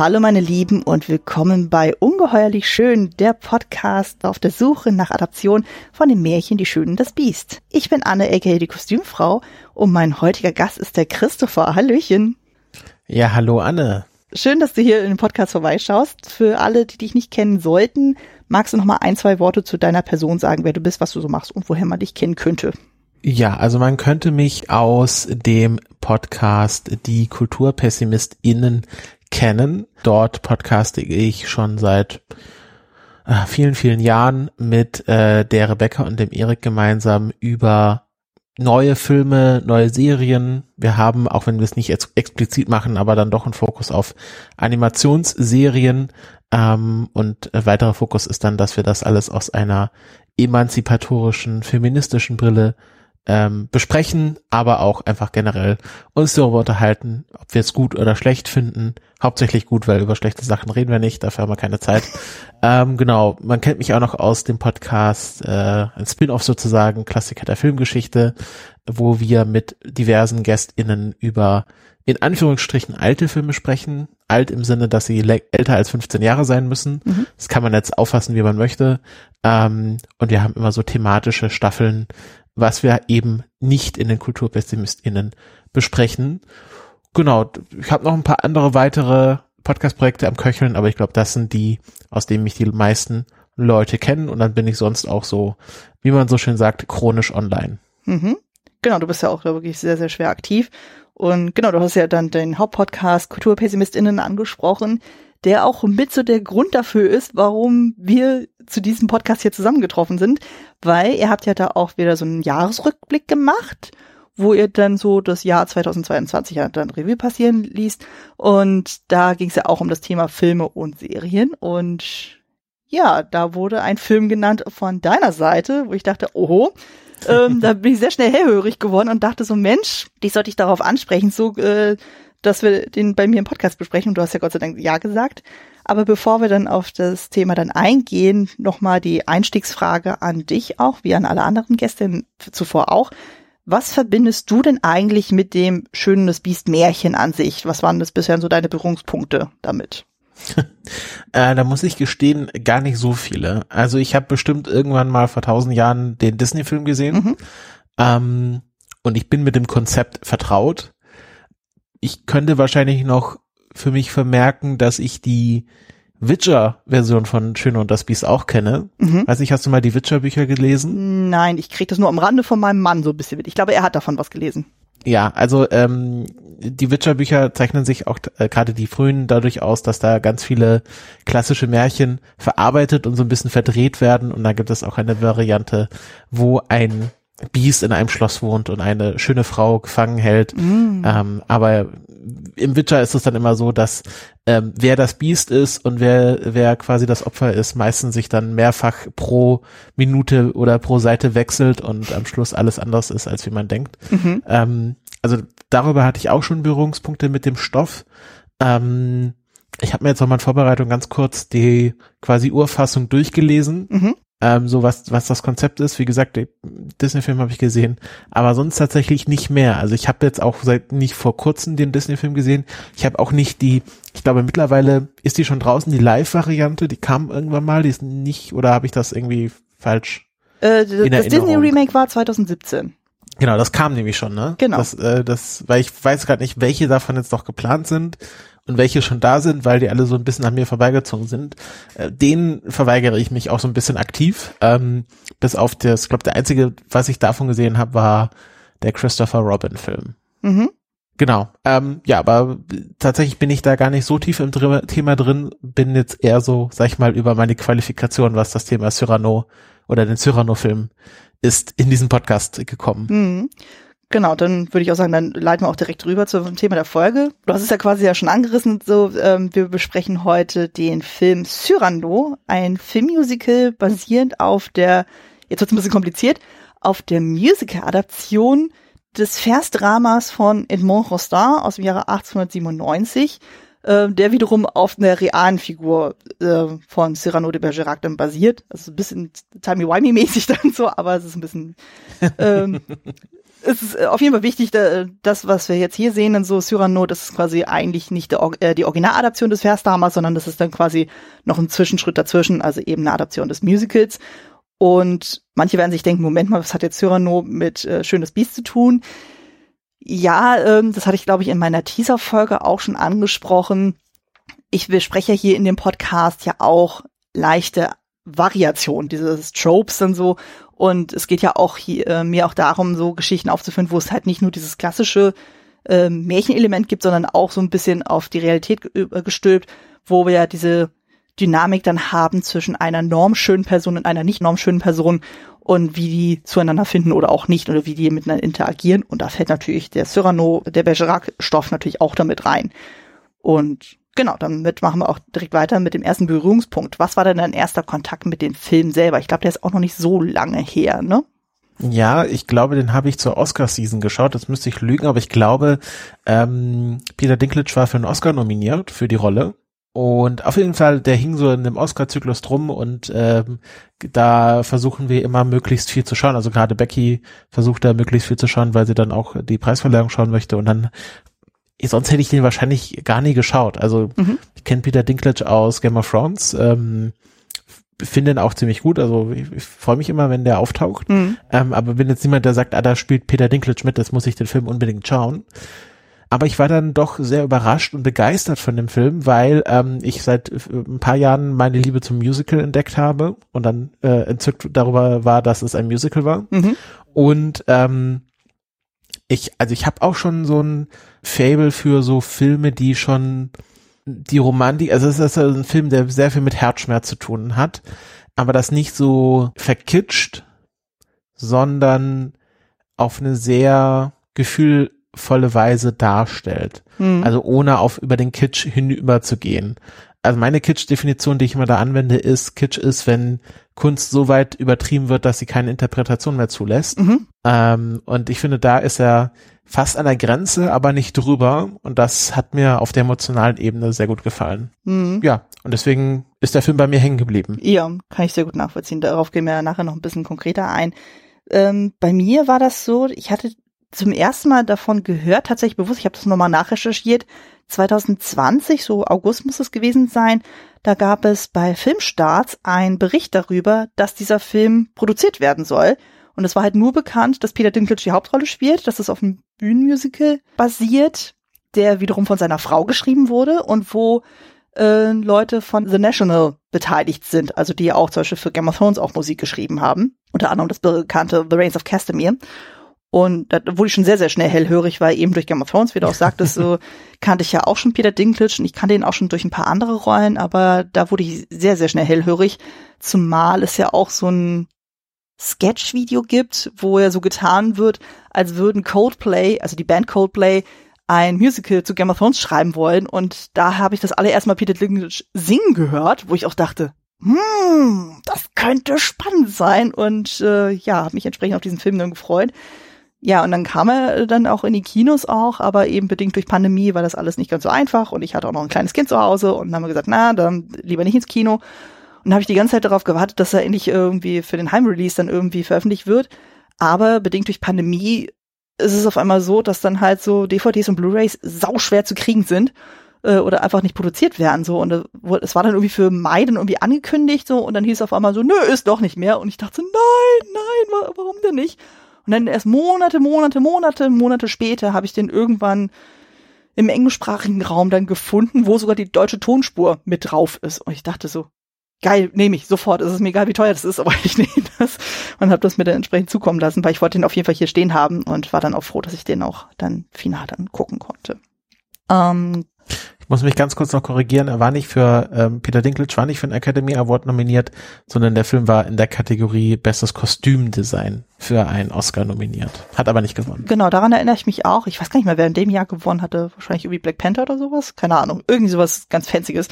Hallo meine Lieben und willkommen bei Ungeheuerlich Schön, der Podcast auf der Suche nach Adaption von dem Märchen Die Schönen das Biest. Ich bin Anne, aka die Kostümfrau und mein heutiger Gast ist der Christopher. Hallöchen. Ja, hallo Anne. Schön, dass du hier in den Podcast vorbeischaust. Für alle, die dich nicht kennen sollten, magst du noch mal ein, zwei Worte zu deiner Person sagen, wer du bist, was du so machst und woher man dich kennen könnte? Ja, also man könnte mich aus dem Podcast Die KulturpessimistInnen kennen. Dort podcaste ich schon seit äh, vielen, vielen Jahren mit äh, der Rebecca und dem Erik gemeinsam über neue Filme, neue Serien. Wir haben, auch wenn wir es nicht ex explizit machen, aber dann doch einen Fokus auf Animationsserien. Ähm, und äh, weiterer Fokus ist dann, dass wir das alles aus einer emanzipatorischen, feministischen Brille ähm, besprechen, aber auch einfach generell uns darüber unterhalten, ob wir es gut oder schlecht finden. Hauptsächlich gut, weil über schlechte Sachen reden wir nicht, dafür haben wir keine Zeit. ähm, genau, man kennt mich auch noch aus dem Podcast, äh, ein Spin-off sozusagen, Klassiker der Filmgeschichte, wo wir mit diversen GästInnen über in Anführungsstrichen alte Filme sprechen. Alt im Sinne, dass sie älter als 15 Jahre sein müssen. Mhm. Das kann man jetzt auffassen, wie man möchte. Ähm, und wir haben immer so thematische Staffeln, was wir eben nicht in den KulturpessimistInnen besprechen. Genau, ich habe noch ein paar andere weitere Podcast-Projekte am Köcheln, aber ich glaube, das sind die, aus denen mich die meisten Leute kennen und dann bin ich sonst auch so, wie man so schön sagt, chronisch online. Mhm. Genau, du bist ja auch wirklich sehr, sehr schwer aktiv. Und genau, du hast ja dann den Hauptpodcast KulturpessimistInnen angesprochen der auch mit so der Grund dafür ist, warum wir zu diesem Podcast hier zusammengetroffen sind, weil ihr habt ja da auch wieder so einen Jahresrückblick gemacht, wo ihr dann so das Jahr 2022 ja dann Revue passieren liest. Und da ging es ja auch um das Thema Filme und Serien. Und ja, da wurde ein Film genannt von deiner Seite, wo ich dachte, oho, ähm, da bin ich sehr schnell hellhörig geworden und dachte so, Mensch, dich sollte ich darauf ansprechen, so äh, dass wir den bei mir im Podcast besprechen. Und du hast ja Gott sei Dank Ja gesagt. Aber bevor wir dann auf das Thema dann eingehen, nochmal die Einstiegsfrage an dich auch, wie an alle anderen Gäste zuvor auch. Was verbindest du denn eigentlich mit dem schönen das Biest Märchen an sich? Was waren das bisher so deine Berührungspunkte damit? äh, da muss ich gestehen, gar nicht so viele. Also ich habe bestimmt irgendwann mal vor tausend Jahren den Disney-Film gesehen. Mhm. Ähm, und ich bin mit dem Konzept vertraut ich könnte wahrscheinlich noch für mich vermerken, dass ich die Witcher-Version von Schöne und das Biest auch kenne. Mhm. Weiß nicht, hast du mal die Witcher-Bücher gelesen? Nein, ich krieg das nur am Rande von meinem Mann so ein bisschen mit. Ich glaube, er hat davon was gelesen. Ja, also ähm, die Witcher-Bücher zeichnen sich auch äh, gerade die frühen dadurch aus, dass da ganz viele klassische Märchen verarbeitet und so ein bisschen verdreht werden. Und da gibt es auch eine Variante, wo ein Biest in einem Schloss wohnt und eine schöne Frau gefangen hält. Mm. Ähm, aber im Witcher ist es dann immer so, dass ähm, wer das Biest ist und wer, wer quasi das Opfer ist, meistens sich dann mehrfach pro Minute oder pro Seite wechselt und am Schluss alles anders ist, als wie man denkt. Mhm. Ähm, also darüber hatte ich auch schon Berührungspunkte mit dem Stoff. Ähm, ich habe mir jetzt nochmal in Vorbereitung ganz kurz die quasi Urfassung durchgelesen. Mhm ähm, so was, was das Konzept ist. Wie gesagt, Disney-Film habe ich gesehen, aber sonst tatsächlich nicht mehr. Also ich habe jetzt auch seit nicht vor kurzem den Disney-Film gesehen. Ich habe auch nicht die, ich glaube mittlerweile ist die schon draußen, die Live-Variante, die kam irgendwann mal, die ist nicht, oder habe ich das irgendwie falsch? Äh, das Disney-Remake war 2017. Genau, das kam nämlich schon, ne? Genau. Das, äh, das, weil ich weiß gerade nicht, welche davon jetzt noch geplant sind und welche schon da sind, weil die alle so ein bisschen an mir vorbeigezogen sind, äh, denen verweigere ich mich auch so ein bisschen aktiv. Ähm, bis auf das, ich glaube, der einzige, was ich davon gesehen habe, war der Christopher Robin Film. Mhm. Genau. Ähm, ja, aber tatsächlich bin ich da gar nicht so tief im Dr Thema drin, bin jetzt eher so, sag ich mal, über meine Qualifikation, was das Thema Cyrano oder den Cyrano-Film ist, in diesen Podcast gekommen. Mhm. Genau, dann würde ich auch sagen, dann leiten wir auch direkt rüber zum Thema der Folge. Du hast es ja quasi ja schon angerissen. So, ähm, wir besprechen heute den Film Cyrano, ein Filmmusical basierend auf der, jetzt wird's ein bisschen kompliziert, auf der Musical-Adaption des Versdramas von Edmond Rostand aus dem Jahre 1897, äh, der wiederum auf einer realen Figur äh, von Cyrano de Bergerac dann basiert. Also ein bisschen timey-wimey-mäßig dann so, aber es ist ein bisschen ähm, es ist äh, auf jeden Fall wichtig, das, was wir jetzt hier sehen in so Cyrano, das ist quasi eigentlich nicht äh, die Originaladaption des Versdramas, sondern das ist dann quasi noch ein Zwischenschritt dazwischen, also eben eine Adaption des Musicals. Und manche werden sich denken, Moment mal, was hat jetzt Cyrano mit äh, Schönes Biest zu tun? Ja, ähm, das hatte ich, glaube ich, in meiner Teaser-Folge auch schon angesprochen. Ich bespreche hier in dem Podcast ja auch leichte Variation dieses Tropes und so. Und es geht ja auch hier, äh, mir auch darum, so Geschichten aufzuführen, wo es halt nicht nur dieses klassische äh, Märchenelement gibt, sondern auch so ein bisschen auf die Realität gestülpt, wo wir ja diese Dynamik dann haben zwischen einer normschönen Person und einer nicht normschönen Person und wie die zueinander finden oder auch nicht oder wie die miteinander interagieren. Und da fällt natürlich der Cyrano, der Bergerac-Stoff natürlich auch damit rein. Und genau, damit machen wir auch direkt weiter mit dem ersten Berührungspunkt. Was war denn dein erster Kontakt mit dem Film selber? Ich glaube, der ist auch noch nicht so lange her, ne? Ja, ich glaube, den habe ich zur Oscar-Season geschaut. Das müsste ich lügen, aber ich glaube, ähm, Peter Dinklage war für einen Oscar nominiert für die Rolle. Und auf jeden Fall, der hing so in dem Oscar-Zyklus drum und ähm, da versuchen wir immer möglichst viel zu schauen. Also gerade Becky versucht da möglichst viel zu schauen, weil sie dann auch die Preisverleihung schauen möchte. Und dann, sonst hätte ich den wahrscheinlich gar nie geschaut. Also mhm. ich kenne Peter Dinklage aus Game of Thrones, ähm, finde ihn auch ziemlich gut. Also ich, ich freue mich immer, wenn der auftaucht. Mhm. Ähm, aber bin jetzt niemand, der sagt, ah, da spielt Peter Dinklage mit, das muss ich den Film unbedingt schauen. Aber ich war dann doch sehr überrascht und begeistert von dem Film, weil ähm, ich seit äh, ein paar Jahren meine Liebe zum Musical entdeckt habe und dann äh, entzückt darüber war, dass es ein Musical war. Mhm. Und ähm, ich, also ich habe auch schon so ein Fable für so Filme, die schon die Romantik, also es ist ein Film, der sehr viel mit Herzschmerz zu tun hat, aber das nicht so verkitscht, sondern auf eine sehr Gefühl volle Weise darstellt. Mhm. Also ohne auf über den Kitsch hinüber zu gehen. Also meine Kitsch-Definition, die ich immer da anwende, ist, Kitsch ist, wenn Kunst so weit übertrieben wird, dass sie keine Interpretation mehr zulässt. Mhm. Ähm, und ich finde, da ist er fast an der Grenze, aber nicht drüber. Und das hat mir auf der emotionalen Ebene sehr gut gefallen. Mhm. Ja, und deswegen ist der Film bei mir hängen geblieben. Ja, kann ich sehr gut nachvollziehen. Darauf gehen wir nachher noch ein bisschen konkreter ein. Ähm, bei mir war das so, ich hatte zum ersten Mal davon gehört, tatsächlich bewusst, ich habe das nochmal nachrecherchiert, 2020, so August muss es gewesen sein, da gab es bei Filmstarts einen Bericht darüber, dass dieser Film produziert werden soll. Und es war halt nur bekannt, dass Peter Dinklage die Hauptrolle spielt, dass es auf einem Bühnenmusical basiert, der wiederum von seiner Frau geschrieben wurde und wo äh, Leute von The National beteiligt sind, also die auch zum Beispiel für Game of Thrones auch Musik geschrieben haben. Unter anderem das bekannte The Reigns of Castamere. Und da wurde ich schon sehr, sehr schnell hellhörig, weil eben durch Game of Thrones, wie du auch sagtest, so kannte ich ja auch schon Peter Dinklage und ich kannte ihn auch schon durch ein paar andere Rollen, aber da wurde ich sehr, sehr schnell hellhörig. Zumal es ja auch so ein Sketch-Video gibt, wo er so getan wird, als würden Coldplay, also die Band Coldplay, ein Musical zu Game of Thrones schreiben wollen. Und da habe ich das allererste Mal Peter Dinklage singen gehört, wo ich auch dachte, hm, das könnte spannend sein. Und äh, ja, habe mich entsprechend auf diesen Film dann gefreut. Ja, und dann kam er dann auch in die Kinos auch, aber eben bedingt durch Pandemie war das alles nicht ganz so einfach und ich hatte auch noch ein kleines Kind zu Hause und dann haben wir gesagt, na, dann lieber nicht ins Kino. Und habe ich die ganze Zeit darauf gewartet, dass er endlich irgendwie für den Heimrelease dann irgendwie veröffentlicht wird. Aber bedingt durch Pandemie ist es auf einmal so, dass dann halt so DVDs und Blu-rays sauschwer zu kriegen sind äh, oder einfach nicht produziert werden so und äh, es war dann irgendwie für Mai dann irgendwie angekündigt so und dann hieß es auf einmal so, nö, ist doch nicht mehr und ich dachte so, nein, nein, warum denn nicht? Und dann erst Monate, Monate, Monate, Monate später habe ich den irgendwann im englischsprachigen Raum dann gefunden, wo sogar die deutsche Tonspur mit drauf ist. Und ich dachte so, geil, nehme ich sofort. Es ist mir egal, wie teuer das ist, aber ich nehme das und habe das mir dann entsprechend zukommen lassen, weil ich wollte den auf jeden Fall hier stehen haben und war dann auch froh, dass ich den auch dann final dann gucken konnte. Ähm, muss mich ganz kurz noch korrigieren, er war nicht für, ähm, Peter Dinklage war nicht für einen Academy Award nominiert, sondern der Film war in der Kategorie Bestes Kostümdesign für einen Oscar nominiert. Hat aber nicht gewonnen. Genau, daran erinnere ich mich auch. Ich weiß gar nicht mehr, wer in dem Jahr gewonnen hatte. Wahrscheinlich irgendwie Black Panther oder sowas. Keine Ahnung. Irgendwie sowas ganz Fancyes.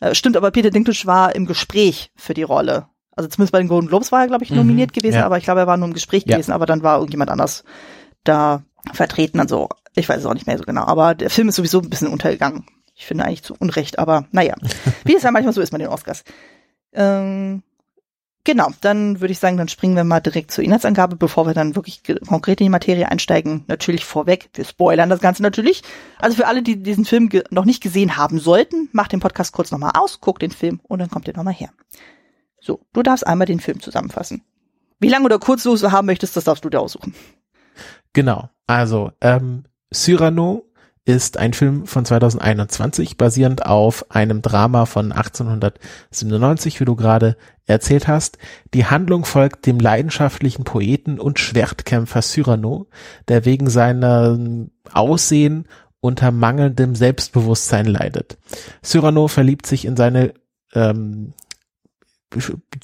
Äh, stimmt, aber Peter Dinklage war im Gespräch für die Rolle. Also zumindest bei den Golden Globes war er, glaube ich, mhm, nominiert mhm, gewesen, ja. aber ich glaube, er war nur im Gespräch ja. gewesen, aber dann war irgendjemand anders da vertreten. Also ich weiß es auch nicht mehr so genau. Aber der Film ist sowieso ein bisschen untergegangen. Ich finde eigentlich zu Unrecht, aber naja, wie es ja manchmal so ist mit den Oscars. Ähm, genau, dann würde ich sagen, dann springen wir mal direkt zur Inhaltsangabe, bevor wir dann wirklich konkret in die Materie einsteigen. Natürlich vorweg, wir spoilern das Ganze natürlich. Also für alle, die diesen Film noch nicht gesehen haben sollten, macht den Podcast kurz nochmal aus, guckt den Film und dann kommt ihr nochmal her. So, du darfst einmal den Film zusammenfassen. Wie lang oder kurz du haben möchtest, das darfst du dir aussuchen. Genau, also ähm, Cyrano ist ein Film von 2021, basierend auf einem Drama von 1897, wie du gerade erzählt hast. Die Handlung folgt dem leidenschaftlichen Poeten und Schwertkämpfer Cyrano, der wegen seiner Aussehen unter mangelndem Selbstbewusstsein leidet. Cyrano verliebt sich in seine ähm,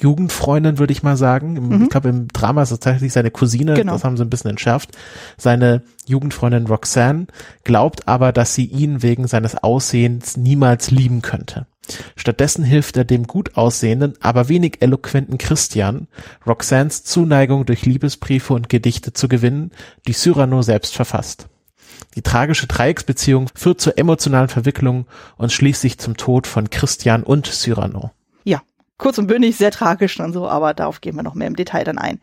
Jugendfreundin, würde ich mal sagen. Mhm. Ich glaube, im Drama ist es tatsächlich seine Cousine, genau. das haben sie ein bisschen entschärft. Seine Jugendfreundin Roxanne glaubt aber, dass sie ihn wegen seines Aussehens niemals lieben könnte. Stattdessen hilft er dem gut aussehenden, aber wenig eloquenten Christian, Roxannes Zuneigung durch Liebesbriefe und Gedichte zu gewinnen, die Cyrano selbst verfasst. Die tragische Dreiecksbeziehung führt zur emotionalen Verwicklung und schließlich zum Tod von Christian und Cyrano kurz und bündig, sehr tragisch und so, aber darauf gehen wir noch mehr im Detail dann ein.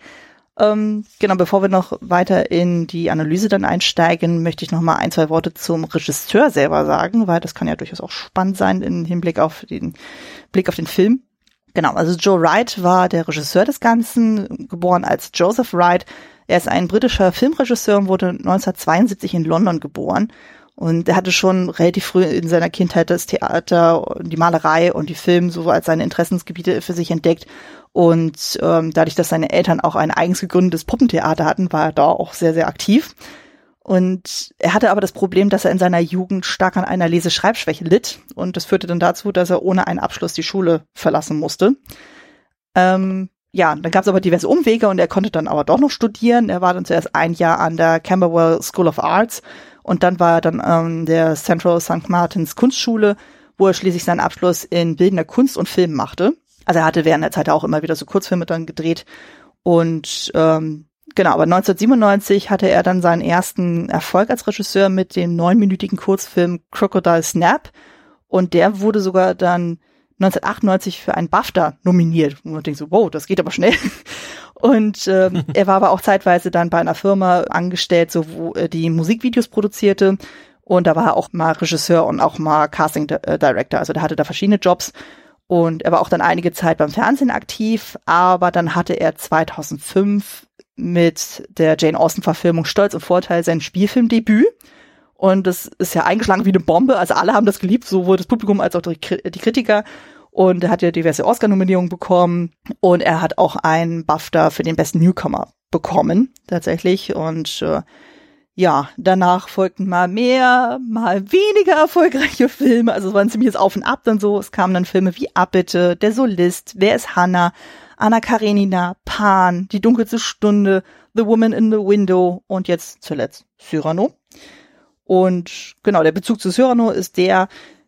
Ähm, genau, bevor wir noch weiter in die Analyse dann einsteigen, möchte ich noch mal ein, zwei Worte zum Regisseur selber sagen, weil das kann ja durchaus auch spannend sein im Hinblick auf den Blick auf den Film. Genau, also Joe Wright war der Regisseur des Ganzen, geboren als Joseph Wright. Er ist ein britischer Filmregisseur und wurde 1972 in London geboren und er hatte schon relativ früh in seiner Kindheit das Theater, die Malerei und die Film so als seine Interessensgebiete für sich entdeckt. Und ähm, dadurch, dass seine Eltern auch ein eigens gegründetes Puppentheater hatten, war er da auch sehr, sehr aktiv. Und er hatte aber das Problem, dass er in seiner Jugend stark an einer Leseschreibschwäche litt. Und das führte dann dazu, dass er ohne einen Abschluss die Schule verlassen musste. Ähm, ja, dann gab es aber diverse Umwege und er konnte dann aber doch noch studieren. Er war dann zuerst ein Jahr an der Camberwell School of Arts und dann war er dann ähm, der Central St. Martins Kunstschule, wo er schließlich seinen Abschluss in bildender Kunst und Film machte. Also er hatte während der Zeit auch immer wieder so Kurzfilme dann gedreht. Und ähm, genau, aber 1997 hatte er dann seinen ersten Erfolg als Regisseur mit dem neunminütigen Kurzfilm Crocodile Snap. Und der wurde sogar dann 1998 für einen BAFTA nominiert. Und man denkt so, wow, das geht aber schnell. Und äh, er war aber auch zeitweise dann bei einer Firma angestellt, so wo äh, die Musikvideos produzierte. Und da war er auch mal Regisseur und auch mal Casting äh, Director. Also der hatte da verschiedene Jobs. Und er war auch dann einige Zeit beim Fernsehen aktiv, aber dann hatte er 2005 mit der Jane Austen-Verfilmung Stolz und Vorteil sein Spielfilmdebüt. Und das ist ja eingeschlagen wie eine Bombe. Also alle haben das geliebt, sowohl das Publikum als auch die Kritiker. Und er hat ja diverse Oscar-Nominierungen bekommen. Und er hat auch einen BAFTA für den besten Newcomer bekommen, tatsächlich. Und äh, ja, danach folgten mal mehr, mal weniger erfolgreiche Filme. Also es war ein ziemliches Auf und Ab dann so. Es kamen dann Filme wie Abbitte, Der Solist, Wer ist Hannah, Anna Karenina, Pan, Die dunkelste Stunde, The Woman in the Window und jetzt zuletzt Cyrano. Und genau, der Bezug zu Cyrano ist der,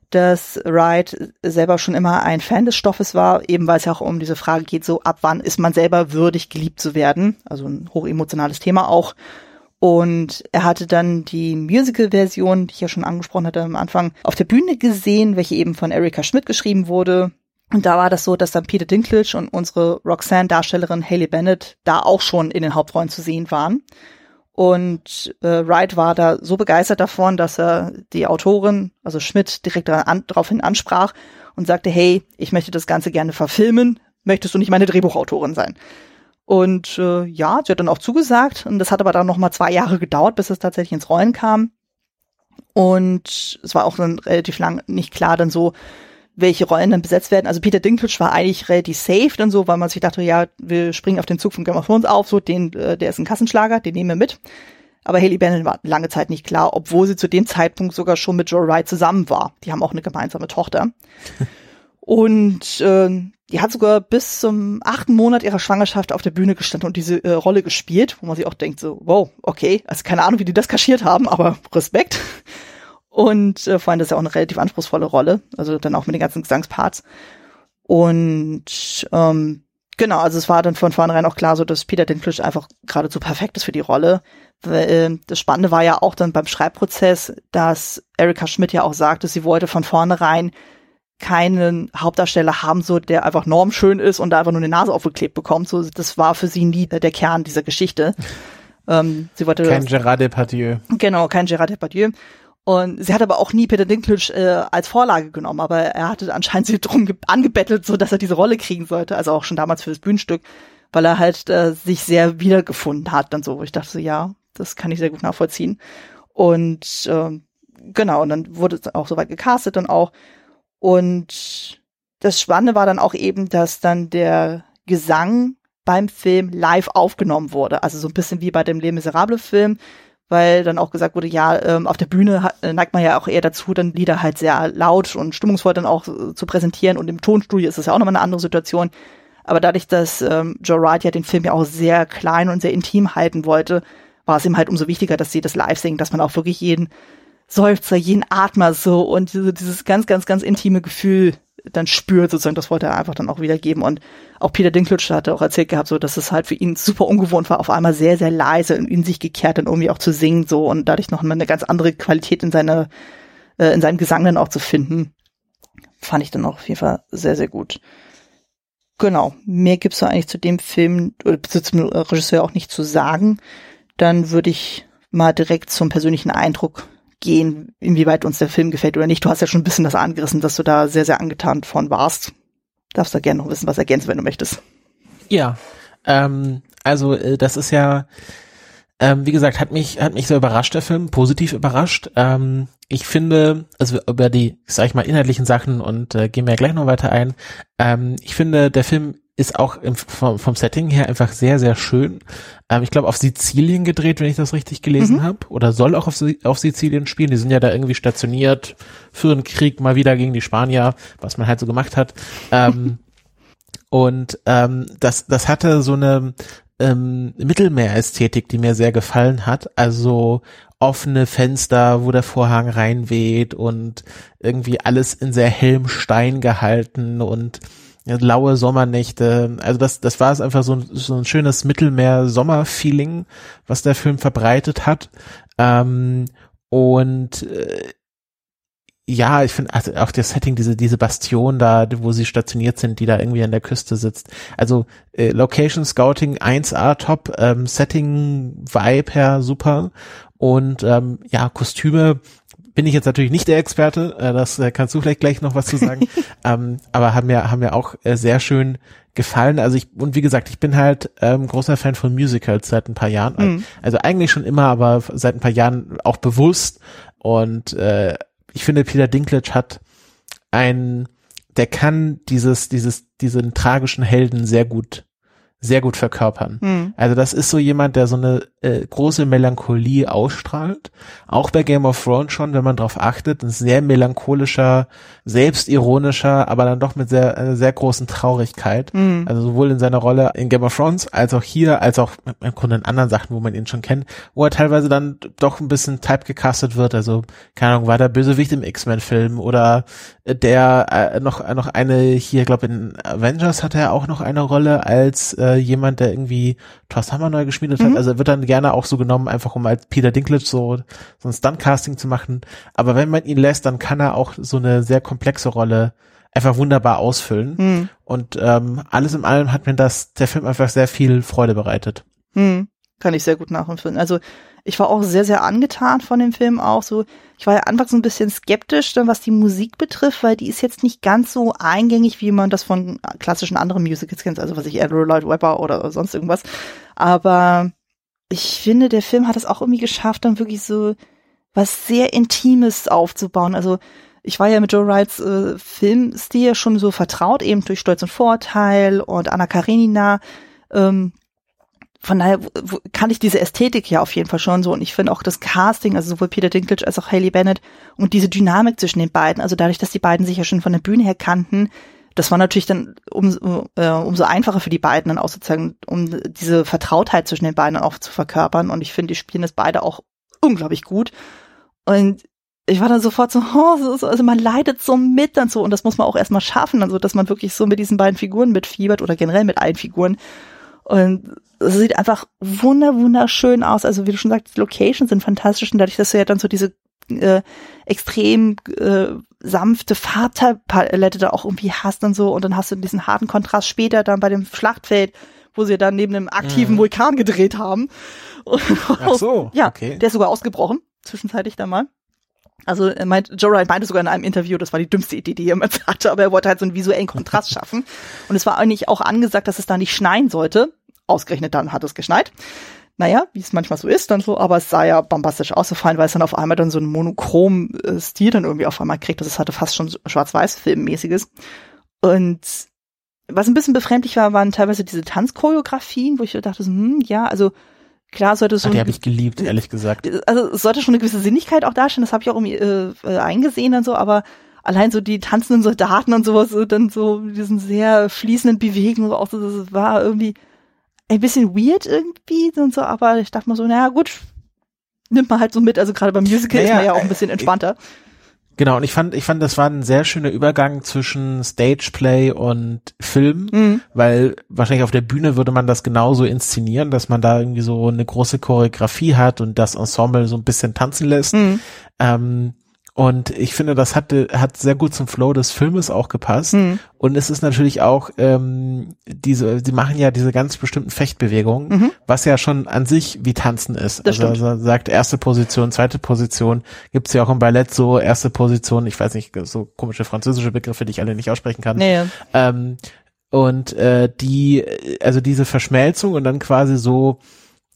dass Wright selber schon immer ein Fan des Stoffes war, eben weil es ja auch um diese Frage geht, so ab wann ist man selber würdig geliebt zu werden. Also ein hochemotionales Thema auch. Und er hatte dann die Musical-Version, die ich ja schon angesprochen hatte am Anfang, auf der Bühne gesehen, welche eben von Erika Schmidt geschrieben wurde. Und da war das so, dass dann Peter Dinklage und unsere Roxanne-Darstellerin Haley Bennett da auch schon in den Hauptrollen zu sehen waren. Und äh, Wright war da so begeistert davon, dass er die Autorin, also Schmidt, direkt an, daraufhin ansprach und sagte, hey, ich möchte das Ganze gerne verfilmen, möchtest du nicht meine Drehbuchautorin sein? Und äh, ja, sie hat dann auch zugesagt und das hat aber dann noch mal zwei Jahre gedauert, bis es tatsächlich ins Rollen kam. Und es war auch dann relativ lang nicht klar dann so, welche Rollen dann besetzt werden. Also Peter Dinklage war eigentlich relativ safe dann so, weil man sich dachte, ja, wir springen auf den Zug von Game of Thrones auf, so den, äh, der ist ein Kassenschlager, den nehmen wir mit. Aber Haley Bannon war lange Zeit nicht klar, obwohl sie zu dem Zeitpunkt sogar schon mit Joe Wright zusammen war. Die haben auch eine gemeinsame Tochter. und äh, die hat sogar bis zum achten Monat ihrer Schwangerschaft auf der Bühne gestanden und diese äh, Rolle gespielt, wo man sich auch denkt, so, wow, okay, also keine Ahnung, wie die das kaschiert haben, aber Respekt. Und äh, vor allem das ist ja auch eine relativ anspruchsvolle Rolle, also dann auch mit den ganzen Gesangsparts. Und ähm, genau, also es war dann von vornherein auch klar so, dass Peter Dinklage einfach geradezu perfekt ist für die Rolle. Äh, das Spannende war ja auch dann beim Schreibprozess, dass Erika Schmidt ja auch sagte, sie wollte von vornherein keinen Hauptdarsteller haben, so der einfach normschön ist und da einfach nur eine Nase aufgeklebt bekommt. So, das war für sie nie der Kern dieser Geschichte. Ähm, sie wollte kein Gerard Depardieu. Genau, kein Gerard Depardieu. Und sie hat aber auch nie Peter Dinklage äh, als Vorlage genommen, aber er hatte anscheinend sie drum angebettelt, so dass er diese Rolle kriegen sollte, also auch schon damals für das Bühnenstück, weil er halt äh, sich sehr wiedergefunden hat, dann so, wo ich dachte so, ja, das kann ich sehr gut nachvollziehen. Und äh, genau, und dann wurde es auch soweit gecastet dann auch. Und das Spannende war dann auch eben, dass dann der Gesang beim Film live aufgenommen wurde. Also so ein bisschen wie bei dem Les Miserables Film, weil dann auch gesagt wurde, ja, ähm, auf der Bühne äh, neigt man ja auch eher dazu, dann Lieder halt sehr laut und stimmungsvoll dann auch äh, zu präsentieren und im Tonstudio ist das ja auch nochmal eine andere Situation. Aber dadurch, dass ähm, Joe Wright ja den Film ja auch sehr klein und sehr intim halten wollte, war es ihm halt umso wichtiger, dass sie das live singen, dass man auch wirklich jeden Seufzer, jeden Atmer so und diese, dieses ganz, ganz, ganz intime Gefühl dann spürt sozusagen, das wollte er einfach dann auch wiedergeben und auch Peter Dinklage hatte auch erzählt gehabt, so dass es halt für ihn super ungewohnt war, auf einmal sehr, sehr leise und in sich gekehrt und irgendwie auch zu singen so und dadurch noch eine ganz andere Qualität in seiner, äh, in seinem Gesang dann auch zu finden. Fand ich dann auch auf jeden Fall sehr, sehr gut. Genau. Mehr gibt's so eigentlich zu dem Film oder zum Regisseur auch nicht zu sagen. Dann würde ich mal direkt zum persönlichen Eindruck gehen, inwieweit uns der Film gefällt oder nicht. Du hast ja schon ein bisschen das angerissen, dass du da sehr, sehr angetan von warst. Darfst da gerne noch wissen, was ergänzen, wenn du möchtest. Ja, ähm, also äh, das ist ja, ähm, wie gesagt, hat mich hat mich sehr überrascht der Film, positiv überrascht. Ähm, ich finde, also über die, sag ich mal, inhaltlichen Sachen und äh, gehen wir ja gleich noch weiter ein. Ähm, ich finde, der Film ist auch im, vom, vom Setting her einfach sehr, sehr schön. Ähm, ich glaube, auf Sizilien gedreht, wenn ich das richtig gelesen mhm. habe. Oder soll auch auf, auf Sizilien spielen. Die sind ja da irgendwie stationiert, führen Krieg mal wieder gegen die Spanier, was man halt so gemacht hat. Ähm, und ähm, das, das hatte so eine ähm, Mittelmeerästhetik, die mir sehr gefallen hat. Also offene Fenster, wo der Vorhang reinweht und irgendwie alles in sehr hellem Stein gehalten und laue Sommernächte. Also das, das war es einfach so, ein, so ein schönes Mittelmeer-Sommer-Feeling, was der Film verbreitet hat. Ähm, und äh, ja, ich finde also auch das Setting, diese diese Bastion da, wo sie stationiert sind, die da irgendwie an der Küste sitzt. Also äh, Location Scouting 1A top, ähm, Setting Vibe her super und ähm, ja Kostüme bin ich jetzt natürlich nicht der Experte, äh, das äh, kannst du vielleicht gleich noch was zu sagen, ähm, aber haben mir, haben mir auch äh, sehr schön gefallen. Also ich, und wie gesagt, ich bin halt ähm, großer Fan von Musicals seit ein paar Jahren. Mhm. Also eigentlich schon immer, aber seit ein paar Jahren auch bewusst. Und äh, ich finde, Peter Dinklage hat ein, der kann dieses, dieses, diesen tragischen Helden sehr gut sehr gut verkörpern. Mhm. Also das ist so jemand, der so eine äh, große Melancholie ausstrahlt. Auch bei Game of Thrones schon, wenn man darauf achtet, ein sehr melancholischer, selbstironischer, aber dann doch mit sehr einer sehr großen Traurigkeit. Mhm. Also sowohl in seiner Rolle in Game of Thrones als auch hier, als auch im Grunde in anderen Sachen, wo man ihn schon kennt, wo er teilweise dann doch ein bisschen typecastet wird. Also keine Ahnung, war der Bösewicht im X-Men-Film oder der äh, noch noch eine hier, glaube in Avengers hat er auch noch eine Rolle als äh, jemand, der irgendwie Thor's Hammer neu geschmiedet mhm. hat. Also wird dann gerne auch so genommen, einfach um als Peter Dinklage so, so ein Stunt-Casting zu machen. Aber wenn man ihn lässt, dann kann er auch so eine sehr komplexe Rolle einfach wunderbar ausfüllen. Mhm. Und ähm, alles in allem hat mir das, der Film einfach sehr viel Freude bereitet. Mhm. Kann ich sehr gut nachempfinden. Also ich war auch sehr, sehr angetan von dem Film auch so. Ich war ja anfangs so ein bisschen skeptisch, dann was die Musik betrifft, weil die ist jetzt nicht ganz so eingängig, wie man das von klassischen anderen Musicals kennt, also was ich Andrew Lloyd Webber oder sonst irgendwas. Aber ich finde, der Film hat es auch irgendwie geschafft, dann wirklich so was sehr Intimes aufzubauen. Also ich war ja mit Joe Wrights äh, Filmstil schon so vertraut, eben durch Stolz und Vorteil und Anna Karenina. Ähm, von daher kann ich diese Ästhetik ja auf jeden Fall schon so und ich finde auch das Casting, also sowohl Peter Dinklage als auch Haley Bennett und diese Dynamik zwischen den beiden, also dadurch, dass die beiden sich ja schon von der Bühne her kannten, das war natürlich dann umso, äh, umso einfacher für die beiden dann auch sozusagen, um diese Vertrautheit zwischen den beiden auch zu verkörpern. Und ich finde, die spielen das beide auch unglaublich gut. Und ich war dann sofort so, oh, so, also man leidet so mit dann so. Und das muss man auch erstmal schaffen, also dass man wirklich so mit diesen beiden Figuren mitfiebert oder generell mit allen Figuren. Und es sieht einfach wunder, wunderschön aus. Also wie du schon sagst, die Locations sind fantastisch. Und dadurch, dass du ja dann so diese äh, extrem äh, sanfte Farbpalette da auch irgendwie hast und so und dann hast du diesen harten Kontrast später dann bei dem Schlachtfeld, wo sie dann neben einem aktiven Mhm. Vulkan gedreht haben. Ach so, ja, okay. der ist sogar ausgebrochen, zwischenzeitlich dann mal. Also er meint, Joe Wright meinte sogar in einem Interview, das war die dümmste Idee, die er jemals hatte, aber er wollte halt so einen visuellen Kontrast schaffen. Und es war eigentlich auch angesagt, dass es da nicht schneien sollte. Ausgerechnet dann hat es geschneit. Naja, wie es manchmal so ist, dann so, aber es sah ja bombastisch ausgefallen, weil es dann auf einmal dann so einen monochrom äh, Stil dann irgendwie auf einmal kriegt. Das es hatte fast schon Schwarz-Weiß-Filmmäßiges. Und was ein bisschen befremdlich war, waren teilweise diese Tanzchoreografien, wo ich dachte, so, hm, ja, also klar sollte so Ah, die habe ich geliebt, ehrlich gesagt. also es sollte schon eine gewisse Sinnlichkeit auch darstellen, das habe ich auch irgendwie äh, äh, eingesehen und so, aber allein so die tanzenden Soldaten und sowas, so dann so mit diesen sehr fließenden Bewegungen, so auch so, das war irgendwie ein bisschen weird irgendwie und so, aber ich dachte mal so, naja gut, nimmt man halt so mit, also gerade beim Musical ist Naja, man ja auch ein äh, bisschen entspannter. Genau, und ich fand, ich fand, das war ein sehr schöner Übergang zwischen Stageplay und Film, Mhm. weil wahrscheinlich auf der Bühne würde man das genauso inszenieren, dass man da irgendwie so eine große Choreografie hat und das Ensemble so ein bisschen tanzen lässt. Mhm. Ähm, und ich finde, das hatte, hat sehr gut zum Flow des Filmes auch gepasst. Mhm. Und es ist natürlich auch ähm, diese, sie machen ja diese ganz bestimmten Fechtbewegungen, Mhm. was ja schon an sich wie Tanzen ist. Das also er sagt erste Position, zweite Position, gibt's ja auch im Ballett so erste Position, ich weiß nicht, so komische französische Begriffe, die ich alle nicht aussprechen kann. Nee, Ähm, und äh, die, also diese Verschmelzung und dann quasi so,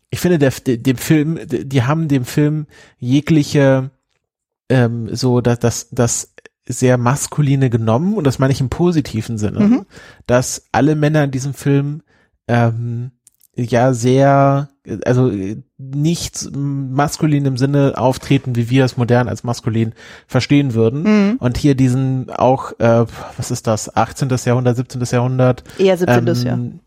ich finde, der, de- dem Film, die haben dem Film jegliche ähm, so dass das das sehr maskuline genommen und das meine ich im positiven Sinne, Mhm. dass alle Männer in diesem Film ähm, ja sehr also nicht maskulin im Sinne auftreten, wie wir es modern als maskulin verstehen würden. Mhm. Und hier diesen auch, äh, was ist das, 18. Jahrhundert, 17. Jahrhundert, eher 17. ja. ähm,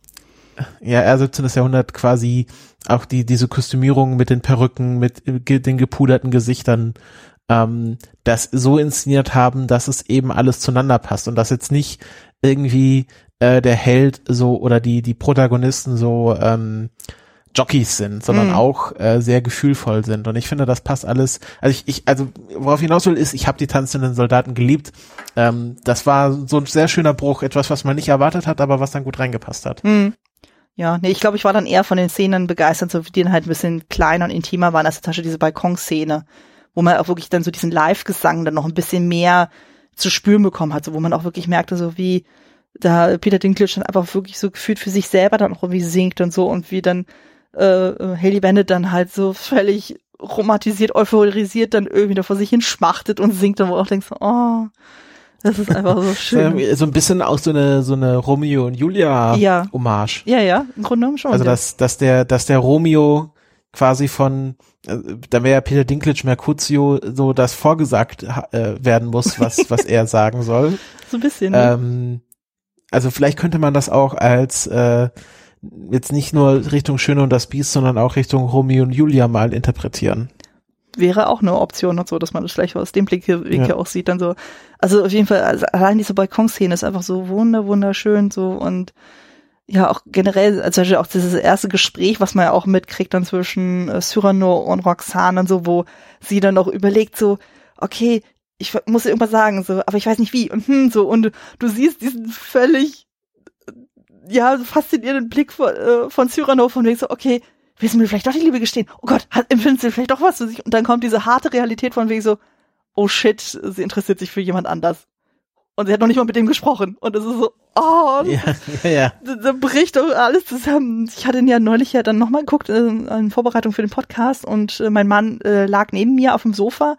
ja, eher 17. Jahrhundert quasi auch die, diese Kostümierung mit den Perücken, mit äh, den gepuderten Gesichtern, ähm, das so inszeniert haben, dass es eben alles zueinander passt und dass jetzt nicht irgendwie äh, der Held so oder die, die Protagonisten so ähm, Jockeys sind, sondern Mhm. auch äh, sehr gefühlvoll sind. Und ich finde, das passt alles. Also ich, ich also worauf ich hinaus will, ist, ich habe die tanzenden Soldaten geliebt. Ähm, das war so ein sehr schöner Bruch, etwas, was man nicht erwartet hat, aber was dann gut reingepasst hat. Hm. Ja, nee, ich glaube, ich war dann eher von den Szenen begeistert, so die dann halt ein bisschen kleiner und intimer waren als zum Beispiel diese Balkonszene, wo man auch wirklich dann so diesen Live-Gesang dann noch ein bisschen mehr zu spüren bekommen hat, so wo man auch wirklich merkte, so wie da Peter Dinklage dann einfach wirklich so gefühlt für sich selber dann auch irgendwie singt und so und wie dann äh, Haley Bennett dann halt so völlig romantisiert, euphorisiert dann irgendwie da vor sich hin schmachtet und singt und wo auch denkst, oh, das ist einfach so schön. So ein bisschen auch so eine so eine Romeo und Julia Ja. Hommage. Ja, ja, im Grunde genommen schon. Also ja. dass dass der dass der Romeo quasi von da wäre ja Peter Dinklage Mercutio so das vorgesagt äh, werden muss, was was er sagen soll. so ein bisschen. ne? Ähm, also vielleicht könnte man das auch als äh, jetzt nicht nur Richtung Schöne und das Biest, sondern auch Richtung Romeo und Julia mal interpretieren. wäre auch eine Option und so, dass man das vielleicht aus dem Blickwinkel Ja. auch sieht, dann so. Also auf jeden Fall, also allein diese Balkonszene ist einfach so wunder, wunderschön so und ja, auch generell, also auch dieses erste Gespräch, was man ja auch mitkriegt dann zwischen äh, Cyrano und Roxane und so, wo sie dann auch überlegt so, okay, ich muss dir irgendwas sagen, so, aber ich weiß nicht wie und hm, so und du siehst diesen völlig ja, faszinierenden Blick von, äh, von Cyrano von wegen so, okay, willst du mir vielleicht doch die Liebe gestehen? Oh Gott, hat, empfindest du vielleicht doch was für sich? Und dann kommt diese harte Realität von wegen so, oh shit, sie interessiert sich für jemand anders. Und sie hat noch nicht mal mit dem gesprochen. Und es ist so, oh, Ja, ja, ja. da, da bricht alles zusammen. Ich hatte ihn ja neulich ja dann nochmal geguckt, äh, in Vorbereitung für den Podcast und äh, mein Mann äh, lag neben mir auf dem Sofa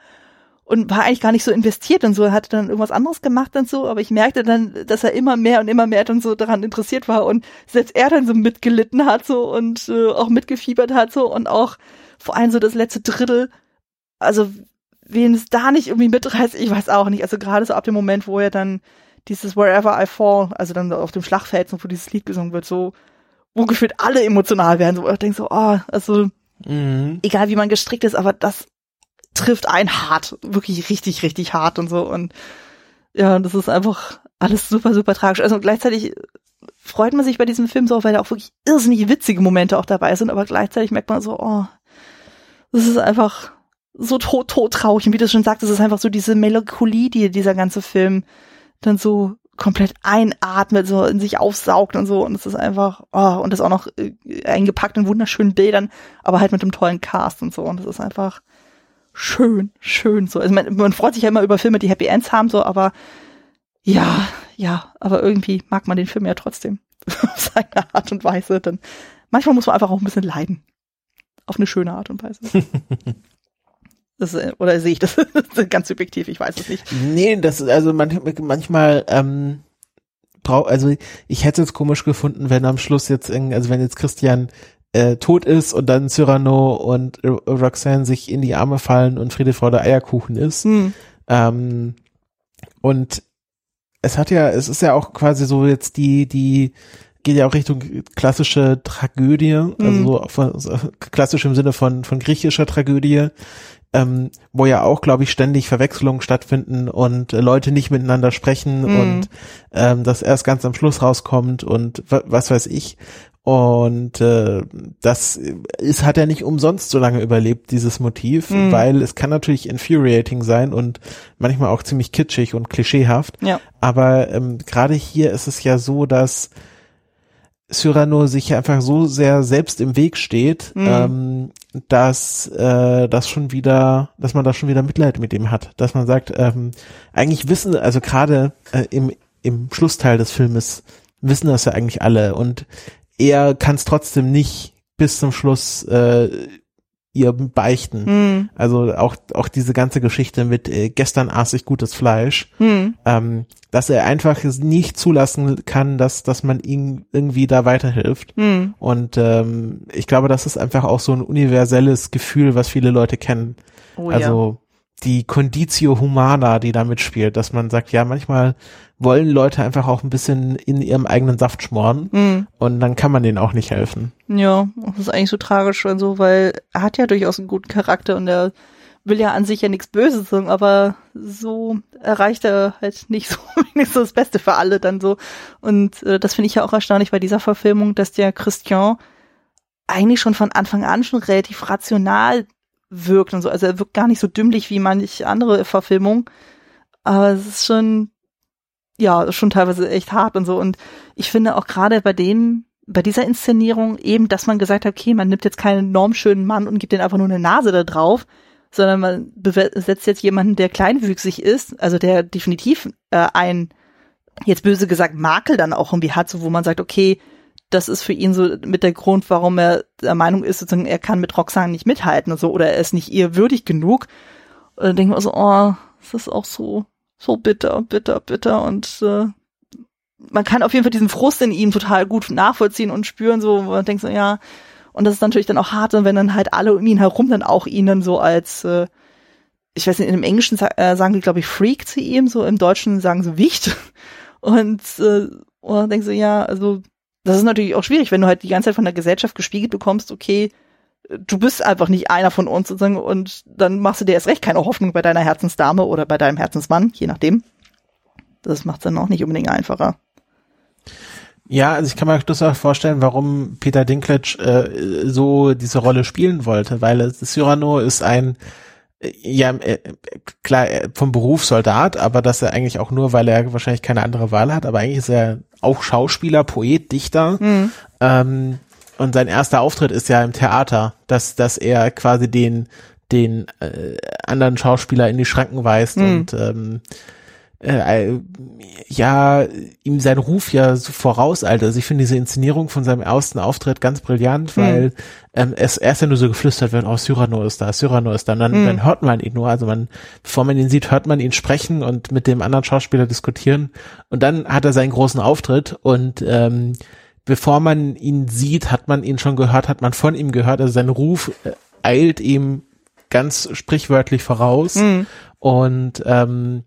und war eigentlich gar nicht so investiert und so, er hatte dann irgendwas anderes gemacht und so, aber ich merkte dann, dass er immer mehr und immer mehr dann so daran interessiert war und selbst er dann so mitgelitten hat so und äh, auch mitgefiebert hat so und auch vor allem so das letzte Drittel, also wen es da nicht irgendwie mitreißt, ich weiß auch nicht, also gerade so ab dem Moment, wo er dann dieses Wherever I Fall, also dann auf dem Schlachtfeld, so, wo dieses Lied gesungen wird, so, wo gefühlt alle emotional werden, so, wo ich denke so, oh, also, Mhm. egal wie man gestrickt ist, aber das trifft einen hart, wirklich richtig, richtig hart und so und ja, das ist einfach alles super, super tragisch. Also gleichzeitig freut man sich bei diesem Film so, weil da auch wirklich irrsinnig witzige Momente auch dabei sind, aber gleichzeitig merkt man so, oh, das ist einfach so tot, tot traurig. Und wie du schon sagst, es ist einfach so diese Melancholie, die dieser ganze Film dann so komplett einatmet, so in sich aufsaugt und so. Und es ist einfach, oh, und das auch noch äh, eingepackt in wunderschönen Bildern, aber halt mit einem tollen Cast und so. Und es ist einfach schön, schön so. Also man, man freut sich ja immer über Filme, die Happy Ends haben, so, aber ja, ja, aber irgendwie mag man den Film ja trotzdem. Auf seine Art und Weise. Dann manchmal muss man einfach auch ein bisschen leiden. Auf eine schöne Art und Weise. Das, oder sehe ich das ganz subjektiv? Ich weiß es nicht. Nee, das ist also man, manchmal ähm, brauch, also ich hätte es komisch gefunden, wenn am Schluss jetzt, also wenn jetzt Christian äh, tot ist und dann Cyrano und Roxanne sich in die Arme fallen und Friede, Freude, Eierkuchen ist. Hm. Ähm, und es hat ja, es ist ja auch quasi so jetzt die, die geht ja auch Richtung klassische Tragödie, also mhm. so, von, so klassisch im Sinne von, von griechischer Tragödie, ähm, wo ja auch, glaube ich, ständig Verwechslungen stattfinden und äh, Leute nicht miteinander sprechen mhm. und ähm, das erst ganz am Schluss rauskommt und was weiß ich. Und äh, das ist, hat er nicht umsonst so lange überlebt, dieses Motiv, mhm. weil es kann natürlich infuriating sein und manchmal auch ziemlich kitschig und klischeehaft. Ja. Aber ähm, gerade hier ist es ja so, dass Cyrano sich einfach so sehr selbst im Weg steht, mhm. ähm, dass äh, das schon wieder, dass man da schon wieder Mitleid mit ihm hat, dass man sagt, ähm, eigentlich wissen, also gerade äh, im im Schlussteil des Filmes wissen das ja eigentlich alle und er kann es trotzdem nicht bis zum Schluss äh, ihr beichten. Mhm. Also auch auch diese ganze Geschichte mit äh, gestern aß ich gutes Fleisch, mhm. ähm, dass er einfach nicht zulassen kann, dass dass man ihm irgendwie da weiterhilft. Mhm. Und ähm, ich glaube, das ist einfach auch so ein universelles Gefühl, was viele Leute kennen. Oh, also ja. Die Conditio Humana, die da mitspielt, dass man sagt, ja, manchmal wollen Leute einfach auch ein bisschen in ihrem eigenen Saft schmoren mhm. und dann kann man denen auch nicht helfen. Ja, das ist eigentlich so tragisch, also, weil er hat ja durchaus einen guten Charakter und er will ja an sich ja nichts Böses sagen, aber so erreicht er halt nicht so wenigstens das Beste für alle dann so. Und äh, das finde ich ja auch erstaunlich bei dieser Verfilmung, dass der Christian eigentlich schon von Anfang an schon relativ rational wirkt und so. Also er wirkt gar nicht so dümmlich wie manche andere Verfilmungen. Aber es ist schon ja, schon teilweise echt hart und so. Und ich finde auch gerade bei dem, bei dieser Inszenierung eben, dass man gesagt hat, okay, man nimmt jetzt keinen normschönen Mann und gibt den einfach nur eine Nase da drauf, sondern man besetzt jetzt jemanden, der kleinwüchsig ist, also der definitiv äh, ein, jetzt böse gesagt, Makel dann auch irgendwie hat, so wo man sagt, okay, das ist für ihn so mit der Grund, warum er der Meinung ist, sozusagen, er kann mit Roxanne nicht mithalten und so, oder er ist nicht ihr würdig genug. Und dann denken wir so, oh, das ist auch so so bitter, bitter, bitter und äh, man kann auf jeden Fall diesen Frust in ihm total gut nachvollziehen und spüren, so, man denkt so, ja, und das ist natürlich dann auch hart, wenn dann halt alle um ihn herum dann auch ihn dann so als, äh, ich weiß nicht, in dem Englischen äh, sagen die, glaube ich, Freak zu ihm, so im Deutschen sagen sie Wicht. Und, äh, und denkst du, ja, also, das ist natürlich auch schwierig, wenn du halt die ganze Zeit von der Gesellschaft gespiegelt bekommst, okay, du bist einfach nicht einer von uns sozusagen und dann machst du dir erst recht keine Hoffnung bei deiner Herzensdame oder bei deinem Herzensmann, je nachdem. Das macht es dann auch nicht unbedingt einfacher. Ja, also ich kann mir durchaus vorstellen, warum Peter Dinklage äh, so diese Rolle spielen wollte, weil Cyrano ist ein ja, äh, klar, vom Beruf Soldat, aber dass er eigentlich auch nur, weil er wahrscheinlich keine andere Wahl hat, aber eigentlich ist er auch Schauspieler, Poet, Dichter. Mhm. Ähm, und sein erster Auftritt ist ja im Theater, dass, dass er quasi den, den äh, anderen Schauspieler in die Schranken weist mhm. und ähm, äh, ja, ihm sein Ruf ja so voraus, Alter. Also ich finde diese Inszenierung von seinem ersten Auftritt ganz brillant, mhm. weil ähm, es erst ja nur so geflüstert wird, oh, Cyrano ist da, Cyrano ist da. Und dann, mhm. dann hört man ihn nur, also man, bevor man ihn sieht, hört man ihn sprechen und mit dem anderen Schauspieler diskutieren. Und dann hat er seinen großen Auftritt und ähm, bevor man ihn sieht, hat man ihn schon gehört, hat man von ihm gehört. Also sein Ruf äh, eilt ihm ganz sprichwörtlich voraus. Mhm. Und ähm,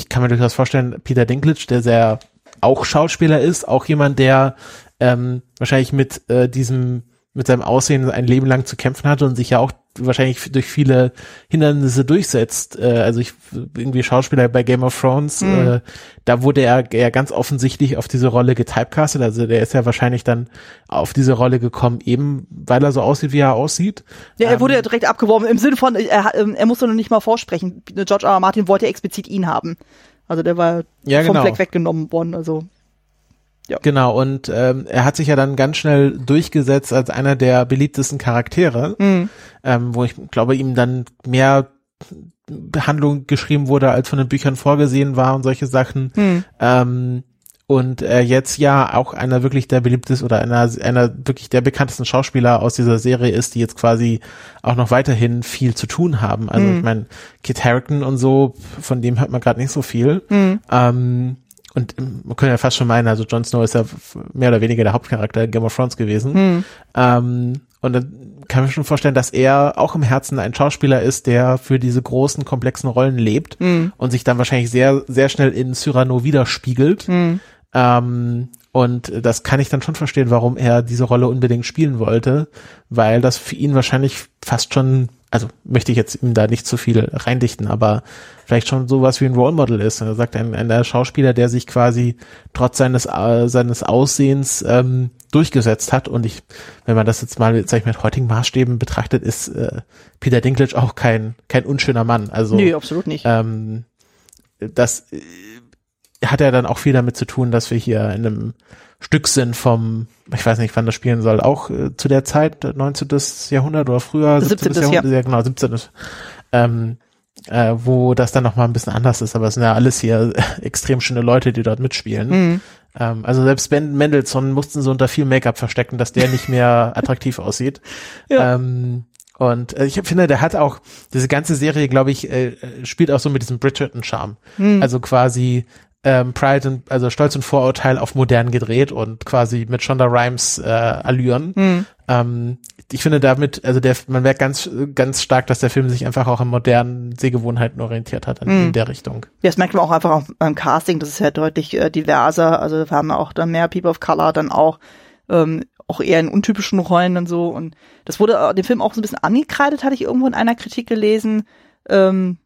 ich kann mir durchaus vorstellen, Peter Dinklage, der sehr auch Schauspieler ist, auch jemand, der ähm, wahrscheinlich mit äh, diesem mit seinem Aussehen ein Leben lang zu kämpfen hatte und sich ja auch wahrscheinlich durch viele Hindernisse durchsetzt. Äh, also ich irgendwie Schauspieler bei Game of Thrones, mhm. äh, da wurde er ja ganz offensichtlich auf diese Rolle getypecastet. Also der ist ja wahrscheinlich dann auf diese Rolle gekommen, eben weil er so aussieht, wie er aussieht. Ja, er wurde ja ähm, direkt abgeworben im Sinne von, er, ähm, er musste noch nicht mal vorsprechen. George R. R. Martin wollte explizit ihn haben. Also der war ja, vom genau. Fleck weggenommen worden. Also ja. Genau, und ähm, er hat sich ja dann ganz schnell durchgesetzt als einer der beliebtesten Charaktere, mhm. ähm, wo ich glaube, ihm dann mehr Behandlung geschrieben wurde, als von den Büchern vorgesehen war und solche Sachen. Mhm. Ähm, und äh, jetzt ja auch einer wirklich der beliebtesten oder einer, einer wirklich der bekanntesten Schauspieler aus dieser Serie ist, die jetzt quasi auch noch weiterhin viel zu tun haben. Also mhm. ich meine, Kit Harington und so, von dem hört man gerade nicht so viel. Mhm. Ähm, und man könnte ja fast schon meinen, also Jon Snow ist ja mehr oder weniger der Hauptcharakter Game of Thrones gewesen. Mhm. Ähm, und dann kann man schon vorstellen, dass er auch im Herzen ein Schauspieler ist, der für diese großen, komplexen Rollen lebt mhm. und sich dann wahrscheinlich sehr, sehr schnell in Cyrano widerspiegelt. Mhm. Ähm, und das kann ich dann schon verstehen, warum er diese Rolle unbedingt spielen wollte, weil das für ihn wahrscheinlich fast schon also möchte ich jetzt ihm da nicht zu viel reindichten, aber vielleicht schon sowas wie ein Role Model ist. Er sagt ein, ein Schauspieler, der sich quasi trotz seines äh, seines Aussehens ähm, durchgesetzt hat. Und ich, wenn man das jetzt mal, sag ich mit heutigen Maßstäben betrachtet, ist äh, Peter Dinklage auch kein kein unschöner Mann. Also nee, absolut nicht. Ähm, das äh, hat ja dann auch viel damit zu tun, dass wir hier in einem Stück sind vom, ich weiß nicht, wann das spielen soll, auch äh, zu der Zeit, 19. Jahrhundert oder früher, 17. 17. Jahrhundert, ja. genau, 17. Ähm, äh, wo das dann nochmal ein bisschen anders ist, aber es sind ja alles hier extrem schöne Leute, die dort mitspielen. Mhm. Ähm, also selbst Ben Mendelssohn mussten so unter viel Make-up verstecken, dass der nicht mehr attraktiv aussieht. Ja. Ähm, und äh, ich finde, der hat auch, diese ganze Serie, glaube ich, äh, spielt auch so mit diesem Bridgerton-Charme. Mhm. Also quasi ähm, Pride und also Stolz und Vorurteil auf modern gedreht und quasi mit Shonda Rhimes äh, Allüren. Mhm. Ähm, ich finde damit, also der, man merkt ganz, ganz stark, dass der Film sich einfach auch an modernen Sehgewohnheiten orientiert hat, in, mhm. in der Richtung. Ja, das merkt man auch einfach beim Casting, das ist ja deutlich äh, diverser. Also wir haben auch dann mehr People of Color, dann auch ähm, auch eher in untypischen Rollen und so. Und das wurde äh, dem Film auch so ein bisschen angekreidet, hatte ich irgendwo in einer Kritik gelesen. Ähm,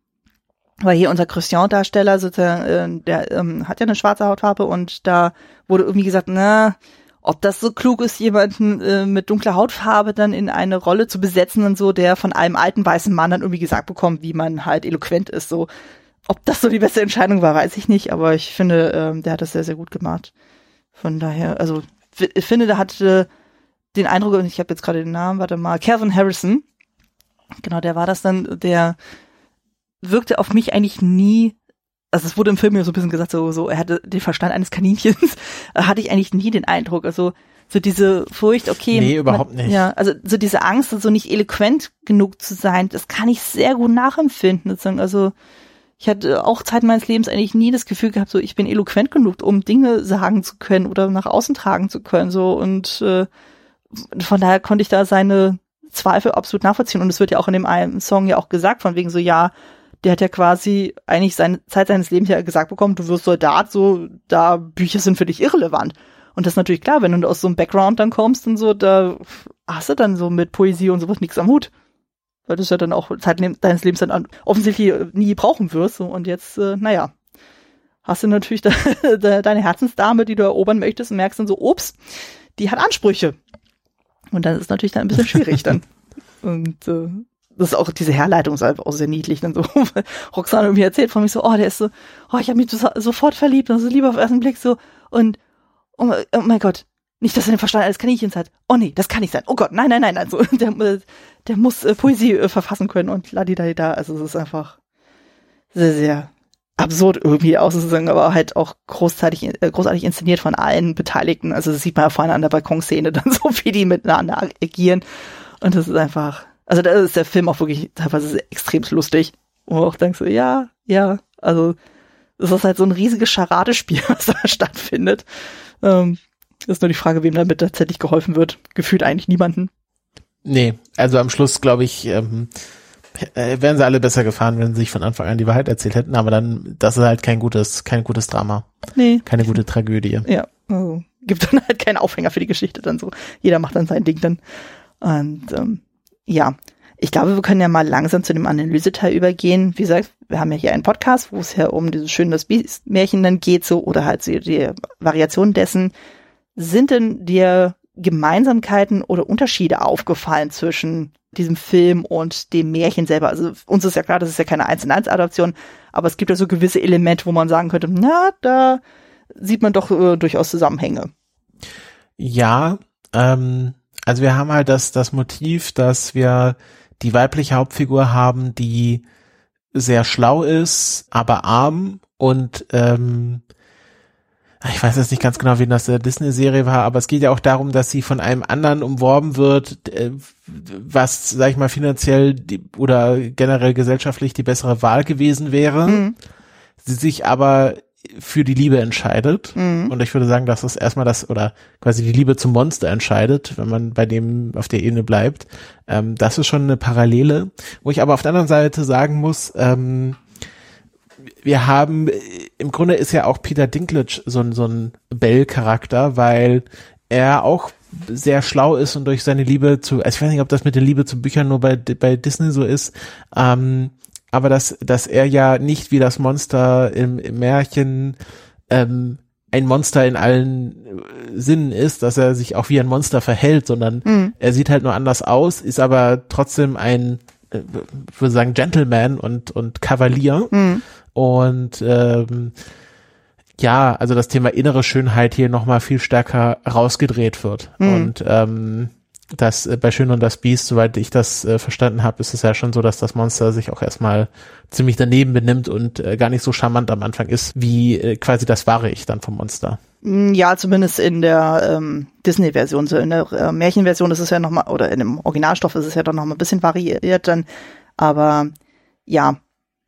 weil hier unser Christian-Darsteller sozusagen, äh, der ähm, hat ja eine schwarze Hautfarbe und da wurde irgendwie gesagt, na, ob das so klug ist, jemanden äh, mit dunkler Hautfarbe dann in eine Rolle zu besetzen und so, der von einem alten weißen Mann dann irgendwie gesagt bekommt, wie man halt eloquent ist, so. Ob das so die beste Entscheidung war, weiß ich nicht, aber ich finde, ähm, der hat das sehr, sehr gut gemacht. Von daher, also ich finde, der hatte den Eindruck, und ich habe jetzt gerade den Namen, warte mal, Kevin Harrison, genau, der war das dann, der wirkte auf mich eigentlich nie, also es wurde im Film ja so ein bisschen gesagt, so, so er hatte den Verstand eines Kaninchens, hatte ich eigentlich nie den Eindruck. Also so diese Furcht, okay. Nee, überhaupt man, nicht. Ja, also so diese Angst, so nicht eloquent genug zu sein, das kann ich sehr gut nachempfinden. Sozusagen. Also ich hatte auch Zeit meines Lebens eigentlich nie das Gefühl gehabt, so ich bin eloquent genug, um Dinge sagen zu können oder nach außen tragen zu können. So und äh, von daher konnte ich da seine Zweifel absolut nachvollziehen. Und es wird ja auch in dem einen Song ja auch gesagt, von wegen so, ja, der hat ja quasi eigentlich seine Zeit seines Lebens ja gesagt bekommen, du wirst Soldat, so, da Bücher sind für dich irrelevant. Und das ist natürlich klar, wenn du aus so einem Background dann kommst und so, da hast du dann so mit Poesie und sowas nichts am Hut. Weil du es ja dann auch Zeit deines Lebens dann offensichtlich nie brauchen wirst. So. Und jetzt, äh, naja, hast du natürlich da, da, deine Herzensdame, die du erobern möchtest und merkst dann so, ups, die hat Ansprüche. Und dann ist es natürlich dann ein bisschen schwierig dann. Und äh, das ist auch diese Herleitung ist einfach auch sehr niedlich. Dann so Roxane irgendwie erzählt von mich so, oh, der ist so, oh, ich habe mich so, sofort verliebt und so lieber auf den ersten Blick so und oh, oh mein Gott, nicht, dass er den Verstand eines Kaninchens hat. Oh nee, das kann nicht sein. Oh Gott, nein, nein, nein. Also der, der muss äh, Poesie äh, verfassen können und ladida. Also es ist einfach sehr, sehr absurd irgendwie aus, sozusagen, aber halt auch großartig, äh, großartig inszeniert von allen Beteiligten. Also das sieht man ja vorhin an der Balkonszene dann so, wie die miteinander agieren. Und das ist einfach also da ist der Film auch wirklich teilweise extrem lustig. Und auch denkst du, ja, ja, also es ist halt so ein riesiges Charadespiel, was da stattfindet. Ähm, ist nur die Frage, wem damit tatsächlich geholfen wird. Gefühlt eigentlich niemanden. Nee, also am Schluss, glaube ich, ähm, äh, wären sie alle besser gefahren, wenn sie sich von Anfang an die Wahrheit erzählt hätten, aber dann, das ist halt kein gutes, kein gutes Drama. Nee. Keine gute Tragödie. Ja, also gibt dann halt keinen Aufhänger für die Geschichte dann so. Jeder macht dann sein Ding dann. Und ähm, ja, ich glaube, wir können ja mal langsam zu dem Analyseteil übergehen. Wie gesagt, wir haben ja hier einen Podcast, wo es ja um dieses schöne Märchen dann geht, so oder halt so die Variation dessen. Sind denn dir Gemeinsamkeiten oder Unterschiede aufgefallen zwischen diesem Film und dem Märchen selber? Also uns ist ja klar, das ist ja keine 1 in 1 Adaption, aber es gibt ja so gewisse Elemente, wo man sagen könnte, na, da sieht man doch äh, durchaus Zusammenhänge. Ja, ähm, also wir haben halt das, das Motiv, dass wir die weibliche Hauptfigur haben, die sehr schlau ist, aber arm und ähm, ich weiß jetzt nicht ganz genau, wie das der Disney-Serie war, aber es geht ja auch darum, dass sie von einem anderen umworben wird, äh, was, sag ich mal, finanziell die, oder generell gesellschaftlich die bessere Wahl gewesen wäre. Mhm. Sie sich aber für die Liebe entscheidet. Mhm. Und ich würde sagen, dass das erstmal das, oder quasi die Liebe zum Monster entscheidet, wenn man bei dem auf der Ebene bleibt. Ähm, das ist schon eine Parallele. Wo ich aber auf der anderen Seite sagen muss, ähm, wir haben, im Grunde ist ja auch Peter Dinklage so ein, so ein Bell-Charakter, weil er auch sehr schlau ist und durch seine Liebe zu, also ich weiß nicht, ob das mit der Liebe zu Büchern nur bei, bei Disney so ist, ähm, aber dass, dass er ja nicht wie das Monster im, im Märchen ähm, ein Monster in allen äh, Sinnen ist, dass er sich auch wie ein Monster verhält, sondern mhm. er sieht halt nur anders aus, ist aber trotzdem ein, äh, würde sagen, Gentleman und, und Kavalier. Mhm. Und ähm, ja, also das Thema innere Schönheit hier nochmal viel stärker rausgedreht wird. Mhm. Und ähm, das äh, bei Schön und das Biest, soweit ich das äh, verstanden habe, ist es ja schon so, dass das Monster sich auch erstmal ziemlich daneben benimmt und äh, gar nicht so charmant am Anfang ist, wie äh, quasi das wahre Ich dann vom Monster. Mm, ja, zumindest in der ähm, Disney-Version. So in der äh, Märchenversion ist es ja nochmal, oder in dem Originalstoff ist es ja dann nochmal ein bisschen variiert dann. Aber ja,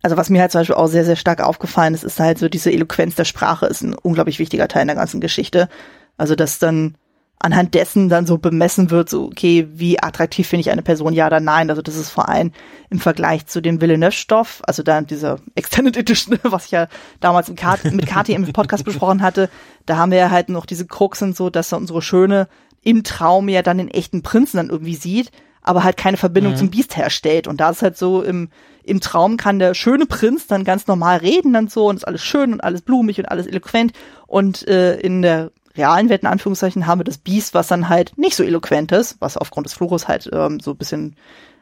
also was mir halt zum Beispiel auch sehr, sehr stark aufgefallen ist, ist halt so diese Eloquenz der Sprache ist ein unglaublich wichtiger Teil in der ganzen Geschichte. Also dass dann anhand dessen dann so bemessen wird, so, okay, wie attraktiv finde ich eine Person, ja oder nein. Also das ist vor allem im Vergleich zu dem Villeneuve-Stoff, also dann dieser Extended Edition, was ich ja damals mit Kati, mit Kati im Podcast besprochen hatte, da haben wir ja halt noch diese Kruxen so, dass unsere Schöne im Traum ja dann den echten Prinzen dann irgendwie sieht, aber halt keine Verbindung mhm. zum Biest herstellt. Und da ist halt so im, im Traum kann der schöne Prinz dann ganz normal reden dann so und ist alles schön und alles blumig und alles eloquent und äh, in der realen Welt in Anführungszeichen haben wir das Biest, was dann halt nicht so eloquent ist, was aufgrund des Fluches halt ähm, so ein bisschen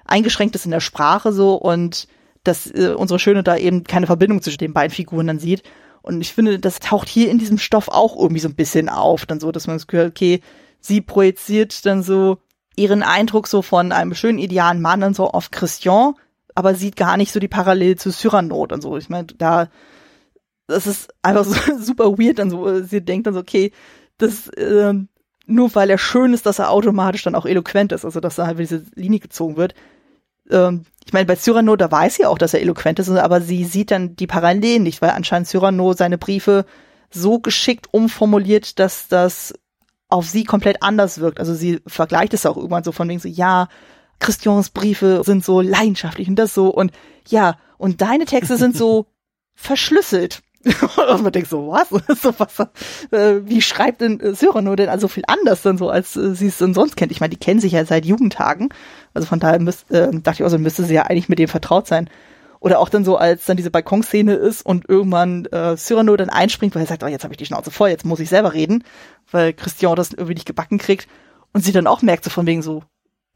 eingeschränkt ist in der Sprache so und dass äh, unsere Schöne da eben keine Verbindung zwischen den beiden Figuren dann sieht. Und ich finde, das taucht hier in diesem Stoff auch irgendwie so ein bisschen auf, dann so, dass man das Gefühl okay, sie projiziert dann so ihren Eindruck so von einem schönen idealen Mann dann so auf Christian, aber sieht gar nicht so die Parallele zu Cyrano und so. Ich meine, da das ist einfach so super weird dann so, sie denkt dann so, okay, dass ähm, nur weil er schön ist, dass er automatisch dann auch eloquent ist, also dass da halt diese Linie gezogen wird. Ähm, ich meine, bei Cyrano, da weiß sie auch, dass er eloquent ist, aber sie sieht dann die Parallelen nicht, weil anscheinend Cyrano seine Briefe so geschickt umformuliert, dass das auf sie komplett anders wirkt. Also sie vergleicht es auch irgendwann so von wegen so, ja, Christians Briefe sind so leidenschaftlich und das so und ja, und deine Texte sind so verschlüsselt. und man denkt so, was? so, was äh, wie schreibt denn äh, Cyrano denn also viel anders dann so, als äh, sie es denn sonst kennt? Ich meine, die kennen sich ja seit Jugendtagen. Also von daher müsst, äh, dachte ich auch so, müsste sie ja eigentlich mit dem vertraut sein. Oder auch dann so, als dann diese Balkonszene ist und irgendwann äh, Cyrano dann einspringt, weil er sagt, oh, jetzt habe ich die Schnauze voll, jetzt muss ich selber reden, weil Christian das irgendwie nicht gebacken kriegt. Und sie dann auch merkt so von wegen so,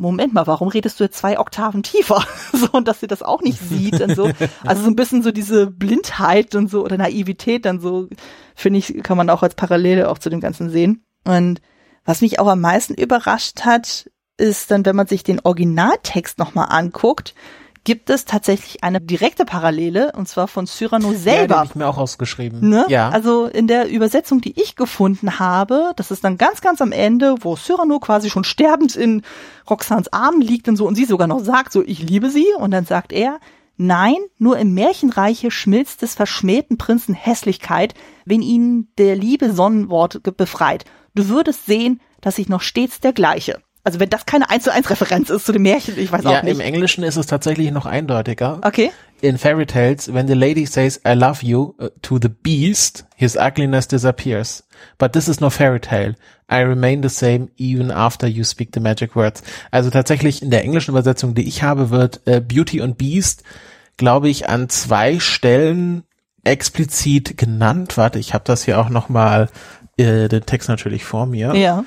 Moment mal, warum redest du jetzt zwei Oktaven tiefer? so, und dass sie das auch nicht sieht und so. Also so ein bisschen so diese Blindheit und so oder Naivität dann so, finde ich, kann man auch als Parallele auch zu dem Ganzen sehen. Und was mich auch am meisten überrascht hat, ist dann, wenn man sich den Originaltext nochmal anguckt, gibt es tatsächlich eine direkte Parallele und zwar von Cyrano selber. Ja, habe ich mir auch ausgeschrieben. Ne? Ja. Also in der Übersetzung, die ich gefunden habe, das ist dann ganz, ganz am Ende, wo Cyrano quasi schon sterbend in Roxans Armen liegt und so und sie sogar noch sagt, so ich liebe sie und dann sagt er, Nein, nur im Märchenreiche schmilzt des verschmähten Prinzen Hässlichkeit, wenn ihn der liebe Sonnenwort befreit. Du würdest sehen, dass ich noch stets der gleiche. Also wenn das keine 1 zu 1 Referenz ist zu dem Märchen, ich weiß ja, auch nicht. im Englischen ist es tatsächlich noch eindeutiger. Okay. in fairy tales, when the lady says I love you uh, to the beast, his ugliness disappears. But this is no fairy tale. I remain the same even after you speak the magic words. Also tatsächlich in der englischen Übersetzung, die ich habe, wird äh, Beauty und Beast, glaube ich, an zwei Stellen explizit genannt. Warte, ich habe das hier auch noch mal äh, den Text natürlich vor mir. Ja.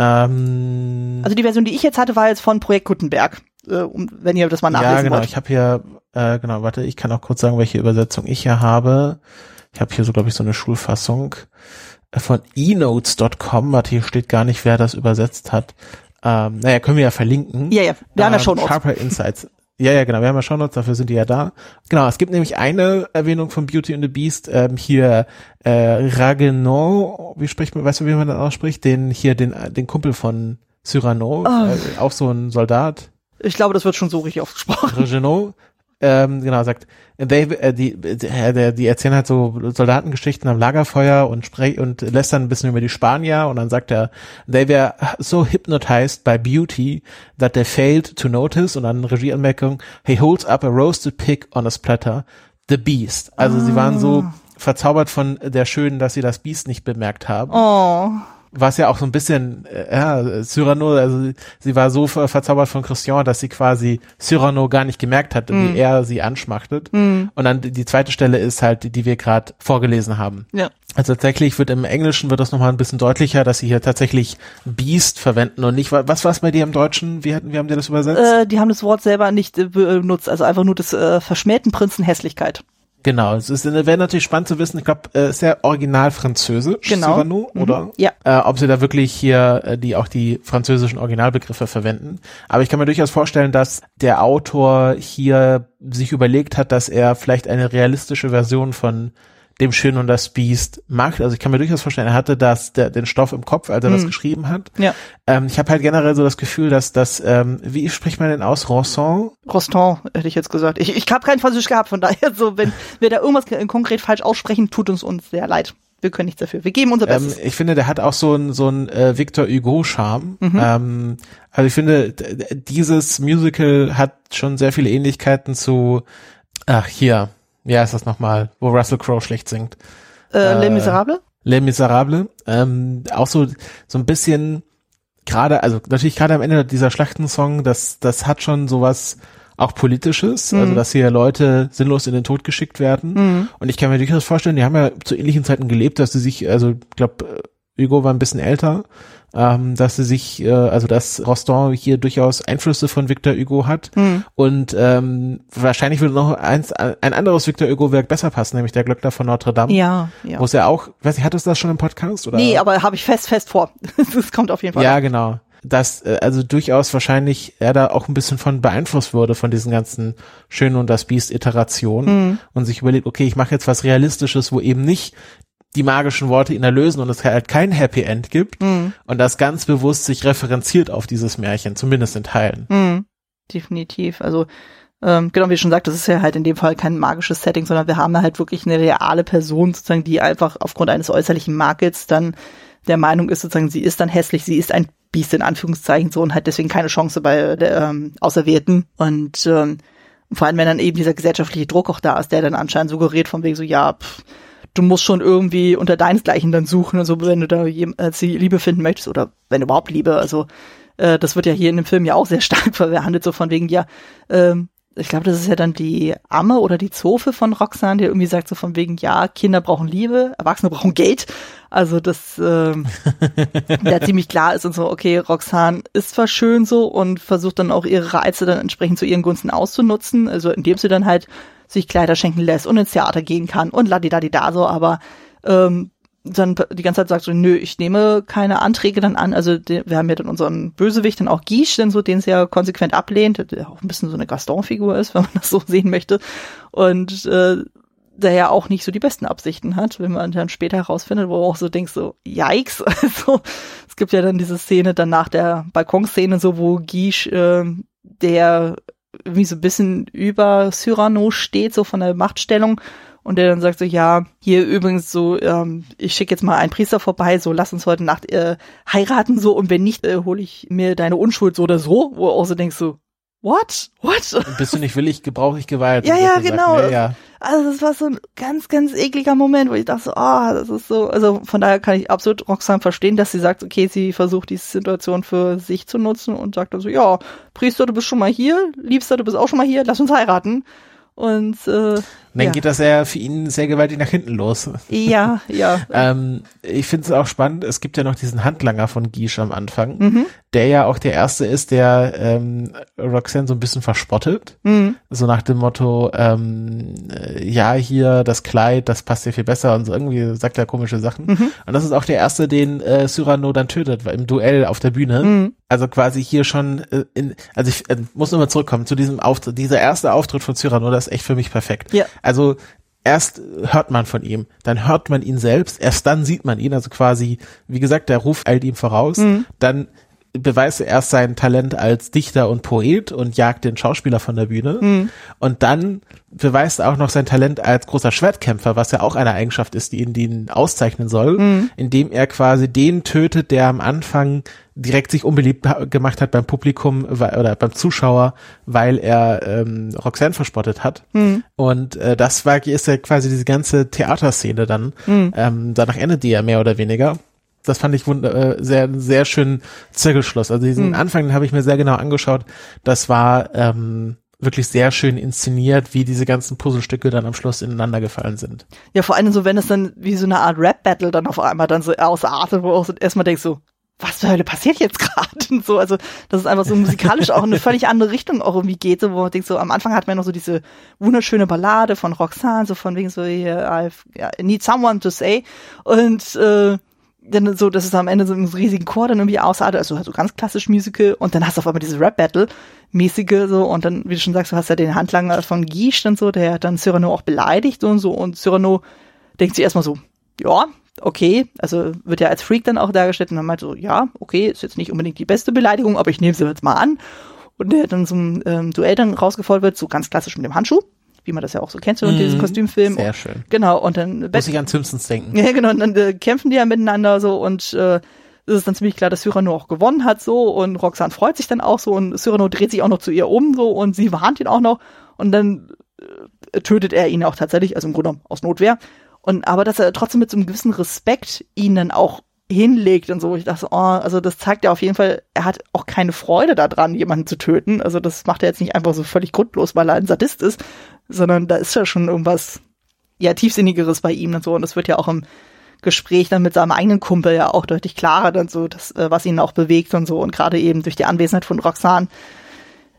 Ähm, Also die Version, die ich jetzt hatte, war jetzt von Projekt Gutenberg. Äh, um, wenn ihr das mal nachlesen ja, genau. wollt. Ich habe hier, äh, genau, warte, ich kann auch kurz sagen, welche Übersetzung ich hier habe. Ich habe hier so, glaube ich, so eine Schulfassung äh, von enotes.com. Warte, hier steht gar nicht, wer das übersetzt hat. Ähm, naja, können wir ja verlinken. Ja, ja. Wir haben ja schon Sharper Insights. Ja, ja, genau. Wir haben ja Shownotes, dafür sind die ja da. Genau, es gibt nämlich eine Erwähnung von Beauty and the Beast, ähm, hier äh, Raguenon, wie spricht man, weißt du, wie man das ausspricht? Den hier, den, den Kumpel von Cyrano, Oh. äh, auch so ein Soldat. Ich glaube, das wird schon so richtig ausgesprochen. Regenot, ähm, genau, sagt, they, äh, die, äh, die, erzählen halt so Soldatengeschichten am Lagerfeuer und sprech und lästern ein bisschen über die Spanier und dann sagt er, they were so hypnotized by beauty that they failed to notice und dann Regieanmerkung, he holds up a roasted pig on a splatter, the beast. Also sie waren so verzaubert von der Schönen, dass sie das Biest nicht bemerkt haben Oh. Was ja auch so ein bisschen, äh, ja, Cyrano, also sie war so ver verzaubert von Christian, dass sie quasi Cyrano gar nicht gemerkt hat, Mm. wie er sie anschmachtet. Und dann die, zweite Stelle ist halt, die, die wir gerade vorgelesen haben. Ja. Also tatsächlich wird im Englischen wird das nochmal ein bisschen deutlicher, dass sie hier tatsächlich Beast verwenden und nicht, was war es bei dir im Deutschen? Wie, hatten, wie haben die das übersetzt? Äh, die haben das Wort selber nicht äh, benutzt, also einfach nur das äh, verschmähten Prinzen Hässlichkeit. Genau, es ist wäre natürlich spannend zu wissen, ich glaube, äh, ist ja original französisch, Genau. Cyrano, Mhm. oder? Ja. Äh, ob sie da wirklich hier äh, die auch die französischen Originalbegriffe verwenden. Aber ich kann mir durchaus vorstellen, dass der Autor hier sich überlegt hat, dass er vielleicht eine realistische Version von dem Schön und das Biest macht. Also ich kann mir durchaus vorstellen, er hatte das, der, den Stoff im Kopf, als er das Mhm. geschrieben hat. Ja. Ähm, ich habe halt generell so das Gefühl, dass das, ähm, wie spricht man denn aus, Ranson? Rostand, hätte ich jetzt gesagt. Ich, ich habe kein Französisch gehabt, von daher, so, wenn wir da irgendwas konkret falsch aussprechen, tut uns uns sehr leid. Wir können nichts dafür. Wir geben unser Ähm, Bestes. ich finde, der hat auch so ein so ein äh, Victor Hugo Charme. Mhm. Ähm, also ich finde, dieses Musical hat schon sehr viele Ähnlichkeiten zu, ach hier, wie heißt das nochmal, wo Russell Crowe schlecht singt. äh, äh, Les Miserables? Les Miserables. Ähm, auch so so ein bisschen gerade, also natürlich gerade am Ende dieser Schlachtensong, das das hat schon sowas auch politisches, also Mhm. dass hier Leute sinnlos in den Tod geschickt werden. Mhm. Und ich kann mir durchaus vorstellen, die haben ja zu ähnlichen Zeiten gelebt, dass sie sich, also ich glaube, Hugo war ein bisschen älter, ähm, dass sie sich, äh, also dass Rostand hier durchaus Einflüsse von Victor Hugo hat. Mhm. Und ähm, wahrscheinlich würde noch eins, ein anderes Victor Hugo-Werk besser passen, nämlich der Glöckner von Notre Dame. Ja, ja. Wo es ja auch, weiß ich, hat es das schon im Podcast? Oder? Nee, aber habe ich fest, fest vor. das kommt auf jeden Fall. Ja, genau. Dass äh, also durchaus wahrscheinlich er da auch ein bisschen von beeinflusst wurde von diesen ganzen Schön und das Biest Iterationen Mhm. und sich überlegt, okay, ich mache jetzt was Realistisches, wo eben nicht die magischen Worte ihn erlösen und es halt kein Happy End gibt Mhm. und das ganz bewusst sich referenziert auf dieses Märchen, zumindest in Teilen. Mhm. Definitiv. Also ähm, genau wie ich schon sagte, das ist ja halt in dem Fall kein magisches Setting, sondern wir haben halt wirklich eine reale Person sozusagen, die einfach aufgrund eines äußerlichen Makels dann der Meinung ist sozusagen, sie ist dann hässlich, sie ist ein Biest in Anführungszeichen so und hat deswegen keine Chance bei der ähm, Auserwählten und ähm, vor allem wenn dann eben dieser gesellschaftliche Druck auch da ist, der dann anscheinend suggeriert von wegen so ja pff, du musst schon irgendwie unter deinesgleichen dann suchen, also wenn du da jem- äh, die Liebe finden möchtest oder wenn überhaupt Liebe, also äh, das wird ja hier in dem Film ja auch sehr stark verhandelt, so von wegen, ja, ähm, ich glaube, das ist ja dann die Amme oder die Zofe von Roxanne, die irgendwie sagt so von wegen, ja, Kinder brauchen Liebe, Erwachsene brauchen Geld. Also das ähm, der ziemlich klar ist und so, okay, Roxanne ist zwar schön so und versucht dann auch ihre Reize dann entsprechend zu ihren Gunsten auszunutzen, also indem sie dann halt sich Kleider schenken lässt und ins Theater gehen kann und ladidadida so, aber ähm, dann die ganze Zeit sagt so, nö, ich nehme keine Anträge dann an. Also die, wir haben ja dann unseren Bösewicht, dann auch Guiche, dann so, den sie ja konsequent ablehnt, der auch ein bisschen so eine Gaston-Figur ist, wenn man das so sehen möchte. Und äh, der ja auch nicht so die besten Absichten hat, wenn man dann später herausfindet, wo auch so denkst, so, yikes. Also es gibt ja dann diese Szene dann nach der Balkonszene, so wo Guiche, äh, der irgendwie so ein bisschen über Cyrano steht, so von der Machtstellung, und der dann sagt so, ja, hier übrigens so, ähm, ich schicke jetzt mal einen Priester vorbei, so lass uns heute Nacht äh, heiraten so. Und wenn nicht, äh, hole ich mir deine Unschuld so oder so, wo du auch so denkst so, what? What? Bist du nicht willig, gebrauche ich Gewalt? Ja, ja, genau. Sachen. Ja, ja. Also das war so ein ganz, ganz ekliger Moment, wo ich dachte so, oh, das ist so, also von daher kann ich absolut Roxanne verstehen, dass sie sagt, okay, sie versucht diese Situation für sich zu nutzen und sagt dann so, ja, Priester, du bist schon mal hier, Liebster, du bist auch schon mal hier, lass uns heiraten. Und äh, Und dann ja. geht das ja für ihn sehr gewaltig nach hinten los. ja, ja. Ähm, ich finde es auch spannend, es gibt ja noch diesen Handlanger von Guiche am Anfang, Mhm. der ja auch der Erste ist, der ähm, Roxanne so ein bisschen verspottet. Mhm. So nach dem Motto, ähm, äh, ja, hier das Kleid, das passt dir viel besser und so irgendwie sagt er komische Sachen. Mhm. Und das ist auch der Erste, den äh, Cyrano dann tötet, weil im Duell auf der Bühne. Mhm. Also quasi hier schon äh, in, also ich äh, muss nochmal zurückkommen zu diesem Auftritt, dieser erste Auftritt von Cyrano, das ist echt für mich perfekt. Ja. Also erst hört man von ihm, dann hört man ihn selbst, erst dann sieht man ihn, also quasi, wie gesagt, der Ruf eilt ihm voraus, Mhm. dann beweist er erst sein Talent als Dichter und Poet und jagt den Schauspieler von der Bühne Mhm. und dann beweist er auch noch sein Talent als großer Schwertkämpfer, was ja auch eine Eigenschaft ist, die ihn, die ihn auszeichnen soll, Mhm. indem er quasi den tötet, der am Anfang direkt sich unbeliebt gemacht hat beim Publikum oder beim Zuschauer, weil er ähm, Roxanne verspottet hat. Mhm. Und äh, das war ist ja quasi diese ganze Theaterszene dann. Mhm. Ähm, danach endet die ja mehr oder weniger. Das fand ich wund äh, sehr sehr schön Zirkelschluss. Also diesen Mhm. Anfang habe ich mir sehr genau angeschaut. Das war ähm, wirklich sehr schön inszeniert, wie diese ganzen Puzzlestücke dann am Schluss ineinander gefallen sind. Ja, vor allem so, wenn es dann wie so eine Art Rap-Battle dann auf einmal dann so ausartet, wo du auch so erstmal denkst so, was zur Hölle passiert jetzt gerade? Und so, also, dass es einfach so musikalisch auch in eine völlig andere Richtung auch irgendwie geht, so, wo man denkt so, am Anfang hat man noch so diese wunderschöne Ballade von Roxanne, so von wegen so, ja, I need someone to say. Und, äh, dann so, dass es am Ende so einen riesigen Chor dann irgendwie ausartet, also halt so ganz klassisch Musical und dann hast du auf einmal diese Rap-Battle-mäßige so und dann, wie du schon sagst, du hast ja den Handlanger von Guiche dann so, der hat dann Cyrano auch beleidigt und so und Cyrano denkt sich erstmal so, ja, okay, also wird ja als Freak dann auch dargestellt und dann meint so, ja, okay, ist jetzt nicht unbedingt die beste Beleidigung, aber ich nehme sie jetzt mal an. Und der dann zum ähm, Duell dann rausgefordert wird, so ganz klassisch mit dem Handschuh, wie man das ja auch so kennt, so in diesem Mhm. Kostümfilm. Sehr schön. Genau, und dann Muss ich an Simpsons denken. ja, genau, und dann äh, kämpfen die ja miteinander so und äh, es ist dann ziemlich klar, dass Cyrano auch gewonnen hat so und Roxanne freut sich dann auch so und Cyrano dreht sich auch noch zu ihr um so und sie warnt ihn auch noch und dann äh, tötet er ihn auch tatsächlich, also im Grunde genommen aus Notwehr. Und aber dass er trotzdem mit so einem gewissen Respekt ihn dann auch hinlegt und so. Ich dachte, oh, also das zeigt ja auf jeden Fall, er hat auch keine Freude daran, jemanden zu töten. Also das macht er jetzt nicht einfach so völlig grundlos, weil er ein Sadist ist, sondern da ist ja schon irgendwas ja tiefsinnigeres bei ihm und so. Und das wird ja auch im Gespräch dann mit seinem eigenen Kumpel ja auch deutlich klarer dann so, das, äh, was ihn auch bewegt und so. Und gerade eben durch die Anwesenheit von Roxanne,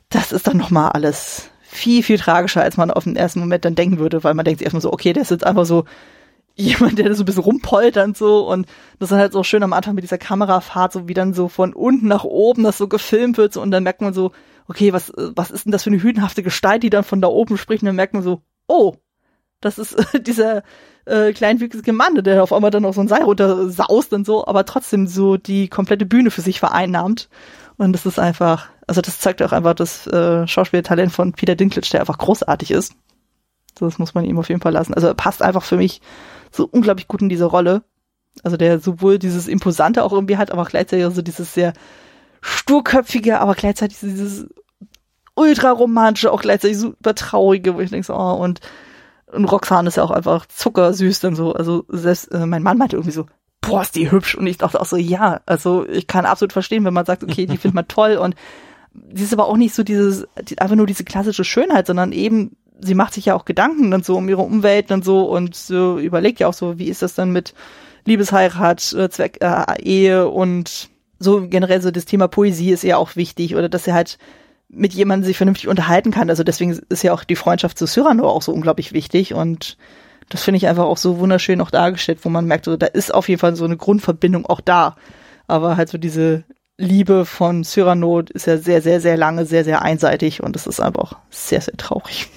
das ist dann nochmal alles viel, viel tragischer, als man auf den ersten Moment dann denken würde, weil man denkt sich erstmal so, okay, der ist jetzt einfach so jemand, der so ein bisschen rumpoltert so und das ist halt so schön am Anfang mit dieser Kamerafahrt, so wie dann so von unten nach oben das so gefilmt wird so, und dann merkt man so, okay, was, was ist denn das für eine hühnhafte Gestalt, die dann von da oben spricht und dann merkt man so, oh, das ist dieser äh, kleinwüchsige Mann, der auf einmal dann auf so ein Seil runter saust und so, aber trotzdem so die komplette Bühne für sich vereinnahmt. Und das ist einfach, also das zeigt auch einfach das äh, Schauspieltalent von Peter Dinklage, der einfach großartig ist. So, das muss man ihm auf jeden Fall lassen. Also er passt einfach für mich so unglaublich gut in diese Rolle. Also der sowohl dieses Imposante auch irgendwie hat, aber auch gleichzeitig so dieses sehr sturköpfige, aber gleichzeitig dieses ultra romantische, auch gleichzeitig super traurige, wo ich denke so, oh, und, und Roxanne ist ja auch einfach zuckersüß dann so. Also selbst äh, mein Mann meinte irgendwie so, boah, ist die hübsch. Und ich dachte auch so, ja, also ich kann absolut verstehen, wenn man sagt, okay, die findet man toll und sie ist aber auch nicht so dieses, die, einfach nur diese klassische Schönheit, sondern eben, sie macht sich ja auch Gedanken und so um ihre Umwelt und so und so überlegt ja auch so, wie ist das dann mit Liebesheirat, äh, Zweck, äh, Ehe und so generell so das Thema Poesie ist ja auch wichtig oder dass sie halt mit jemandem sich vernünftig unterhalten kann. Also deswegen ist ja auch die Freundschaft zu Cyrano auch so unglaublich wichtig und das finde ich einfach auch so wunderschön auch dargestellt, wo man merkt, so, da ist auf jeden Fall so eine Grundverbindung auch da. Aber halt so diese Liebe von Cyrano ist ja sehr, sehr, sehr lange, sehr, sehr einseitig und das ist einfach sehr, sehr traurig,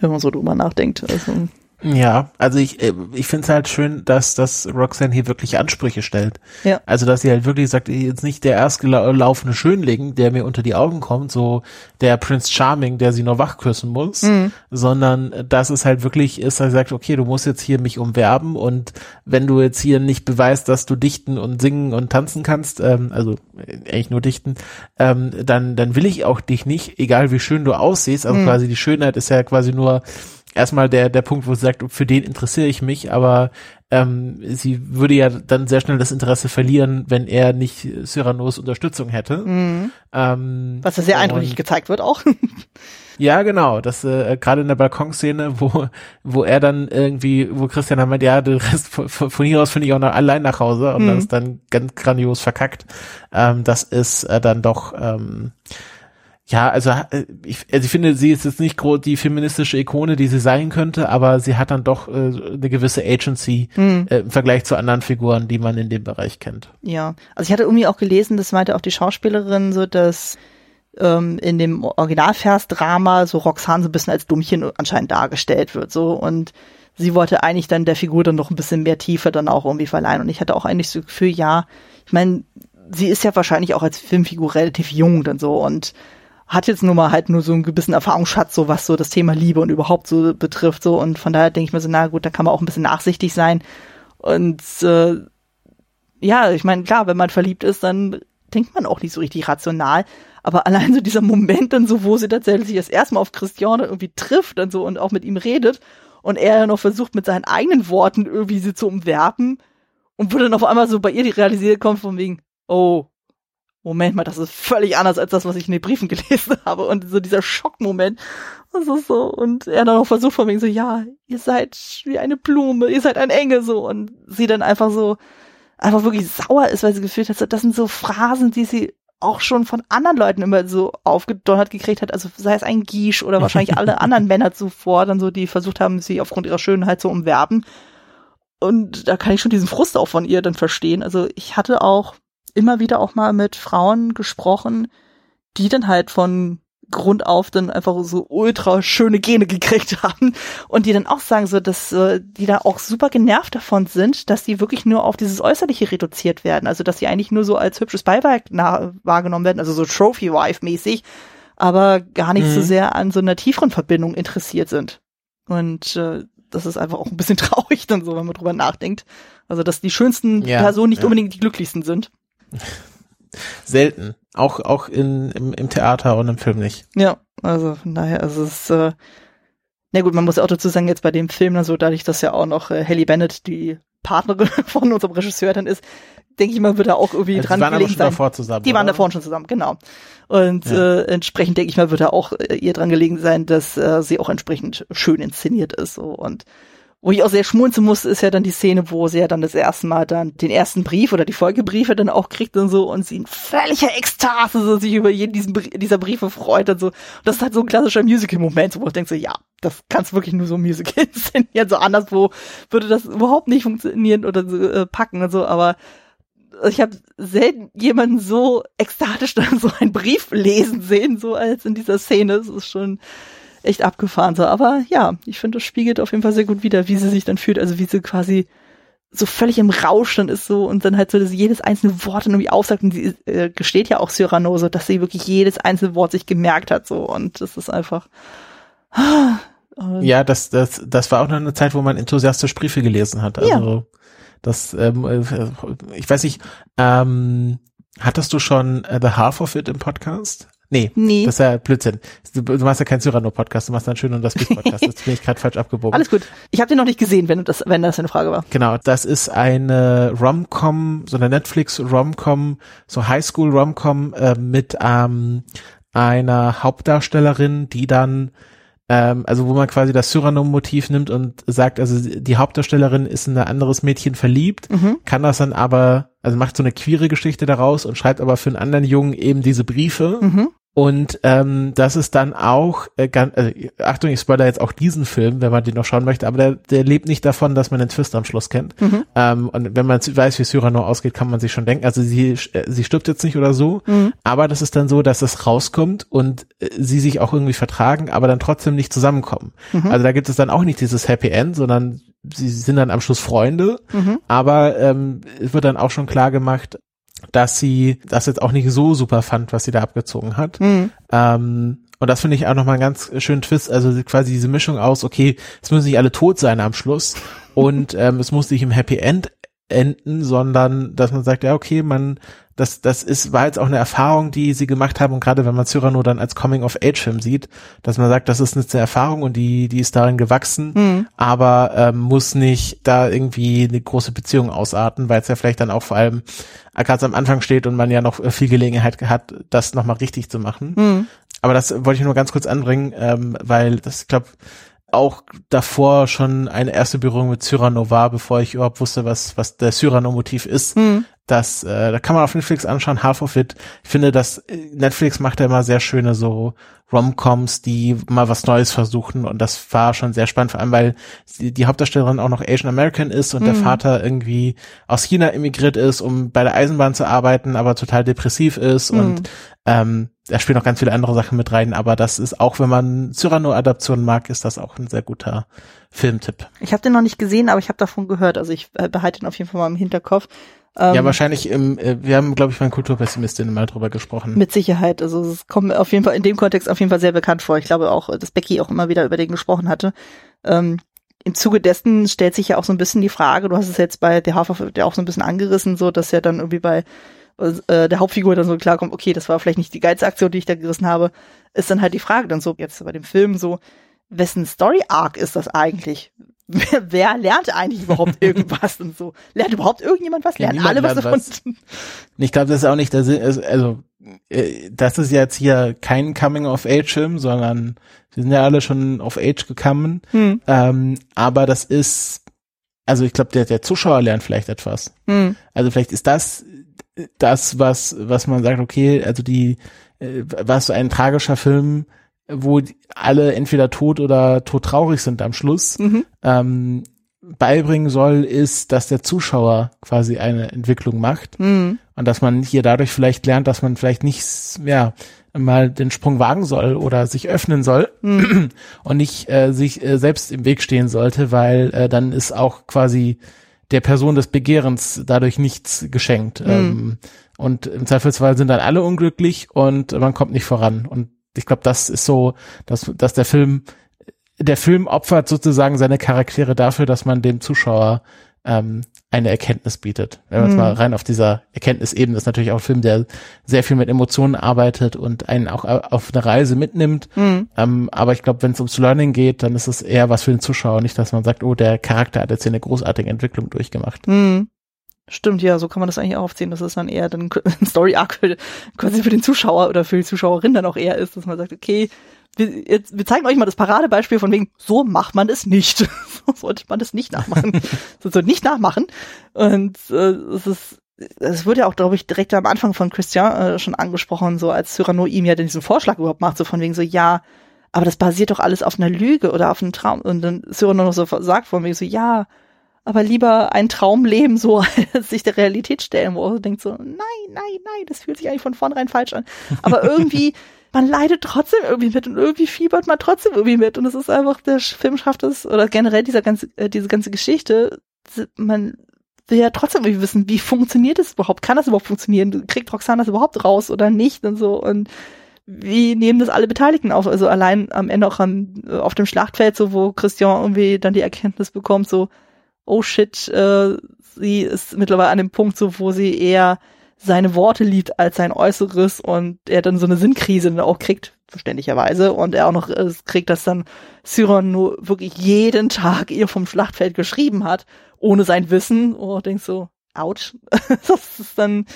wenn man so drüber nachdenkt. Also, Ja, also ich, äh, ich finde es halt schön, dass, dass Roxanne hier wirklich Ansprüche stellt. Ja. Also dass sie halt wirklich sagt, jetzt nicht der erstgelaufene Schönling, der mir unter die Augen kommt, so der Prince Charming, der sie nur wachküssen muss, Mhm. sondern dass es halt wirklich ist, dass sie sagt, okay, du musst jetzt hier mich umwerben und wenn du jetzt hier nicht beweist, dass du dichten und singen und tanzen kannst, ähm, also äh, eigentlich nur dichten, ähm, dann, dann will ich auch dich nicht, egal wie schön du aussiehst, also Mhm. quasi die Schönheit ist ja quasi nur erstmal der, der Punkt, wo sie sagt, für den interessiere ich mich, aber ähm, sie würde ja dann sehr schnell das Interesse verlieren, wenn er nicht Cyranos Unterstützung hätte. Mhm. Ähm, Was ja sehr eindrücklich gezeigt wird auch. Ja, genau. Das äh, gerade in der Balkonszene, wo wo er dann irgendwie, wo Christian dann meint, ja, den Rest von, von von hier aus finde ich auch noch allein nach Hause und Mhm. das ist dann ganz grandios verkackt. Ähm, das ist äh, dann doch ähm, ja, also äh, ich, also ich finde, sie ist jetzt nicht groß die feministische Ikone, die sie sein könnte, aber sie hat dann doch äh, eine gewisse Agency Mhm. äh, im Vergleich zu anderen Figuren, die man in dem Bereich kennt. Ja, also ich hatte irgendwie auch gelesen, das meinte auch die Schauspielerin, so dass ähm, in dem Originalvers-Drama so Roxanne so ein bisschen als Dummchen anscheinend dargestellt wird, so und sie wollte eigentlich dann der Figur dann noch ein bisschen mehr Tiefe dann auch irgendwie verleihen und ich hatte auch eigentlich so das Gefühl, ja, ich meine, sie ist ja wahrscheinlich auch als Filmfigur relativ jung dann so und hat jetzt nur mal halt nur so einen gewissen Erfahrungsschatz, so was so das Thema Liebe und überhaupt so betrifft, so und von daher denke ich mir so, na gut, da kann man auch ein bisschen nachsichtig sein und äh, ja, ich meine, klar, wenn man verliebt ist, dann denkt man auch nicht so richtig rational. Aber allein so dieser Moment dann so, wo sie tatsächlich das erste Mal auf Christian irgendwie trifft und so und auch mit ihm redet und er noch versucht mit seinen eigenen Worten irgendwie sie zu umwerben und wo dann auf einmal so bei ihr die Realisierung kommt von wegen, oh, Moment mal, das ist völlig anders als das, was ich in den Briefen gelesen habe und so dieser Schockmoment. Das ist so und er dann auch versucht von wegen so, ja, ihr seid wie eine Blume, ihr seid ein Engel so und sie dann einfach so einfach wirklich sauer ist, weil sie gefühlt hat, das sind so Phrasen, die sie auch schon von anderen Leuten immer so aufgedonnert gekriegt hat, also sei es ein Giesch oder wahrscheinlich alle anderen Männer zuvor, dann so, die versucht haben, sie aufgrund ihrer Schönheit zu umwerben. Und da kann ich schon diesen Frust auch von ihr dann verstehen. Also ich hatte auch immer wieder auch mal mit Frauen gesprochen, die dann halt von Grund auf dann einfach so ultra schöne Gene gekriegt haben und die dann auch sagen so, dass äh, die da auch super genervt davon sind, dass die wirklich nur auf dieses Äußerliche reduziert werden, also dass sie eigentlich nur so als hübsches Beiwerk wahrgenommen werden, also so Trophy Wife mäßig, aber gar nicht so Mhm. sehr an so einer tieferen Verbindung interessiert sind. Und äh, das ist einfach auch ein bisschen traurig dann so, wenn man drüber nachdenkt. Also dass die schönsten Ja, Personen nicht ja. unbedingt die glücklichsten sind. Selten. Auch, auch in, im, im Theater und im Film nicht. Ja, also von daher, also es ist, äh, na gut, man muss auch dazu sagen, jetzt bei dem Film, dann so dadurch, dass ja auch noch äh, Halle Bennett die Partnerin von unserem Regisseur dann ist, denke ich mal, wird er auch irgendwie Also dran die waren aber gelegen schon sein. davor zusammen. Die waren oder? davor schon zusammen, genau. Und Ja. äh, entsprechend denke ich mal, wird er auch äh, ihr dran gelegen sein, dass äh, sie auch entsprechend schön inszeniert ist. So. Und wo ich auch sehr schmunzeln musste, ist ja dann die Szene, wo sie ja dann das erste Mal dann den ersten Brief oder die Folgebriefe dann auch kriegt und so und sie in völliger Ekstase so sich über jeden diesen, dieser Briefe freut und so. Und das ist halt so ein klassischer Musical-Moment, wo ich denke so, ja, das kannst wirklich nur so ein Musical inszenieren. So anderswo würde das überhaupt nicht funktionieren oder so, äh, packen und so, aber ich habe selten jemanden so ekstatisch dann so einen Brief lesen sehen, so als in dieser Szene. Es ist schon echt abgefahren so. Aber ja, ich finde, das spiegelt auf jeden Fall sehr gut wider, wie sie sich dann fühlt. Also wie sie quasi so völlig im Rausch dann ist so und dann halt so, dass jedes einzelne Wort dann irgendwie aufsagt und sie äh, gesteht ja auch Cyrano so, dass sie wirklich jedes einzelne Wort sich gemerkt hat so und das ist einfach äh, Ja, das, das, das war auch noch eine Zeit, wo man enthusiastisch Briefe gelesen hat. Also das, ähm, äh, ich weiß nicht, ähm, hattest du schon äh, The Half of It im Podcast? Nee, Nee. das ist ja Blödsinn. Du, du machst ja keinen Cyrano-Podcast, du machst einen schönen und das Podcast. Jetzt bin ich gerade falsch abgebogen. alles gut. Ich habe den noch nicht gesehen, wenn das wenn das eine Frage war. Genau, das ist eine Rom-Com, so eine Netflix-Rom-Com, so Highschool-Rom-Com äh, mit ähm, einer Hauptdarstellerin, die dann, ähm, also wo man quasi das Cyrano-Motiv nimmt und sagt, also die Hauptdarstellerin ist in ein anderes Mädchen verliebt, Mhm. kann das dann aber, also macht so eine queere Geschichte daraus und schreibt aber für einen anderen Jungen eben diese Briefe Mhm. Und ähm, das ist dann auch, äh, ganz, äh, Achtung, ich spoiler jetzt auch diesen Film, wenn man den noch schauen möchte, aber der, der lebt nicht davon, dass man den Twist am Schluss kennt. Mhm. Ähm, und wenn man weiß, wie Cyrano ausgeht, kann man sich schon denken, also sie, äh, sie stirbt jetzt nicht oder so, mhm. aber das ist dann so, dass es rauskommt und äh, sie sich auch irgendwie vertragen, aber dann trotzdem nicht zusammenkommen. Mhm. Also da gibt es dann auch nicht dieses Happy End, sondern sie sind dann am Schluss Freunde, mhm. aber ähm, es wird dann auch schon klar gemacht, dass sie das jetzt auch nicht so super fand, was sie da abgezogen hat. Mhm. Ähm, und das finde ich auch nochmal einen ganz schönen Twist, also quasi diese Mischung aus, okay, es müssen nicht alle tot sein am Schluss und ähm, es muss nicht im Happy End enden, sondern dass man sagt, ja, okay, man das, das ist, war jetzt auch eine Erfahrung, die sie gemacht haben und gerade wenn man Cyrano dann als Coming-of-Age-Film sieht, dass man sagt, das ist eine Erfahrung und die, die ist darin gewachsen, mhm. aber ähm, muss nicht da irgendwie eine große Beziehung ausarten, weil es ja vielleicht dann auch vor allem gerade am Anfang steht und man ja noch viel Gelegenheit hat, das nochmal richtig zu machen. Mhm. Aber das wollte ich nur ganz kurz anbringen, ähm, weil das, ich glaube, auch davor schon eine erste Berührung mit Cyrano war, bevor ich überhaupt wusste, was, was der Cyrano-Motiv ist. Mhm. Das, äh, da kann man auf Netflix anschauen, Half of It. Ich finde, dass äh, Netflix macht ja immer sehr schöne so Romcoms, die mal was Neues versuchen und das war schon sehr spannend, vor allem weil die, die Hauptdarstellerin auch noch Asian American ist und mhm. der Vater irgendwie aus China emigriert ist, um bei der Eisenbahn zu arbeiten, aber total depressiv ist mhm. und ähm, da spielen noch ganz viele andere Sachen mit rein, aber das ist auch, wenn man Cyrano-Adaptionen mag, ist das auch ein sehr guter Filmtipp. Ich habe den noch nicht gesehen, aber ich habe davon gehört, also ich äh, behalte ihn auf jeden Fall mal im Hinterkopf. Ähm, ja, wahrscheinlich im, äh, wir haben, glaube ich, bei Kulturpessimistin mal drüber gesprochen. Mit Sicherheit. Also es kommt auf jeden Fall in dem Kontext auf jeden Fall sehr bekannt vor. Ich glaube auch, dass Becky auch immer wieder über den gesprochen hatte. Ähm, Im Zuge dessen stellt sich ja auch so ein bisschen die Frage, du hast es jetzt bei The Half of ja auch so ein bisschen angerissen, so dass ja dann irgendwie bei äh, der Hauptfigur dann so klarkommt, okay, das war vielleicht nicht die geilste Aktion, die ich da gerissen habe, ist dann halt die Frage dann so, jetzt bei dem Film so, wessen Story Arc ist das eigentlich? Wer, wer lernt eigentlich überhaupt irgendwas und so? Lernt überhaupt irgendjemand was? Lernen alle was davon? Was. Ich glaube, das ist auch nicht der Sinn, also, also äh, das ist jetzt hier kein Coming-of-Age-Film, sondern wir sind ja alle schon auf Age gekommen. Hm. Ähm, aber das ist, also ich glaube, der, der Zuschauer lernt vielleicht etwas. Hm. Also vielleicht ist das das, was, was man sagt, okay, also die, äh, was ein tragischer Film, wo alle entweder tot oder todtraurig sind am Schluss, mhm. ähm, beibringen soll, ist, dass der Zuschauer quasi eine Entwicklung macht mhm. und dass man hier dadurch vielleicht lernt, dass man vielleicht nicht, ja, mal den Sprung wagen soll oder sich öffnen soll mhm. und nicht äh, sich äh, selbst im Weg stehen sollte, weil äh, dann ist auch quasi der Person des Begehrens dadurch nichts geschenkt. Mhm. Ähm, und im Zweifelsfall sind dann alle unglücklich und man kommt nicht voran. Und ich glaube, das ist so, dass, dass der Film, der Film opfert sozusagen seine Charaktere dafür, dass man dem Zuschauer ähm, eine Erkenntnis bietet. Wenn man mhm. mal rein auf dieser Erkenntnisebene ist natürlich auch ein Film, der sehr viel mit Emotionen arbeitet und einen auch auf eine Reise mitnimmt. Mhm. Ähm, aber ich glaube, wenn es ums Learning geht, dann ist es eher was für den Zuschauer, nicht, dass man sagt, oh, der Charakter hat jetzt hier eine großartige Entwicklung durchgemacht. Mhm. Stimmt, ja, so kann man das eigentlich aufziehen, dass es dann eher dann ein Story-Arc quasi für den Zuschauer oder für die Zuschauerin dann auch eher ist, dass man sagt, okay, wir, jetzt, wir zeigen euch mal das Paradebeispiel von wegen, so macht man es nicht. so sollte man es nicht nachmachen. so soll nicht nachmachen. Und äh, es ist es wurde ja auch, glaube ich, direkt am Anfang von Christian äh, schon angesprochen, so als Cyrano ihm ja diesen Vorschlag überhaupt macht, so von wegen so, ja, aber das basiert doch alles auf einer Lüge oder auf einem Traum. Und dann Cyrano noch so sagt von wegen so, ja, aber lieber ein Traum leben, so als sich der Realität stellen, wo er denkt so, nein, nein, nein, das fühlt sich eigentlich von vornherein falsch an. Aber irgendwie man leidet trotzdem irgendwie mit und irgendwie fiebert man trotzdem irgendwie mit und es ist einfach, der Film schafft es, oder generell dieser ganze, äh, diese ganze Geschichte, man will ja trotzdem irgendwie wissen, wie funktioniert es überhaupt? Kann das überhaupt funktionieren? Kriegt Roxana das überhaupt raus oder nicht und so und wie nehmen das alle Beteiligten auf? Also allein am Ende auch am, äh, auf dem Schlachtfeld, so wo Christian irgendwie dann die Erkenntnis bekommt, so, oh shit, äh, sie ist mittlerweile an dem Punkt, so wo sie eher seine Worte liebt als sein Äußeres und er dann so eine Sinnkrise dann auch kriegt, verständlicherweise, und er auch noch äh, kriegt, dass dann Syron nur wirklich jeden Tag ihr vom Schlachtfeld geschrieben hat, ohne sein Wissen, oh, denkst so, ouch, das ist dann,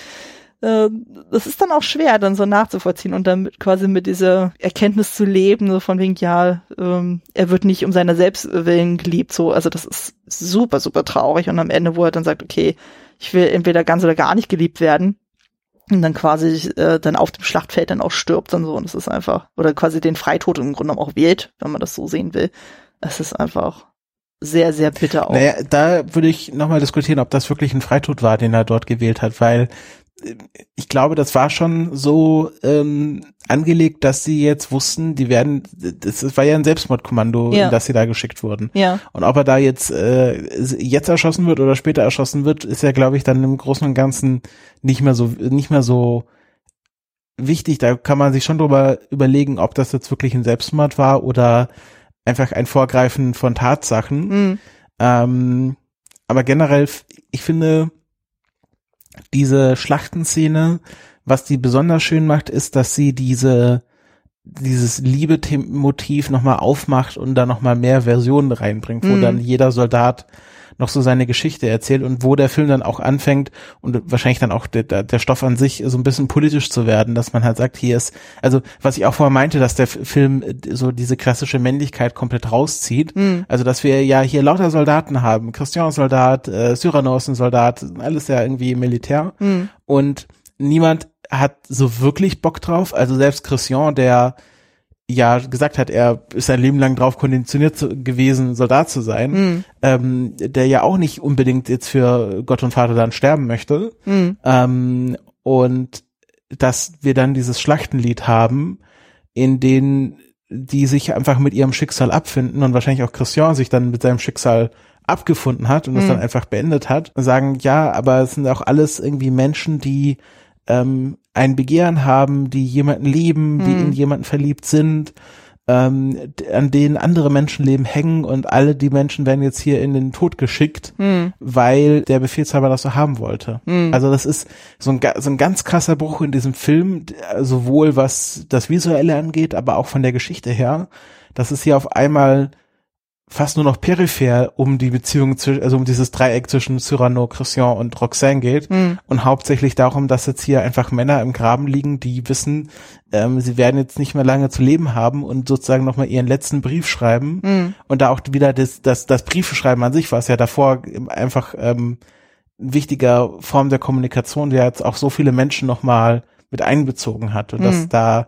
äh, das ist dann auch schwer, dann so nachzuvollziehen und dann quasi mit dieser Erkenntnis zu leben, so von wegen, ja, ähm, er wird nicht um seiner Selbstwillen geliebt, so, also das ist super, super traurig und am Ende, wo er dann sagt, okay, ich will entweder ganz oder gar nicht geliebt werden. und dann quasi äh, dann auf dem Schlachtfeld dann auch stirbt und so und es ist einfach oder quasi den Freitod im Grunde auch wählt, wenn man das so sehen will. Es ist einfach sehr sehr bitter auch. Naja, da würde ich nochmal diskutieren, ob das wirklich ein Freitod war, den er dort gewählt hat, weil ich glaube, das war schon so ähm, angelegt, dass sie jetzt wussten, die werden, das war ja ein Selbstmordkommando, ja. in das sie da geschickt wurden. Ja. Und ob er da jetzt äh, jetzt erschossen wird oder später erschossen wird, ist ja, glaube ich, dann im Großen und Ganzen nicht mehr so nicht mehr so wichtig. Da kann man sich schon drüber überlegen, ob das jetzt wirklich ein Selbstmord war oder einfach ein Vorgreifen von Tatsachen. Mhm. Ähm, aber generell, ich finde, diese Schlachtenszene, was die besonders schön macht, ist, dass sie diese dieses Liebe-Motiv nochmal aufmacht und da nochmal mehr Versionen reinbringt, wo mhm. dann jeder Soldat noch so seine Geschichte erzählt und wo der Film dann auch anfängt und wahrscheinlich dann auch der, der Stoff an sich so ein bisschen politisch zu werden, dass man halt sagt, hier ist, also was ich auch vorher meinte, dass der Film so diese klassische Männlichkeit komplett rauszieht, mhm. also dass wir ja hier lauter Soldaten haben, Christian Soldat, äh, Cyrano ist ein Soldat, alles ja irgendwie Militär mhm. und niemand hat so wirklich Bock drauf, also selbst Christian, der ja gesagt hat, er ist sein Leben lang drauf konditioniert zu, gewesen, Soldat zu sein, mhm. ähm, der ja auch nicht unbedingt jetzt für Gott und Vater dann sterben möchte. Mhm. Ähm, und dass wir dann dieses Schlachtenlied haben, in dem die sich einfach mit ihrem Schicksal abfinden und wahrscheinlich auch Christian sich dann mit seinem Schicksal abgefunden hat und es mhm. dann einfach beendet hat und sagen, ja, aber es sind auch alles irgendwie Menschen, die ähm, ein Begehren haben, die jemanden lieben, die hm. in jemanden verliebt sind, ähm, an denen andere Menschenleben hängen und alle die Menschen werden jetzt hier in den Tod geschickt, hm. weil der Befehlshaber das so haben wollte. Hm. Also das ist so ein, so ein ganz krasser Bruch in diesem Film, sowohl was das Visuelle angeht, aber auch von der Geschichte her. Das ist hier auf einmal fast nur noch peripher um die Beziehung zwischen, also um dieses Dreieck zwischen Cyrano, Christian und Roxane geht mhm. und hauptsächlich darum, dass jetzt hier einfach Männer im Graben liegen, die wissen, ähm, sie werden jetzt nicht mehr lange zu leben haben und sozusagen nochmal ihren letzten Brief schreiben mhm. und da auch wieder das, das, das Briefeschreiben an sich, was ja davor einfach ähm, wichtiger Form der Kommunikation, der jetzt auch so viele Menschen nochmal mit einbezogen hat und mhm. dass da äh,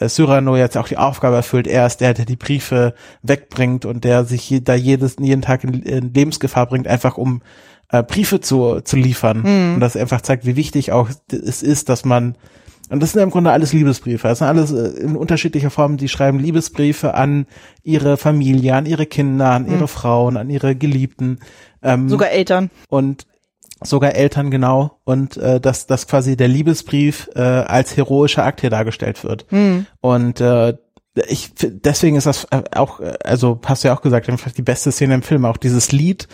Cyrano jetzt auch die Aufgabe erfüllt, er ist der, der die Briefe wegbringt und der sich je, da jedes, jeden Tag in, in, Lebensgefahr bringt, einfach um äh, Briefe zu, zu liefern. Mhm. Und das einfach zeigt, wie wichtig auch es ist, dass man und das sind im Grunde alles Liebesbriefe. Das sind alles äh, in unterschiedlicher Form. Die schreiben Liebesbriefe an ihre Familie, an ihre Kinder, an ihre mhm. Frauen, an ihre Geliebten. Ähm, Sogar Eltern. Und sogar Eltern genau und äh, dass dass quasi der Liebesbrief äh, als heroischer Akt hier dargestellt wird mhm. und äh, ich deswegen ist das äh, auch also hast du ja auch gesagt einfach die beste Szene im Film auch dieses Lied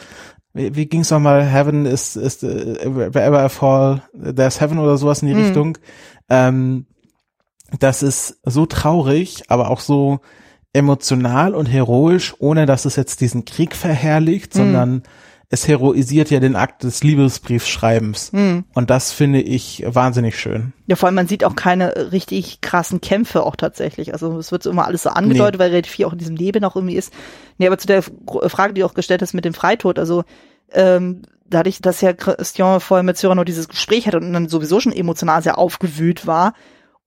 wie, wie ging's nochmal Heaven ist ist uh, wherever I fall there's heaven oder sowas in die mhm. Richtung ähm, das ist so traurig aber auch so emotional und heroisch ohne dass es jetzt diesen Krieg verherrlicht mhm. sondern es heroisiert ja den Akt des Liebesbriefschreibens. Hm. Und das finde ich wahnsinnig schön. Ja, vor allem man sieht auch keine richtig krassen Kämpfe auch tatsächlich. Also es wird immer alles so angedeutet, nee. weil relativ viel auch in diesem Leben auch irgendwie ist. Nee, aber zu der Frage, die du auch gestellt hast mit dem Freitod, also ähm, dadurch, dass ja Christian vorher mit Cyrano dieses Gespräch hatte und dann sowieso schon emotional sehr aufgewühlt war,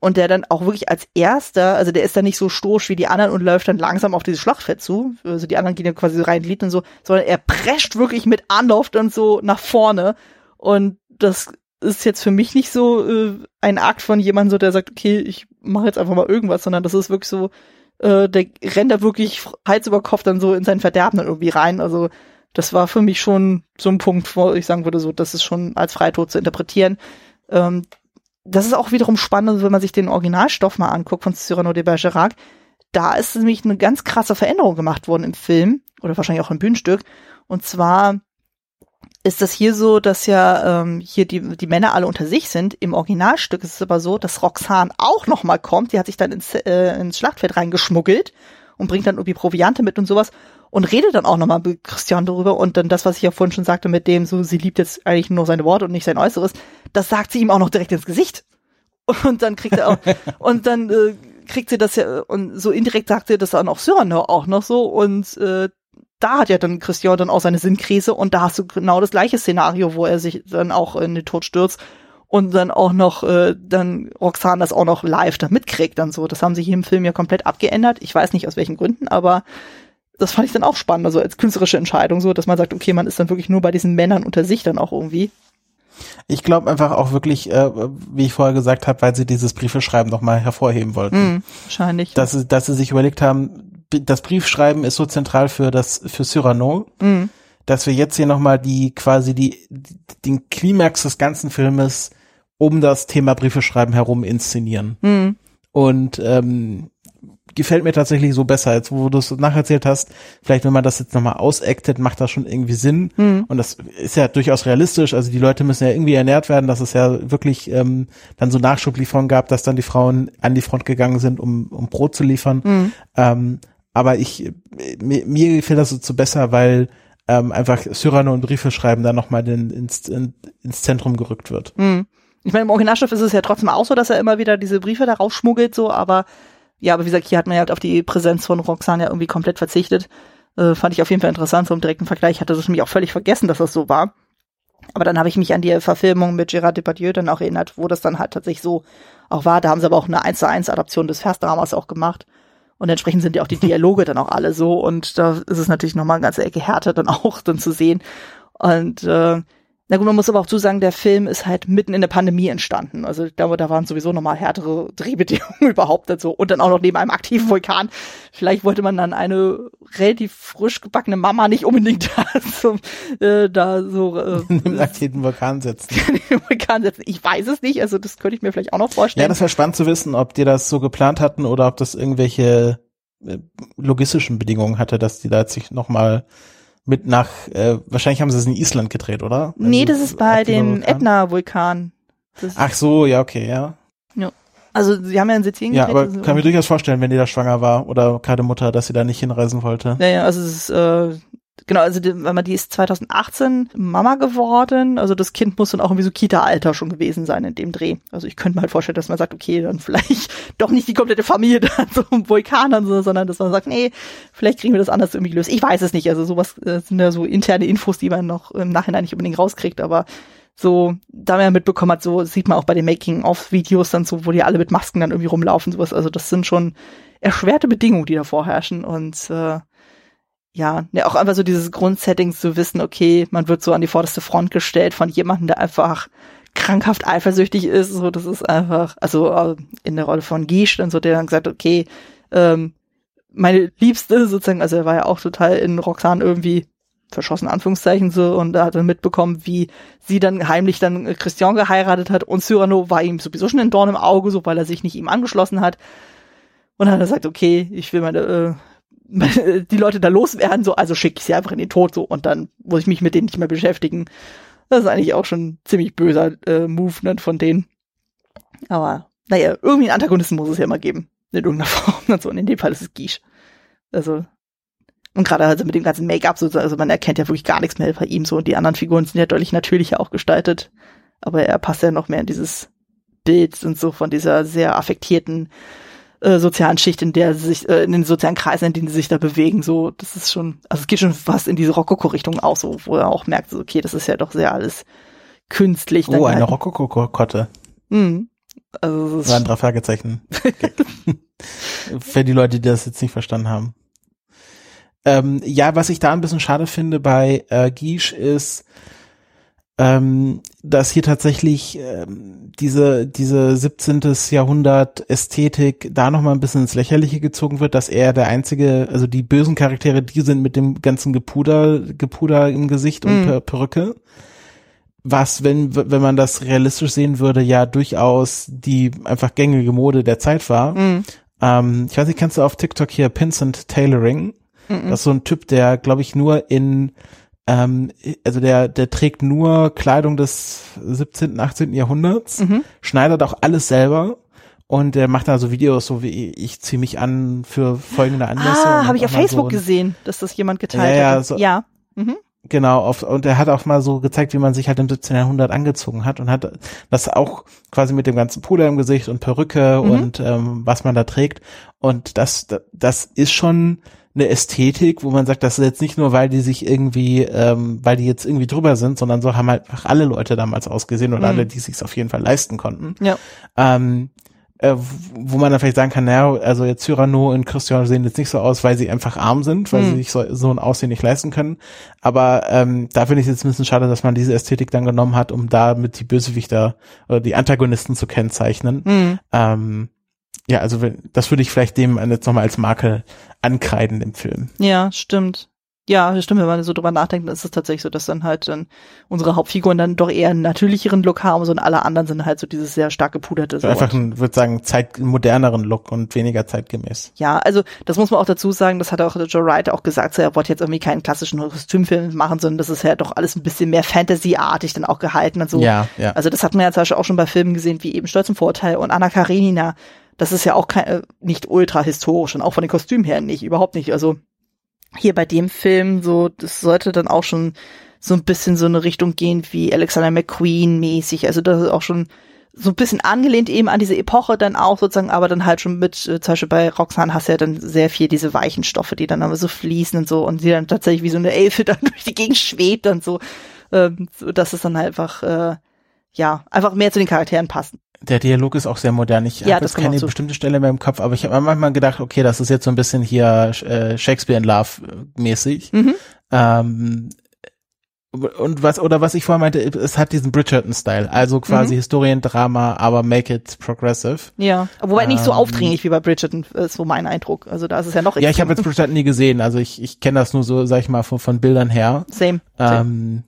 und der dann auch wirklich als erster, also der ist dann nicht so stoisch wie die anderen und läuft dann langsam auf dieses Schlachtfeld zu, also die anderen gehen ja quasi rein Lied und so, sondern er prescht wirklich mit Anlauf dann so nach vorne. Und das ist jetzt für mich nicht so äh, ein Akt von jemandem so, der sagt, okay, ich mache jetzt einfach mal irgendwas, sondern das ist wirklich so, äh, der rennt da wirklich Hals über Kopf dann so in sein Verderben dann irgendwie rein, also das war für mich schon so ein Punkt, wo ich sagen würde, so, das ist schon als Freitod zu interpretieren. Ähm, das ist auch wiederum spannend, wenn man sich den Originalstoff mal anguckt von Cyrano de Bergerac. Da ist nämlich eine ganz krasse Veränderung gemacht worden im Film oder wahrscheinlich auch im Bühnenstück. Und zwar ist das hier so, dass ja ähm, hier die, die Männer alle unter sich sind. Im Originalstück ist es aber so, dass Roxanne auch noch mal kommt. Die hat sich dann ins, äh, ins Schlachtfeld reingeschmuggelt und bringt dann irgendwie Proviante mit und sowas und redet dann auch nochmal mit Christian darüber und dann das, was ich ja vorhin schon sagte mit dem, so sie liebt jetzt eigentlich nur seine Worte und nicht sein Äußeres, das sagt sie ihm auch noch direkt ins Gesicht. Und dann kriegt er auch, und dann äh, kriegt sie das ja, und so indirekt sagt sie das dann auch Cyrano auch noch so und äh, da hat ja dann Christian dann auch seine Sinnkrise und da hast du genau das gleiche Szenario, wo er sich dann auch in den Tod stürzt und dann auch noch, äh, dann Roxanne das auch noch live da mitkriegt dann so. Das haben sie hier im Film ja komplett abgeändert. Ich weiß nicht aus welchen Gründen, aber das fand ich dann auch spannend, also als künstlerische Entscheidung so, dass man sagt, okay, man ist dann wirklich nur bei diesen Männern unter sich dann auch irgendwie. Ich glaube einfach auch wirklich, äh, wie ich vorher gesagt habe, weil sie dieses Briefeschreiben nochmal hervorheben wollten. Mm, wahrscheinlich. Dass, sie, dass sie sich überlegt haben, das Briefschreiben ist so zentral für das, für Cyrano, mm. dass wir jetzt hier nochmal die, quasi die, den Klimax des ganzen Filmes um das Thema Briefeschreiben herum inszenieren. Mm. Und ähm, gefällt mir tatsächlich so besser, als wo du es nacherzählt hast. Vielleicht, wenn man das jetzt nochmal ausactet, macht das schon irgendwie Sinn. Mhm. Und das ist ja durchaus realistisch. Also die Leute müssen ja irgendwie ernährt werden, dass es ja wirklich ähm, dann so Nachschublieferungen gab, dass dann die Frauen an die Front gegangen sind, um, um Brot zu liefern. Mhm. Ähm, aber ich, mir, mir gefällt das so besser, weil ähm, einfach Cyrano und Briefe schreiben dann nochmal ins, in, ins Zentrum gerückt wird. Mhm. Ich meine, im Originalstoff ist es ja trotzdem auch so, dass er immer wieder diese Briefe da rausschmuggelt, so, aber ja, aber wie gesagt, hier hat man ja halt auf die Präsenz von Roxane ja irgendwie komplett verzichtet. Äh, fand ich auf jeden Fall interessant, so im direkten Vergleich. hatte das nämlich auch völlig vergessen, dass das so war. Aber dann habe ich mich an die Verfilmung mit Gérard Depardieu dann auch erinnert, wo das dann halt tatsächlich so auch war. Da haben sie aber auch eine 1 zu 1 Adaption des Versdramas auch gemacht. Und entsprechend sind ja auch die Dialoge dann auch alle so. Und da ist es natürlich nochmal eine ganze Ecke härter dann auch dann zu sehen. Und äh, na gut, man muss aber auch zusagen, der Film ist halt mitten in der Pandemie entstanden. Also da, da waren sowieso nochmal härtere Drehbedingungen überhaupt dazu. Und dann auch noch neben einem aktiven Vulkan. Vielleicht wollte man dann eine relativ frisch gebackene Mama nicht unbedingt da, so, äh, da so äh, in den aktiven Vulkan setzen. Vulkan setzen. Ich weiß es nicht, also das könnte ich mir vielleicht auch noch vorstellen. Ja, das wäre spannend zu wissen, ob die das so geplant hatten oder ob das irgendwelche äh, logistischen Bedingungen hatte, dass die da jetzt sich nochmal mit nach, äh, wahrscheinlich haben sie es in Island gedreht, oder? Wenn nee, das ist bei dem Ätna-Vulkan. Ach so, ja, okay, ja. Ja. Also sie haben ja in Sizilien gedreht. Ja, aber kann mir durchaus vorstellen, wenn die da schwanger war oder gerade Mutter, dass sie da nicht hinreisen wollte. Ja, ja, also es ist, äh, Genau, also die, man, die ist 2018 Mama geworden. Also das Kind muss dann auch irgendwie so Kita-Alter schon gewesen sein in dem Dreh. Also ich könnte mir halt vorstellen, dass man sagt, okay, dann vielleicht doch nicht die komplette Familie da so im Vulkan so, sondern dass man sagt, nee, vielleicht kriegen wir das anders irgendwie gelöst. Ich weiß es nicht. Also sowas äh, sind ja so interne Infos, die man noch im Nachhinein nicht unbedingt rauskriegt, aber so, da man ja mitbekommen hat, so sieht man auch bei den Making-of-Videos dann so, wo die alle mit Masken dann irgendwie rumlaufen, sowas. Also das sind schon erschwerte Bedingungen, die da vorherrschen und äh, ja, ne, auch einfach so dieses Grundsetting zu wissen, okay, man wird so an die vorderste Front gestellt von jemandem, der einfach krankhaft eifersüchtig ist, so, das ist einfach, also äh, in der Rolle von Gish dann so, der dann gesagt, okay, ähm, meine Liebste sozusagen, also er war ja auch total in Roxanne irgendwie verschossen, Anführungszeichen so, und er hat dann mitbekommen, wie sie dann heimlich dann Christian geheiratet hat und Cyrano war ihm sowieso schon ein Dorn im Auge, so, weil er sich nicht ihm angeschlossen hat. Und dann hat er gesagt, okay, ich will meine, äh, die Leute da loswerden, so, also schicke ich sie einfach in den Tod, so, und dann muss ich mich mit denen nicht mehr beschäftigen. Das ist eigentlich auch schon ein ziemlich böser äh, Movement von denen. Aber, naja, irgendwie einen Antagonisten muss es ja immer geben. In irgendeiner Form. Und so, und in dem Fall ist es Gish. Also, und gerade also mit dem ganzen Make-up, so, also man erkennt ja wirklich gar nichts mehr bei ihm so. Und die anderen Figuren sind ja deutlich natürlicher auch gestaltet. Aber er passt ja noch mehr in dieses Bild und so von dieser sehr affektierten äh, sozialen Schicht, in der sie sich, äh, in den sozialen Kreisen, in denen sie sich da bewegen, so, das ist schon, also es geht schon fast in diese Rokoko-Richtung auch so, wo er auch merkt, so, okay, das ist ja doch sehr alles künstlich. Oh, eine halt. Rokoko-Kotte. Mhm. Also das ein drei Fragezeichen. Für die Leute, die das jetzt nicht verstanden haben. Ähm, ja, was ich da ein bisschen schade finde bei äh, Gish ist, ähm, dass hier tatsächlich ähm, diese diese 17. Jahrhundert Ästhetik da noch mal ein bisschen ins Lächerliche gezogen wird, dass er der einzige, also die bösen Charaktere, die sind mit dem ganzen Gepuder Gepuder im Gesicht und mhm. Perücke. Was, wenn wenn man das realistisch sehen würde, ja durchaus die einfach gängige Mode der Zeit war. Mhm. Ähm, ich weiß nicht, kennst du auf TikTok hier Pinsent Tailoring? Mhm. Das ist so ein Typ, der, glaube ich, nur in ähm, also der, der trägt nur Kleidung des 17., 18. Jahrhunderts, mhm. schneidet auch alles selber und der macht da so Videos, so wie ich ziehe mich an für folgende Anlässe. Ah, habe ich auf Facebook so gesehen, dass das jemand geteilt ja, hat. So, ja. Mhm. Genau, auf, und er hat auch mal so gezeigt, wie man sich halt im 17. Jahrhundert angezogen hat und hat das auch quasi mit dem ganzen Puder im Gesicht und Perücke mhm. und ähm, was man da trägt. Und das, das ist schon eine Ästhetik, wo man sagt, das ist jetzt nicht nur, weil die sich irgendwie, ähm, weil die jetzt irgendwie drüber sind, sondern so haben halt alle Leute damals ausgesehen oder Mhm. alle, die sich auf jeden Fall leisten konnten. Ja. Ähm, äh, wo man dann vielleicht sagen kann, naja, also jetzt Cyrano und Christian sehen jetzt nicht so aus, weil sie einfach arm sind, weil Mhm. sie sich so, so ein Aussehen nicht leisten können. Aber ähm, da finde ich es jetzt ein bisschen schade, dass man diese Ästhetik dann genommen hat, um damit die Bösewichter oder die Antagonisten zu kennzeichnen. Mhm. Ähm, ja, also wenn, das würde ich vielleicht dem jetzt nochmal als Marke ankreiden im Film. Ja, stimmt. Ja, stimmt, wenn man so drüber nachdenkt, dann ist es tatsächlich so, dass dann halt dann unsere Hauptfiguren dann doch eher einen natürlicheren Look haben, so und alle anderen sind halt so dieses sehr stark gepuderte. So. Einfach ein, würde sagen, zeit moderneren Look und weniger zeitgemäß. Ja, also das muss man auch dazu sagen, das hat auch Joe Wright auch gesagt, so, er wollte jetzt irgendwie keinen klassischen Kostümfilm machen, sondern das ist ja doch alles ein bisschen mehr Fantasy-artig dann auch gehalten und so. Ja, ja. Also das hat man ja zum Beispiel auch schon bei Filmen gesehen, wie eben Stolz und Vorteil und Anna Karenina. Das ist ja auch kein, äh, nicht ultra historisch und auch von den Kostümen her nicht, überhaupt nicht. Also hier bei dem Film so, das sollte dann auch schon so ein bisschen so eine Richtung gehen wie Alexander McQueen mäßig. Also das ist auch schon so ein bisschen angelehnt eben an diese Epoche dann auch sozusagen, aber dann halt schon mit, äh, zum Beispiel bei Roxanne hast du ja dann sehr viel diese weichen Stoffe, die dann aber so fließen und so und die dann tatsächlich wie so eine Elfe dann durch die Gegend schwebt dann so, ähm, so dass es dann halt einfach, äh, ja, einfach mehr zu den Charakteren passen. Der Dialog ist auch sehr modern. Ich Ja, habe jetzt keine bestimmte Stelle mehr im Kopf, aber ich habe manchmal gedacht, okay, das ist jetzt so ein bisschen hier äh, Shakespeare in Love äh, mäßig. Mhm. Ähm, und was, oder was ich vorher meinte, es hat diesen Bridgerton-Style, also quasi Mhm. Historiendrama, aber make it progressive. Ja, wobei nicht so Ähm, aufdringlich wie bei Bridgerton, ist so mein Eindruck. Also da ist es ja noch Ja, ich habe jetzt Bridgerton nie gesehen, also ich, ich kenne das nur so, sag ich mal, von, von Bildern her. Same. Same.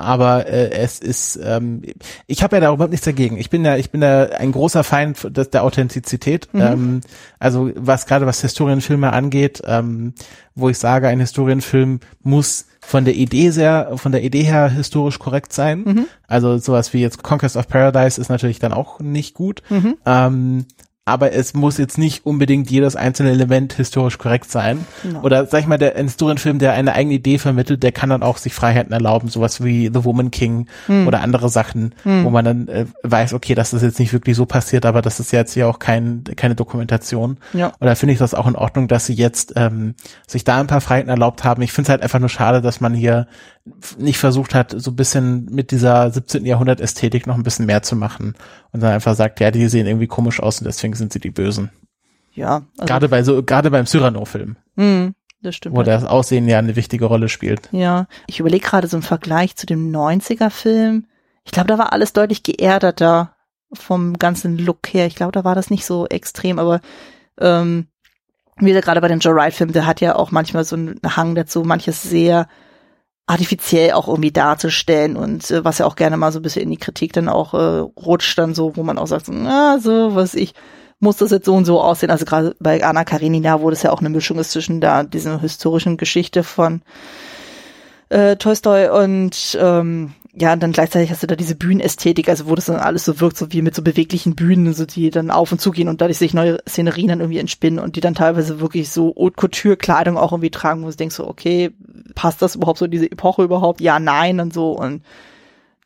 Aber äh, es ist, ähm, ich habe ja da überhaupt nichts dagegen. Ich bin ja, ich bin ja ein großer Feind des, der Authentizität. Mhm. Ähm, also was gerade was Historienfilme angeht, ähm, wo ich sage, ein Historienfilm muss von der Idee sehr, von der Idee her historisch korrekt sein. Mhm. Also sowas wie jetzt Conquest of Paradise ist natürlich dann auch nicht gut. Mhm. Ähm, aber es muss jetzt nicht unbedingt jedes einzelne Element historisch korrekt sein. Genau. Oder sag ich mal, der ein Historienfilm, der eine eigene Idee vermittelt, der kann dann auch sich Freiheiten erlauben, sowas wie The Woman King Hm. oder andere Sachen, Hm. wo man dann äh, weiß, okay, das ist jetzt nicht wirklich so passiert, aber das ist jetzt ja auch kein, keine Dokumentation. Ja. Oder finde ich das auch in Ordnung, dass sie jetzt ähm, sich da ein paar Freiheiten erlaubt haben. Ich finde es halt einfach nur schade, dass man hier nicht versucht hat, so ein bisschen mit dieser 17. Jahrhundert Ästhetik noch ein bisschen mehr zu machen und dann einfach sagt, ja, die sehen irgendwie komisch aus und deswegen sind sie die Bösen. Ja, also, Gerade bei so, gerade beim Cyrano-Film, hm, das stimmt. wo das Aussehen ja eine wichtige Rolle spielt. Ja, ich überlege gerade so im Vergleich zu dem 90er-Film. Ich glaube, da war alles deutlich geerdeter vom ganzen Look her. Ich glaube, da war das nicht so extrem, aber ähm, wie gesagt, gerade bei dem Joe Wright-Film, der hat ja auch manchmal so einen Hang dazu, manches sehr artifiziell auch irgendwie darzustellen und äh, was ja auch gerne mal so ein bisschen in die Kritik dann auch äh, rutscht dann so, wo man auch sagt, so, ah, so, was ich, muss das jetzt so und so aussehen. Also gerade bei Anna Karenina, wo das ja auch eine Mischung ist zwischen da dieser historischen Geschichte von äh, Tolstoi und ähm, ja, und dann gleichzeitig hast du da diese Bühnenästhetik, also wo das dann alles so wirkt, so wie mit so beweglichen Bühnen, so die dann auf und zu gehen und dadurch sich neue Szenerien dann irgendwie entspinnen und die dann teilweise wirklich so Haute Couture Kleidung auch irgendwie tragen, wo du denkst so, okay, passt das überhaupt so in diese Epoche überhaupt? Ja, nein und so und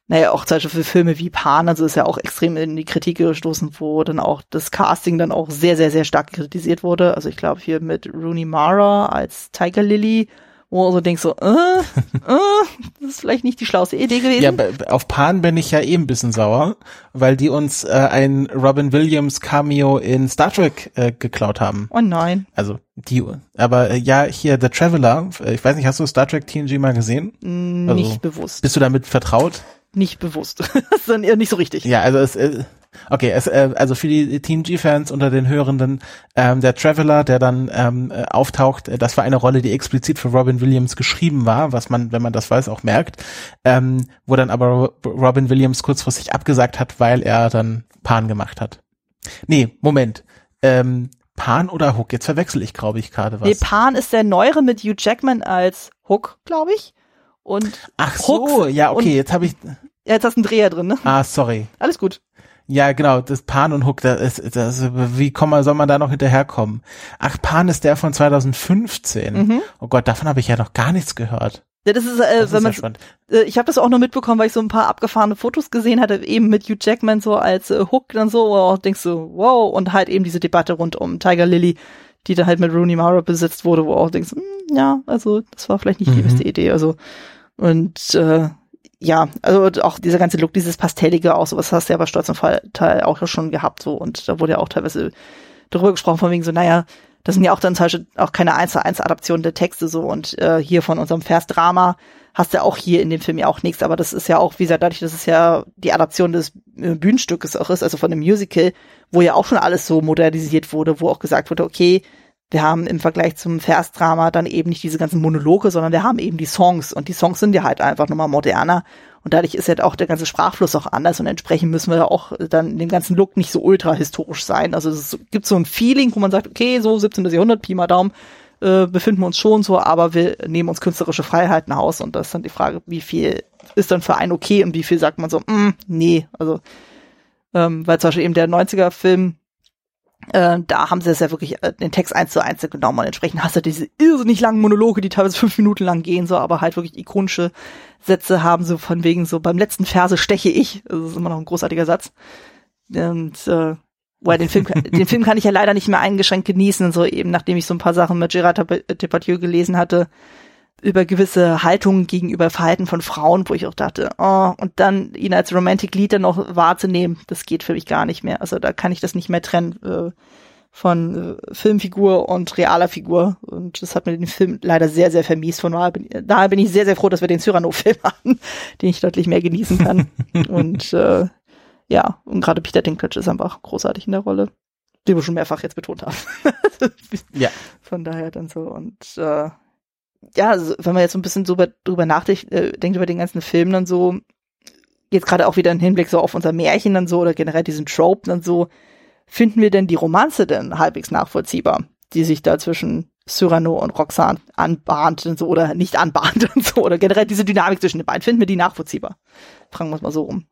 naja, auch zum Beispiel für Filme wie Pan, also ist ja auch extrem in die Kritik gestoßen, wo dann auch das Casting dann auch sehr, sehr, sehr stark kritisiert wurde. Also ich glaube hier mit Rooney Mara als Tiger Lily, wo du so denkst so, äh, äh, das ist vielleicht nicht die schlauste Idee gewesen. Ja, auf Pan bin ich ja eh ein bisschen sauer, weil die uns äh, ein Robin Williams Cameo in Star Trek äh, geklaut haben. oh nein, Also die, aber äh, ja, hier The Traveler, äh, ich weiß nicht, hast du Star Trek TNG mal gesehen? Also, nicht bewusst. Bist du damit vertraut? Nicht bewusst. Sondern eher nicht so richtig. Ja, also es, äh, okay, es, äh, also für die TNG-Fans unter den Hörenden, ähm, der Traveler, der dann ähm, äh, auftaucht, äh, das war eine Rolle, die explizit für Robin Williams geschrieben war, was man, wenn man das weiß, auch merkt, ähm, wo dann aber Ro- Robin Williams kurzfristig abgesagt hat, weil er dann Pan gemacht hat. Nee, Moment. Ähm, Pan oder Hook? Jetzt verwechsel ich, glaube ich, gerade was. Nee, Pan ist der neuere mit Hugh Jackman als Hook, glaube ich. Und Ach so, Hooks ja, okay, jetzt habe ich, ja, jetzt hast du einen Dreher drin, ne? ah, sorry. Alles gut. Ja, genau, das Pan und Hook, das ist, das, wie kann man, soll man da noch hinterherkommen? Ach, Pan ist der von 2015. Mhm. Oh Gott, davon habe ich ja noch gar nichts gehört. Ja, das ist, äh, Das wenn ist ja man, spannend. äh, ich habe das auch nur mitbekommen, weil ich so ein paar abgefahrene Fotos gesehen hatte, eben mit Hugh Jackman so als äh, Hook dann so, wo du auch denkst so, wow, und halt eben diese Debatte rund um Tiger Lily, die dann halt mit Rooney Mara besetzt wurde, wo auch denkst, hm, ja, also das war vielleicht nicht die mhm. beste Idee. Also und äh, ja, also auch dieser ganze Look, dieses Pastellige auch, sowas hast du ja bei Stolz und Teil auch schon gehabt, so. Und da wurde ja auch teilweise darüber gesprochen, von wegen so, naja, das sind ja auch dann zum Beispiel auch keine 1 zu 1 Adaptionen der Texte so. Und äh, hier von unserem Versdrama hast du auch hier in dem Film ja auch nichts, aber das ist ja auch, wie gesagt, dadurch, dass es ja die Adaption des äh, Bühnenstückes auch ist, also von dem Musical, wo ja auch schon alles so modernisiert wurde, wo auch gesagt wurde, okay, wir haben im Vergleich zum Versdrama dann eben nicht diese ganzen Monologe, sondern wir haben eben die Songs und die Songs sind ja halt einfach nochmal moderner und dadurch ist halt auch der ganze Sprachfluss auch anders und entsprechend müssen wir auch dann in dem ganzen Look nicht so ultra historisch sein. Also es gibt so ein Feeling, wo man sagt, okay, so 17. Jahrhundert, Pi mal Daumen, äh, befinden wir uns schon so, aber wir nehmen uns künstlerische Freiheiten aus und das ist dann die Frage, wie viel ist dann für einen okay und wie viel sagt man so, mm, nee, also ähm, weil zum Beispiel eben der 90er-Film äh, da haben sie es ja wirklich äh, den Text eins zu eins genommen und entsprechend hast du diese irrsinnig langen Monologe, die teilweise fünf Minuten lang gehen, so, aber halt wirklich ikonische Sätze haben, so von wegen so, beim letzten Verse steche ich. Das ist immer noch ein großartiger Satz. Und, äh, weil den Film, den Film kann ich ja leider nicht mehr eingeschränkt genießen, so eben, nachdem ich so ein paar Sachen mit Gerard Depardieu gelesen hatte, über gewisse Haltungen gegenüber Verhalten von Frauen, wo ich auch dachte, oh, und dann ihn als Romantic Lead dann noch wahrzunehmen, das geht für mich gar nicht mehr. Also da kann ich das nicht mehr trennen äh, von äh, Filmfigur und realer Figur. Und das hat mir den Film leider sehr, sehr vermiest. Von daher bin, daher bin ich sehr, sehr froh, dass wir den Cyrano-Film haben, den ich deutlich mehr genießen kann. und äh, ja, und gerade Peter Dinklage ist einfach großartig in der Rolle, die wir schon mehrfach jetzt betont haben. ja. Von daher dann so und äh, ja, wenn man jetzt so ein bisschen so drüber nachdenkt, äh, denkt über den ganzen Film dann so, jetzt gerade auch wieder im Hinblick so auf unser Märchen dann so oder generell diesen Trope dann so, finden wir denn die Romanze denn halbwegs nachvollziehbar, die sich da zwischen Cyrano und Roxanne anbahnt und so oder nicht anbahnt und so oder generell diese Dynamik zwischen den beiden, finden wir die nachvollziehbar? Fragen wir es mal so rum.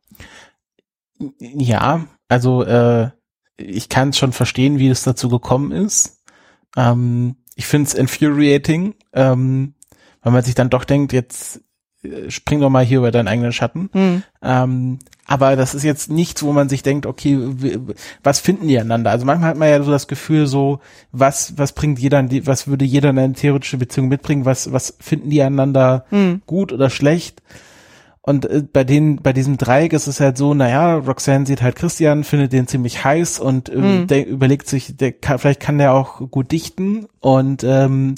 Ja, also äh, ich kann schon verstehen, wie es dazu gekommen ist. Ähm, ich finde es infuriating, ähm, weil man sich dann doch denkt, jetzt äh, spring doch mal hier über deinen eigenen Schatten. Mhm. Ähm, aber das ist jetzt nichts, wo man sich denkt, okay, was finden die einander? Also manchmal hat man ja so das Gefühl, so was was bringt jeder, was würde jeder in eine theoretische Beziehung mitbringen? Was was finden die einander mhm. gut oder schlecht? Und äh, bei den, bei diesem Dreieck ist es halt so, naja, Roxanne sieht halt Christian, findet den ziemlich heiß und äh, mhm. der überlegt sich, der kann, vielleicht kann der auch gut dichten und ähm,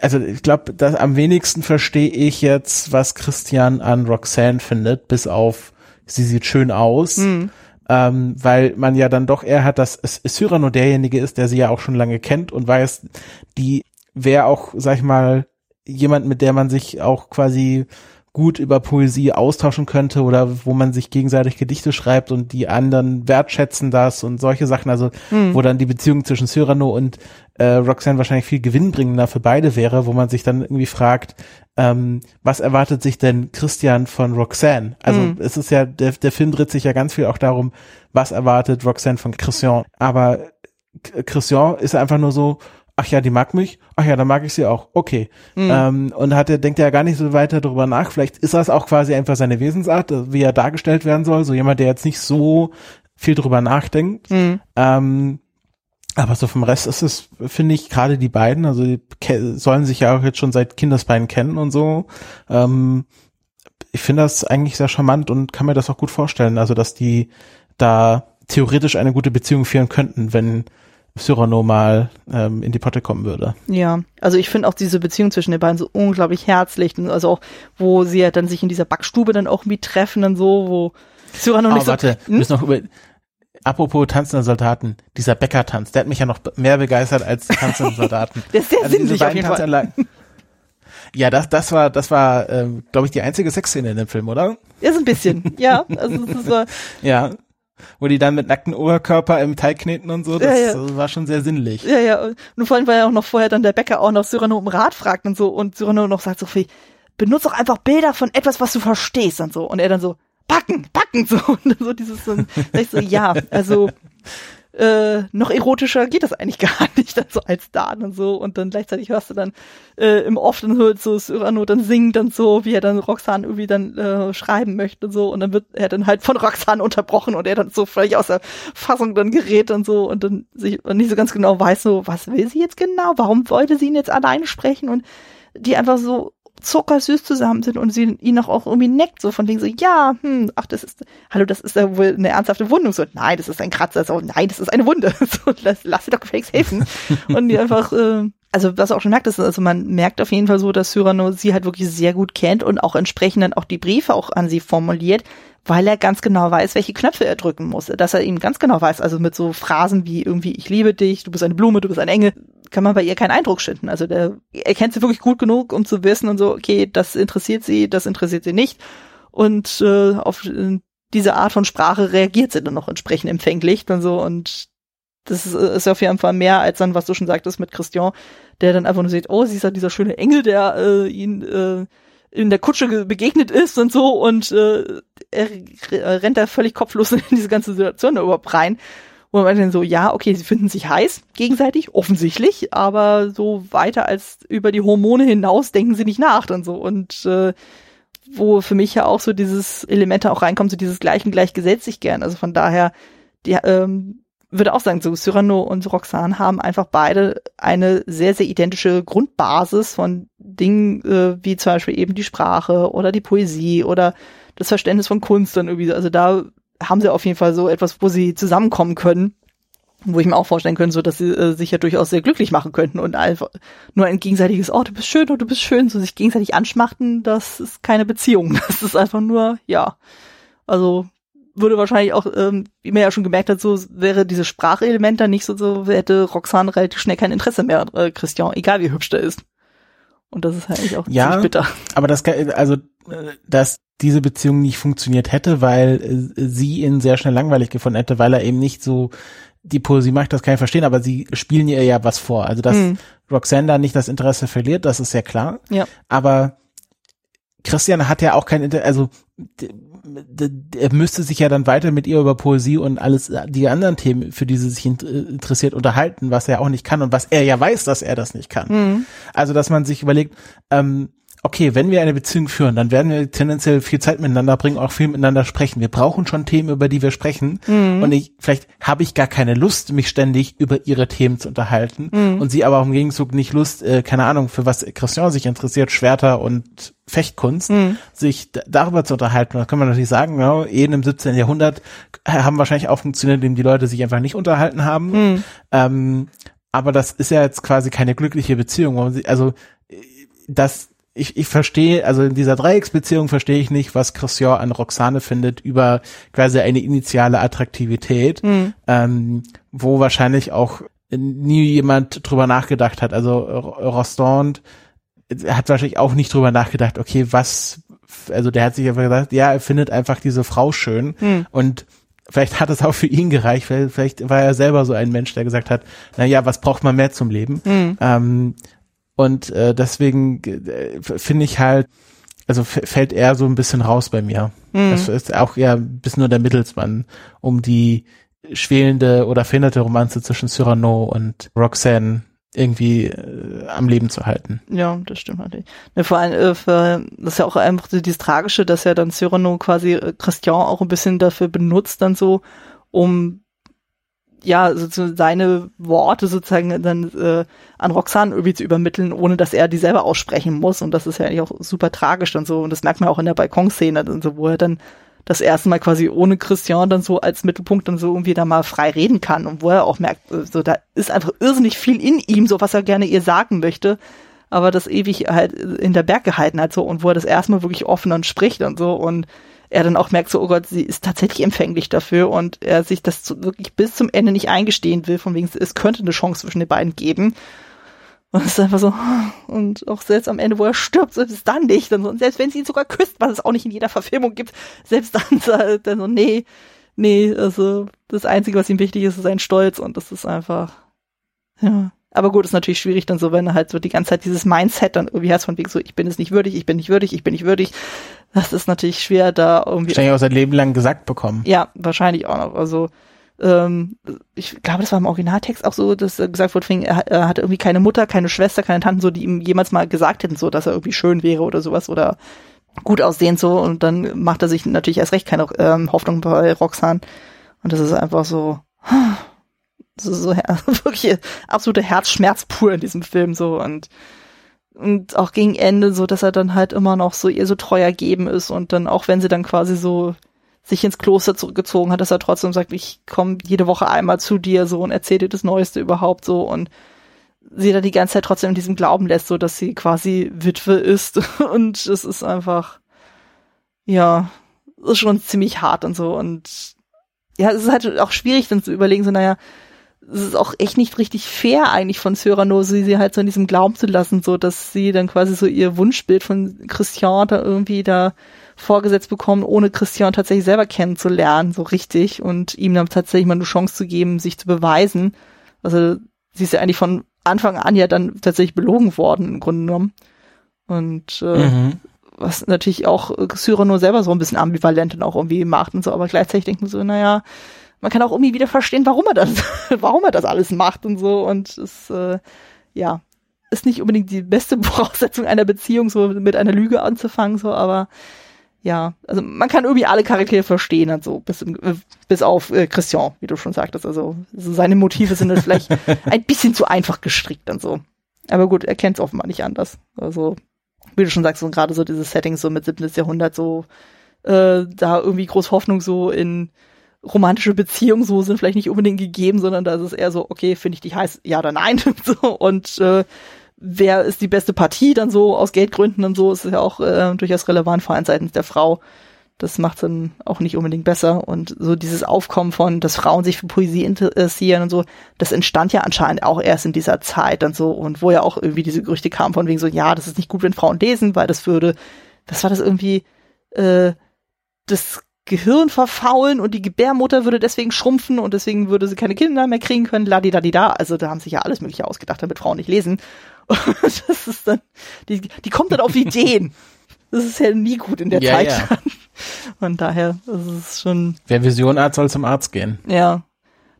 also ich glaube, dass am wenigsten verstehe ich jetzt, was Christian an Roxanne findet, bis auf sie sieht schön aus. Mhm. Ähm, weil man ja dann doch eher hat, dass Cyrano derjenige ist, der sie ja auch schon lange kennt und weiß, die wäre auch, sag ich mal, jemand, mit der man sich auch quasi gut über Poesie austauschen könnte oder wo man sich gegenseitig Gedichte schreibt und die anderen wertschätzen das und solche Sachen, also mhm. wo dann die Beziehung zwischen Cyrano und äh, Roxanne wahrscheinlich viel gewinnbringender für beide wäre, wo man sich dann irgendwie fragt, ähm, was erwartet sich denn Christian von Roxanne? Also mhm. es ist ja, der, der Film dreht sich ja ganz viel auch darum, was erwartet Roxanne von Christian. Aber Christian ist einfach nur so, ach ja, die mag mich, ach ja, dann mag ich sie auch, okay. Mhm. Ähm, und hat er, denkt er ja gar nicht so weiter darüber nach. Vielleicht ist das auch quasi einfach seine Wesensart, wie er dargestellt werden soll. So jemand, der jetzt nicht so viel drüber nachdenkt. Mhm. Ähm, aber so vom Rest ist es, finde ich, gerade die beiden, also die sollen sich ja auch jetzt schon seit Kindesbeinen kennen und so. Ähm, ich finde das eigentlich sehr charmant und kann mir das auch gut vorstellen. Also, dass die da theoretisch eine gute Beziehung führen könnten, wenn Cyrano mal ähm, in die Potte kommen würde. Ja, also ich finde auch diese Beziehung zwischen den beiden so unglaublich herzlich. Also auch, wo sie ja dann sich in dieser Backstube dann auch irgendwie treffen und so, wo Cyrano oh, nicht warte, so... Hm? wir müssen noch über... Apropos tanzende Soldaten, dieser Bäcker-Tanz, der hat mich ja noch mehr begeistert als tanzende Soldaten. der ist sehr also sinnlich auf jeden Fall. Ja, das, das war, das war, ähm, glaube ich, die einzige Sexszene in dem Film, oder? Ja, so ein bisschen. Ja, also das war, ja wo die dann mit nacktem Oberkörper im Teig kneten und so, das ja, ja. war schon sehr sinnlich. Ja, ja, und vor allem, weil ja auch noch vorher dann der Bäcker auch noch Cyrano um Rat fragt und so und Cyrano noch sagt so viel, benutze doch einfach Bilder von etwas, was du verstehst und so und er dann so, backen, backen so und so dieses so, ich so, ja, also äh, noch erotischer geht das eigentlich gar nicht, dann so als Dan und so. Und dann gleichzeitig hörst du dann äh, im Off dann hört so Cyrano dann singt dann so, wie er dann Roxanne irgendwie dann äh, schreiben möchte und so. Und dann wird er dann halt von Roxanne unterbrochen und er dann so völlig aus der Fassung dann gerät und so und dann sich und nicht so ganz genau weiß, so, was will sie jetzt genau? Warum wollte sie ihn jetzt alleine sprechen? Und die einfach so zuckersüß zusammen sind und sie ihn auch, auch irgendwie neckt, so von wegen so, ja, hm, ach, das ist, hallo, das ist ja wohl eine ernsthafte Wundung. So, nein, das ist ein Kratzer. So, nein, das ist eine Wunde. So, lass, lass sie doch gefälligst helfen. und die einfach, äh, also was auch schon merkt, ist, also man merkt auf jeden Fall so, dass Cyrano sie halt wirklich sehr gut kennt und auch entsprechend dann auch die Briefe auch an sie formuliert, weil er ganz genau weiß, welche Knöpfe er drücken muss. Dass er ihm ganz genau weiß, also mit so Phrasen wie irgendwie, ich liebe dich, du bist eine Blume, du bist ein Engel, kann man bei ihr keinen Eindruck schinden. Also der, er kennt sie wirklich gut genug, um zu wissen und so, okay, das interessiert sie, das interessiert sie nicht. Und äh, auf äh, diese Art von Sprache reagiert sie dann noch entsprechend empfänglich und so und das ist, ist auf jeden Fall mehr als dann, was du schon sagtest mit Christian, der dann einfach nur sieht, oh, sie ist ja dieser schöne Engel, der äh, ihn äh, in der Kutsche begegnet ist und so und äh, er rennt da völlig kopflos in diese ganze Situation da überhaupt rein. Wo man dann so, ja, okay, sie finden sich heiß, gegenseitig, offensichtlich, aber so weiter als über die Hormone hinaus denken sie nicht nach und so. Und äh, wo für mich ja auch so dieses Element auch reinkommt, so dieses Gleichen gleich gesetzt sich gern. Also von daher, die, ähm, würde auch sagen, so Cyrano und Roxane haben einfach beide eine sehr, sehr identische Grundbasis von Dingen, äh, wie zum Beispiel eben die Sprache oder die Poesie oder das Verständnis von Kunst dann irgendwie. Also da haben sie auf jeden Fall so etwas, wo sie zusammenkommen können, wo ich mir auch vorstellen könnte, so dass sie äh, sich ja durchaus sehr glücklich machen könnten und einfach nur ein gegenseitiges, oh, du bist schön, oh, du bist schön, so sich gegenseitig anschmachten, das ist keine Beziehung. Das ist einfach nur, ja. Also würde wahrscheinlich auch, ähm, wie man ja schon gemerkt hat, so wäre dieses Sprachelement dann nicht so, so hätte Roxane relativ schnell kein Interesse mehr an äh, Christian, egal wie hübsch der ist. Und das ist halt eigentlich auch ja, ziemlich bitter. Aber das, also, dass diese Beziehung nicht funktioniert hätte, weil äh, sie ihn sehr schnell langweilig gefunden hätte, weil er eben nicht so die Poesie macht, das kann ich verstehen, aber sie spielen ihr ja was vor. Also, dass mhm. Roxanne da nicht das Interesse verliert, das ist ja klar. Ja. Aber Christian hat ja auch kein Interesse, also er müsste sich ja dann weiter mit ihr über Poesie und alles, die anderen Themen, für die sie sich interessiert, unterhalten, was er auch nicht kann und was er ja weiß, dass er das nicht kann. Mhm. Also, dass man sich überlegt, ähm, okay, wenn wir eine Beziehung führen, dann werden wir tendenziell viel Zeit miteinander bringen, auch viel miteinander sprechen. Wir brauchen schon Themen, über die wir sprechen. Mhm. Und ich, vielleicht habe ich gar keine Lust, mich ständig über ihre Themen zu unterhalten. Mhm. Und sie aber auch im Gegenzug nicht Lust, äh, keine Ahnung, für was Christian sich interessiert, Schwerter und Fechtkunst, mhm. sich darüber zu unterhalten. Da kann man natürlich sagen, ja, eh im 17. Jahrhundert haben wahrscheinlich auch funktioniert, indem die Leute sich einfach nicht unterhalten haben. Mhm. Ähm, aber das ist ja jetzt quasi keine glückliche Beziehung. Also das ich, ich verstehe, also in dieser Dreiecksbeziehung verstehe ich nicht, was Christian an Roxane findet über quasi eine initiale Attraktivität, mhm. ähm, wo wahrscheinlich auch nie jemand drüber nachgedacht hat. Also Rostand hat wahrscheinlich auch nicht drüber nachgedacht, okay, was, also der hat sich einfach gesagt, ja, er findet einfach diese Frau schön mhm. und vielleicht hat es auch für ihn gereicht, vielleicht war er selber so ein Mensch, der gesagt hat, na ja, was braucht man mehr zum Leben? Mhm. Ähm, und äh, deswegen äh, finde ich halt, also fällt er so ein bisschen raus bei mir. Mhm. Das ist auch eher ein bisschen nur der Mittelsmann, um die schwelende oder verhinderte Romanze zwischen Cyrano und Roxanne irgendwie äh, am Leben zu halten. Ja, das stimmt natürlich. Ja, vor allem, äh, für, das ist ja auch einfach so dieses Tragische, dass ja dann Cyrano quasi äh, Christian auch ein bisschen dafür benutzt, dann so, um ja, sozusagen seine Worte sozusagen dann äh, an Roxanne irgendwie zu übermitteln, ohne dass er die selber aussprechen muss. Und das ist ja eigentlich auch super tragisch und so. Und das merkt man auch in der Balkonszene, und so, wo er dann das erste Mal quasi ohne Christian dann so als Mittelpunkt dann so irgendwie da mal frei reden kann und wo er auch merkt, äh, so da ist einfach irrsinnig viel in ihm, so was er gerne ihr sagen möchte, aber das ewig halt in der Berg gehalten hat so und wo er das erstmal wirklich offen und spricht und so und er dann auch merkt, so, oh Gott, sie ist tatsächlich empfänglich dafür und er sich das zu, wirklich bis zum Ende nicht eingestehen will, von wegen, es könnte eine Chance zwischen den beiden geben. Und es ist einfach so, und auch selbst am Ende, wo er stirbt, selbst dann nicht. Und selbst wenn sie ihn sogar küsst, was es auch nicht in jeder Verfilmung gibt, selbst dann, er so, nee, nee, also das Einzige, was ihm wichtig ist, ist sein Stolz und das ist einfach, ja. Aber gut, ist natürlich schwierig dann so, wenn er halt so die ganze Zeit dieses Mindset dann irgendwie hast von wegen so, ich bin es nicht würdig, ich bin nicht würdig, ich bin nicht würdig. Das ist natürlich schwer, da irgendwie. Wahrscheinlich auch sein Leben lang gesagt bekommen. Ja, wahrscheinlich auch noch. Also, ähm, ich glaube, das war im Originaltext auch so, dass gesagt wurde, er, er hatte irgendwie keine Mutter, keine Schwester, keine Tanten, so, die ihm jemals mal gesagt hätten, so, dass er irgendwie schön wäre oder sowas oder gut aussehend so und dann macht er sich natürlich erst recht keine ähm, Hoffnung bei Roxanne und das ist einfach so, das ist so wirklich absolute Herzschmerz pur in diesem Film so und und auch gegen Ende so, dass er dann halt immer noch so ihr so treu ergeben ist und dann auch wenn sie dann quasi so sich ins Kloster zurückgezogen hat, dass er trotzdem sagt, ich komme jede Woche einmal zu dir so und erzähle dir das Neueste überhaupt so und sie da die ganze Zeit trotzdem in diesem Glauben lässt, so dass sie quasi Witwe ist. Und es ist einfach, ja, ist schon ziemlich hart und so. Und ja, es ist halt auch schwierig dann zu überlegen, so naja, es ist auch echt nicht richtig fair eigentlich von Cyrano, sie, sie halt so in diesem Glauben zu lassen, so dass sie dann quasi so ihr Wunschbild von Christian da irgendwie da vorgesetzt bekommen, ohne Christian tatsächlich selber kennenzulernen, so richtig und ihm dann tatsächlich mal eine Chance zu geben, sich zu beweisen. Also sie ist ja eigentlich von Anfang an ja dann tatsächlich belogen worden, im Grunde genommen. Und äh, mhm. was natürlich auch Cyrano selber so ein bisschen ambivalent und auch irgendwie macht und so, aber gleichzeitig denkt man so, naja, man kann auch irgendwie wieder verstehen, warum er das, warum er das alles macht und so. Und es, äh, ja, ist nicht unbedingt die beste Voraussetzung einer Beziehung, so mit einer Lüge anzufangen, so, aber ja, also man kann irgendwie alle Charaktere verstehen, also bis, äh, bis auf äh, Christian, wie du schon sagtest. Also, also seine Motive sind dann vielleicht ein bisschen zu einfach gestrickt und so. Aber gut, er kennt es offenbar nicht anders. Also, wie du schon sagst, so gerade so dieses Setting so mit 17. Jahrhundert, so äh, da irgendwie groß Hoffnung so in romantische Beziehungen so sind vielleicht nicht unbedingt gegeben, sondern da ist es eher so, okay, finde ich dich heiß, ja oder nein. so, und äh, wer ist die beste Partie dann so aus Geldgründen und so, ist ja auch äh, durchaus relevant, vor allem seitens der Frau. Das macht dann auch nicht unbedingt besser. Und so dieses Aufkommen von, dass Frauen sich für Poesie interessieren und so, das entstand ja anscheinend auch erst in dieser Zeit und so. Und wo ja auch irgendwie diese Gerüchte kamen von wegen so, ja, das ist nicht gut, wenn Frauen lesen, weil das würde, das war das irgendwie, äh, das Gehirn verfaulen und die Gebärmutter würde deswegen schrumpfen und deswegen würde sie keine Kinder mehr kriegen können, ladidadida. Also da haben sich ja alles mögliche ausgedacht, damit Frauen nicht lesen. Und das ist dann, die, die kommt dann auf Ideen. Das ist ja nie gut in der ja, Zeit. Ja. Von daher, das ist schon. Wer Vision hat, soll zum Arzt gehen. Ja.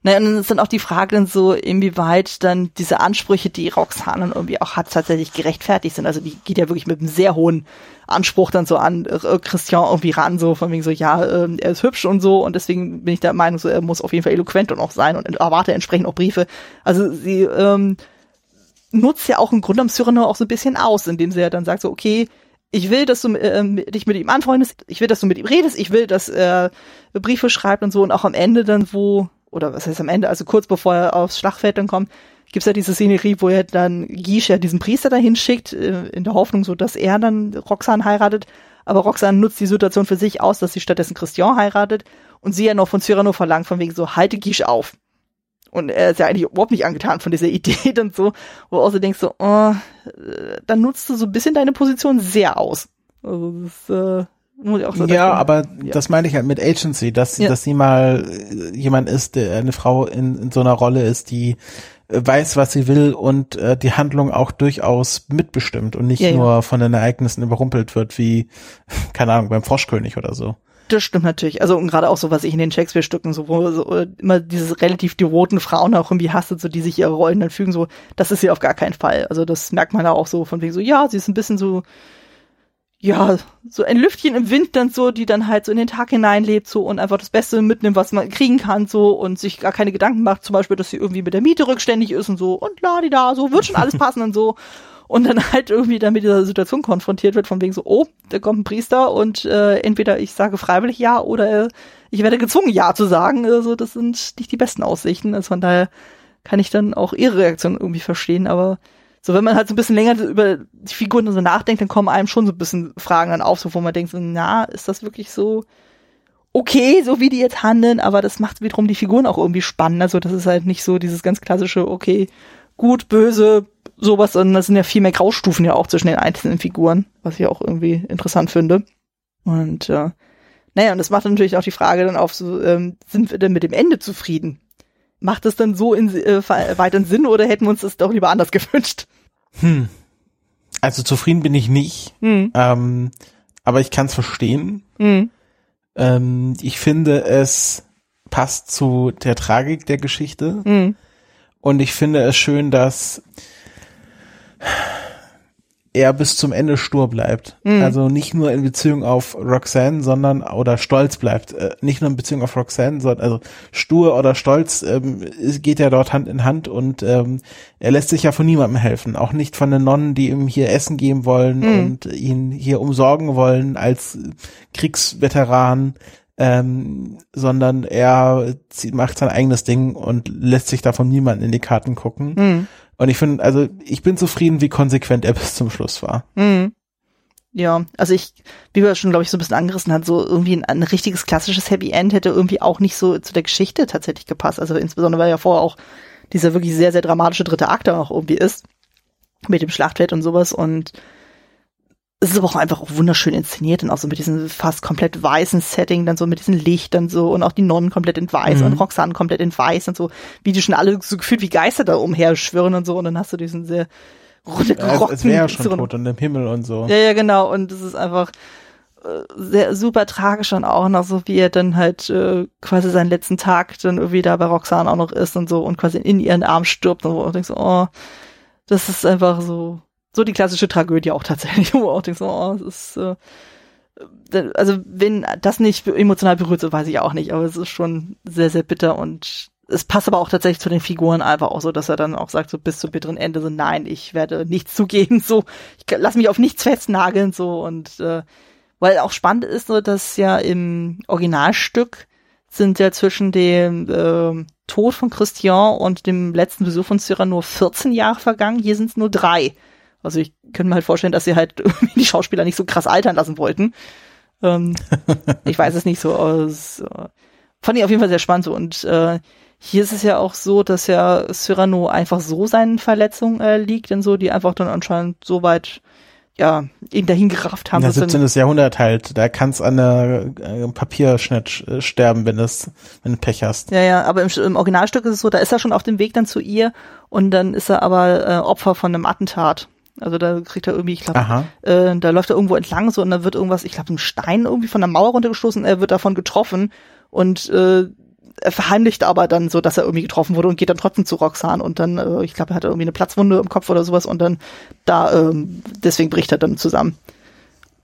Naja, und dann ist dann auch die Frage dann so, inwieweit dann diese Ansprüche, die Roxane dann irgendwie auch hat, tatsächlich gerechtfertigt sind. Also die geht ja wirklich mit einem sehr hohen Anspruch dann so an äh, Christian irgendwie ran, so von wegen so, ja, äh, er ist hübsch und so und deswegen bin ich der Meinung, so er muss auf jeden Fall eloquent und auch sein und erwarte entsprechend auch Briefe. Also sie ähm, nutzt ja auch im Grunde am Cyrano auch so ein bisschen aus, indem sie ja dann sagt so, okay, ich will, dass du äh, dich mit ihm anfreundest, ich will, dass du mit ihm redest, ich will, dass er Briefe schreibt und so und auch am Ende dann, wo, oder was heißt am Ende, also kurz bevor er aufs Schlachtfeld dann kommt, gibt's ja diese Szenerie, wo er dann Gish ja diesen Priester dahin schickt, äh, in der Hoffnung so, dass er dann Roxanne heiratet. Aber Roxanne nutzt die Situation für sich aus, dass sie stattdessen Christian heiratet und sie ja noch von Cyrano verlangt, von wegen so, halte Gish auf. Und er ist ja eigentlich überhaupt nicht angetan von dieser Idee und so, wo du auch so denkst so, oh, dann nutzt du so ein bisschen deine Position sehr aus. Also das, äh, muss ich auch so ja, denken. aber ja. das meine ich halt mit Agency, dass, ja. dass sie mal äh, jemand ist, der eine Frau in, in so einer Rolle ist, die äh, weiß, was sie will und äh, die Handlung auch durchaus mitbestimmt und nicht ja, nur von den Ereignissen überrumpelt wird, wie, keine Ahnung, beim Froschkönig oder so. Das stimmt natürlich. Also und gerade auch so, was ich in den Shakespeare-Stücken so, wo so äh, immer diese relativ devoten Frauen auch irgendwie hasset, so die sich ihre Rollen dann fügen, so, das ist sie auf gar keinen Fall. Also das merkt man da auch so von wegen so, ja, sie ist ein bisschen so, ja, so ein Lüftchen im Wind dann so, die dann halt so in den Tag hineinlebt so und einfach das Beste mitnimmt, was man kriegen kann so und sich gar keine Gedanken macht, zum Beispiel, dass sie irgendwie mit der Miete rückständig ist und so und la die da, so wird schon alles passen und so und dann halt irgendwie dann mit dieser Situation konfrontiert wird, von wegen so, oh, da kommt ein Priester und äh, entweder ich sage freiwillig ja oder äh, ich werde gezwungen ja zu sagen. Also das sind nicht die besten Aussichten. Also von daher kann ich dann auch ihre Reaktion irgendwie verstehen, aber so wenn man halt so ein bisschen länger über die Figuren so nachdenkt, dann kommen einem schon so ein bisschen Fragen dann auf, so wo man denkt so, na, ist das wirklich so okay, so wie die jetzt handeln, aber das macht wiederum die Figuren auch irgendwie spannend. Also das ist halt nicht so dieses ganz klassische, okay, gut, böse, sowas, sondern das sind ja viel mehr Graustufen ja auch zwischen den einzelnen Figuren, was ich auch irgendwie interessant finde. Und äh, naja, und das macht natürlich auch die Frage dann auf, so, ähm, sind wir denn mit dem Ende zufrieden? Macht es dann so in, äh, weiteren Sinn oder hätten wir uns das doch lieber anders gewünscht? Hm. Also zufrieden bin ich nicht, hm. ähm, aber ich kann es verstehen. Hm. Ähm, ich finde es passt zu der Tragik der Geschichte. Mhm. Und ich finde es schön, dass er bis zum Ende stur bleibt. Mhm. Also nicht nur in Beziehung auf Roxanne, sondern oder stolz bleibt. Äh, nicht nur in Beziehung auf Roxanne, sondern also stur oder stolz ähm, geht ja dort Hand in Hand und ähm, er lässt sich ja von niemandem helfen. Auch nicht von den Nonnen, die ihm hier Essen geben wollen Mhm. und ihn hier umsorgen wollen als Kriegsveteran. Ähm, sondern er macht sein eigenes Ding und lässt sich davon niemanden in die Karten gucken. Mhm. Und ich finde, also ich bin zufrieden, wie konsequent er bis zum Schluss war. Mhm. Ja, also ich, wie wir schon, glaube ich, so ein bisschen angerissen hat, so irgendwie ein, ein richtiges klassisches Happy End hätte irgendwie auch nicht so zu der Geschichte tatsächlich gepasst. Also insbesondere, weil ja vorher auch dieser wirklich sehr, sehr dramatische dritte Akt da auch irgendwie ist. Mit dem Schlachtfeld und sowas und es ist aber auch einfach auch wunderschön inszeniert und auch so mit diesem fast komplett weißen Setting, dann so mit diesen Lichtern so und auch die Nonnen komplett in weiß Mhm. und Roxanne komplett in weiß und so, wie die schon alle so gefühlt wie Geister da umherschwirren und so und dann hast du diesen sehr Ja, runtergerockten es es wäre ja schon so- tot und im Himmel und so. ja, ja, genau. Und es ist einfach äh, sehr super tragisch und auch noch so, wie er dann halt äh, quasi seinen letzten Tag dann irgendwie da bei Roxanne auch noch ist und so und quasi in ihren Arm stirbt und wo du denkst, oh, das ist einfach so, so die klassische Tragödie auch tatsächlich, wo auch denkst, oh, es ist, äh, äh, also wenn das nicht emotional berührt, so weiß ich auch nicht, aber es ist schon sehr, sehr bitter und es passt aber auch tatsächlich zu den Figuren einfach auch so, dass er dann auch sagt, so bis zum bitteren Ende, so nein, ich werde nichts zugeben, so, ich lass mich auf nichts festnageln, so und äh, weil auch spannend ist, so, dass ja im Originalstück sind ja zwischen dem ähm, Tod von Christian und dem letzten Besuch von Cyrano 14 Jahre vergangen. Hier sind es nur drei. Also ich könnte mir halt vorstellen, dass sie halt irgendwie die Schauspieler nicht so krass altern lassen wollten. Ähm, ich weiß es nicht so aus. Äh, fand ich auf jeden Fall sehr spannend so. Und äh, hier ist es ja auch so, dass ja Cyrano einfach so seinen Verletzungen äh, liegt und so, die einfach dann anscheinend so weit ja, ihn dahin gerafft haben. Ja, dass dann- 17. Jahrhundert halt. Da kannst an der äh, Papierschnitt äh, sterben, wenn es, wenn du Pech hast. Ja, ja, aber im, im Originalstück ist es so, da ist er schon auf dem Weg dann zu ihr und dann ist er aber äh, Opfer von einem Attentat. Also da kriegt er irgendwie, ich glaube, äh, da läuft er irgendwo entlang so und da wird irgendwas, ich glaube, ein Stein irgendwie von der Mauer runtergestoßen, er wird davon getroffen und äh, er verheimlicht aber dann so, dass er irgendwie getroffen wurde und geht dann trotzdem zu Roxanne und dann, äh, ich glaube, er hat irgendwie eine Platzwunde im Kopf oder sowas und dann da, ähm, deswegen bricht er dann zusammen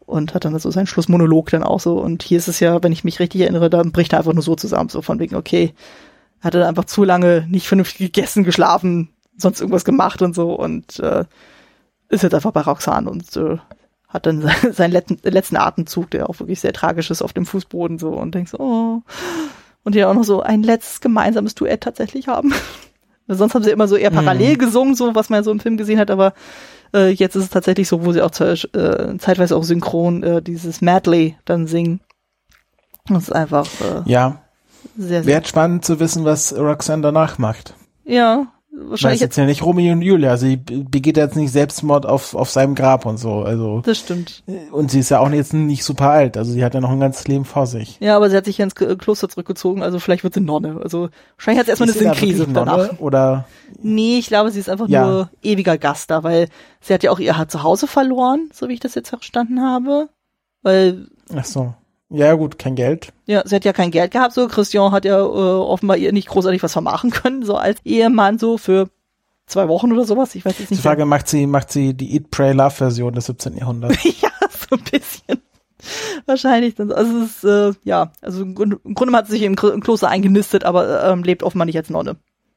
und hat dann so seinen Schlussmonolog dann auch so und hier ist es ja, wenn ich mich richtig erinnere, da bricht er einfach nur so zusammen, so von wegen, okay, er hatte einfach zu lange nicht vernünftig gegessen, geschlafen, sonst irgendwas gemacht und so und äh, ist jetzt einfach bei Roxanne und äh, hat dann se- seinen letzten, letzten Atemzug, der auch wirklich sehr tragisch ist auf dem Fußboden so und denkst, oh. Und die auch noch so ein letztes gemeinsames Duett tatsächlich haben. Sonst haben sie immer so eher parallel gesungen, so was man so im Film gesehen hat, aber äh, jetzt ist es tatsächlich so, wo sie auch äh, zeitweise auch synchron äh, dieses Medley dann singen. Das ist einfach äh, Ja, sehr, sehr. wäre spannend zu wissen, was Roxanne danach macht. Ja, wahrscheinlich jetzt. ja nicht Romeo und Julia. Sie begeht jetzt nicht Selbstmord auf, auf seinem Grab und so. Also, Das stimmt. und sie ist ja auch jetzt nicht super alt. Also, sie hat ja noch ein ganzes Leben vor sich. Ja, aber sie hat sich ja ins K- Kloster zurückgezogen, also vielleicht wird sie Nonne. Also wahrscheinlich hat sie erstmal eine Ist da Sinnkrise danach. Oder, Nee, ich glaube, sie ist einfach Ja. nur ewiger Gast da, weil sie hat ja auch ihr Zuhause verloren, so wie ich das jetzt verstanden habe. Weil, ach so. Ja, gut, kein Geld. ja, sie hat ja kein Geld gehabt, so. Christian hat ja äh, offenbar ihr nicht großartig was vermachen können, so als Ehemann, so für zwei Wochen oder sowas. Ich weiß jetzt Die nicht. Frage, macht sie, macht sie die Eat, Pray, Love Version des 17. Jahrhunderts? ja, so ein bisschen. Wahrscheinlich dann. so. Also es ist, äh, ja, also im Grunde, im Grunde hat sie sich im, Klo- im Kloster eingenistet, aber ähm, lebt offenbar nicht als Nonne.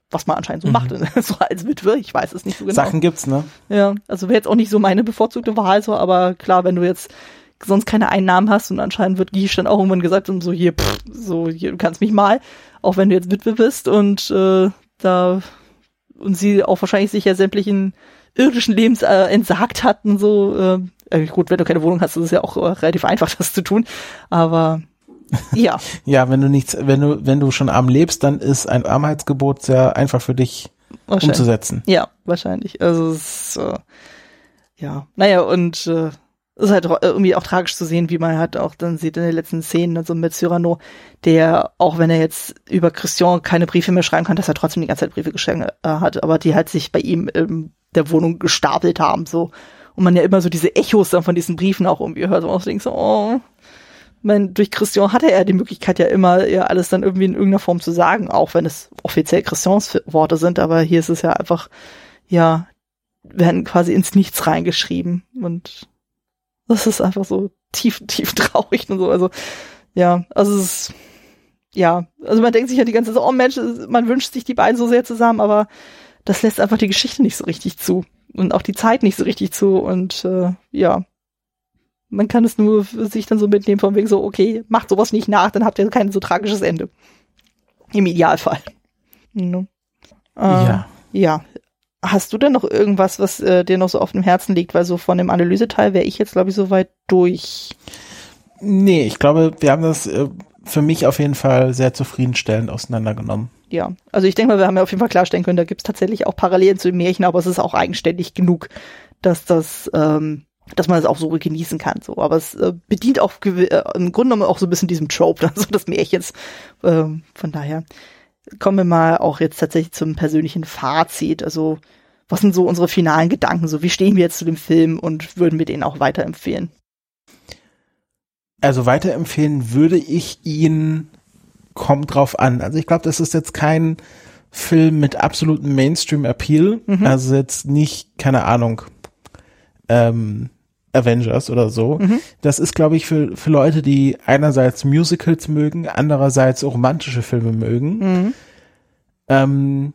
Was man anscheinend so macht, so als Witwe. Ich weiß es nicht so genau. Sachen gibt's, ne? Ja, also wäre jetzt auch nicht so meine bevorzugte Wahl, so, aber klar, wenn du jetzt sonst keine Einnahmen hast und anscheinend wird Gish dann auch irgendwann gesagt und so hier, pff, so hier, du kannst mich mal, auch wenn du jetzt Witwe bist und äh, da und sie auch wahrscheinlich sich ja sämtlichen irdischen Lebens äh, entsagt hatten, so äh, äh, gut, wenn du keine Wohnung hast, ist es ja auch äh, relativ einfach, das zu tun, aber ja, Ja, wenn du nichts, wenn du, wenn du schon arm lebst, dann ist ein Armheitsgebot sehr einfach für dich umzusetzen. Ja, wahrscheinlich. Also es ist, äh, ja, naja, und äh, ist halt ro- irgendwie auch tragisch zu sehen, wie man halt auch dann sieht in den letzten Szenen, also mit Cyrano, der, auch wenn er jetzt über Christian keine Briefe mehr schreiben kann, dass er trotzdem die ganze Zeit Briefe geschrieben äh, hat, aber die halt sich bei ihm in der Wohnung gestapelt haben, so. Und man ja immer so diese Echos dann von diesen Briefen auch irgendwie hört und auch denkt so, oh, mein, durch Christian hatte er die Möglichkeit ja immer, ja alles dann irgendwie in irgendeiner Form zu sagen, auch wenn es offiziell Christians Worte sind, aber hier ist es ja einfach, ja, werden quasi ins Nichts reingeschrieben und das ist einfach so tief, tief traurig und so, also, ja, also es ist, ja, also man denkt sich ja die ganze Zeit, oh Mensch, man wünscht sich die beiden so sehr zusammen, aber das lässt einfach die Geschichte nicht so richtig zu und auch die Zeit nicht so richtig zu und äh, ja, man kann es nur für sich dann so mitnehmen von wegen so, okay, macht sowas nicht nach, dann habt ihr kein so tragisches Ende. Im Idealfall. No. Äh, ja. Ja. Hast du denn noch irgendwas, was äh, dir noch so auf dem Herzen liegt? Weil so von dem Analyseteil wäre ich jetzt, glaube ich, so weit durch. Nee, ich glaube, wir haben das äh, für mich auf jeden Fall sehr zufriedenstellend auseinandergenommen. Ja, also ich denke mal, wir haben ja auf jeden Fall klarstellen können, da gibt es tatsächlich auch Parallelen zu den Märchen, aber es ist auch eigenständig genug, dass das ähm, dass man es auch so genießen kann. So, aber es äh, bedient auch äh, im Grunde genommen auch so ein bisschen diesem Trope, also das Märchens. Ähm, von daher kommen wir mal auch jetzt tatsächlich zum persönlichen Fazit. Also was sind so unsere finalen Gedanken? So wie stehen wir jetzt zu dem Film und würden wir den auch weiterempfehlen? Also weiterempfehlen würde ich ihn kommt drauf an. Also ich glaube, das ist jetzt kein Film mit absolutem Mainstream-Appeal. Mhm. Also jetzt nicht, keine Ahnung, ähm, Avengers oder so. Mhm. Das ist, glaube ich, für, für Leute, die einerseits Musicals mögen, andererseits romantische Filme mögen. Mhm. Ähm,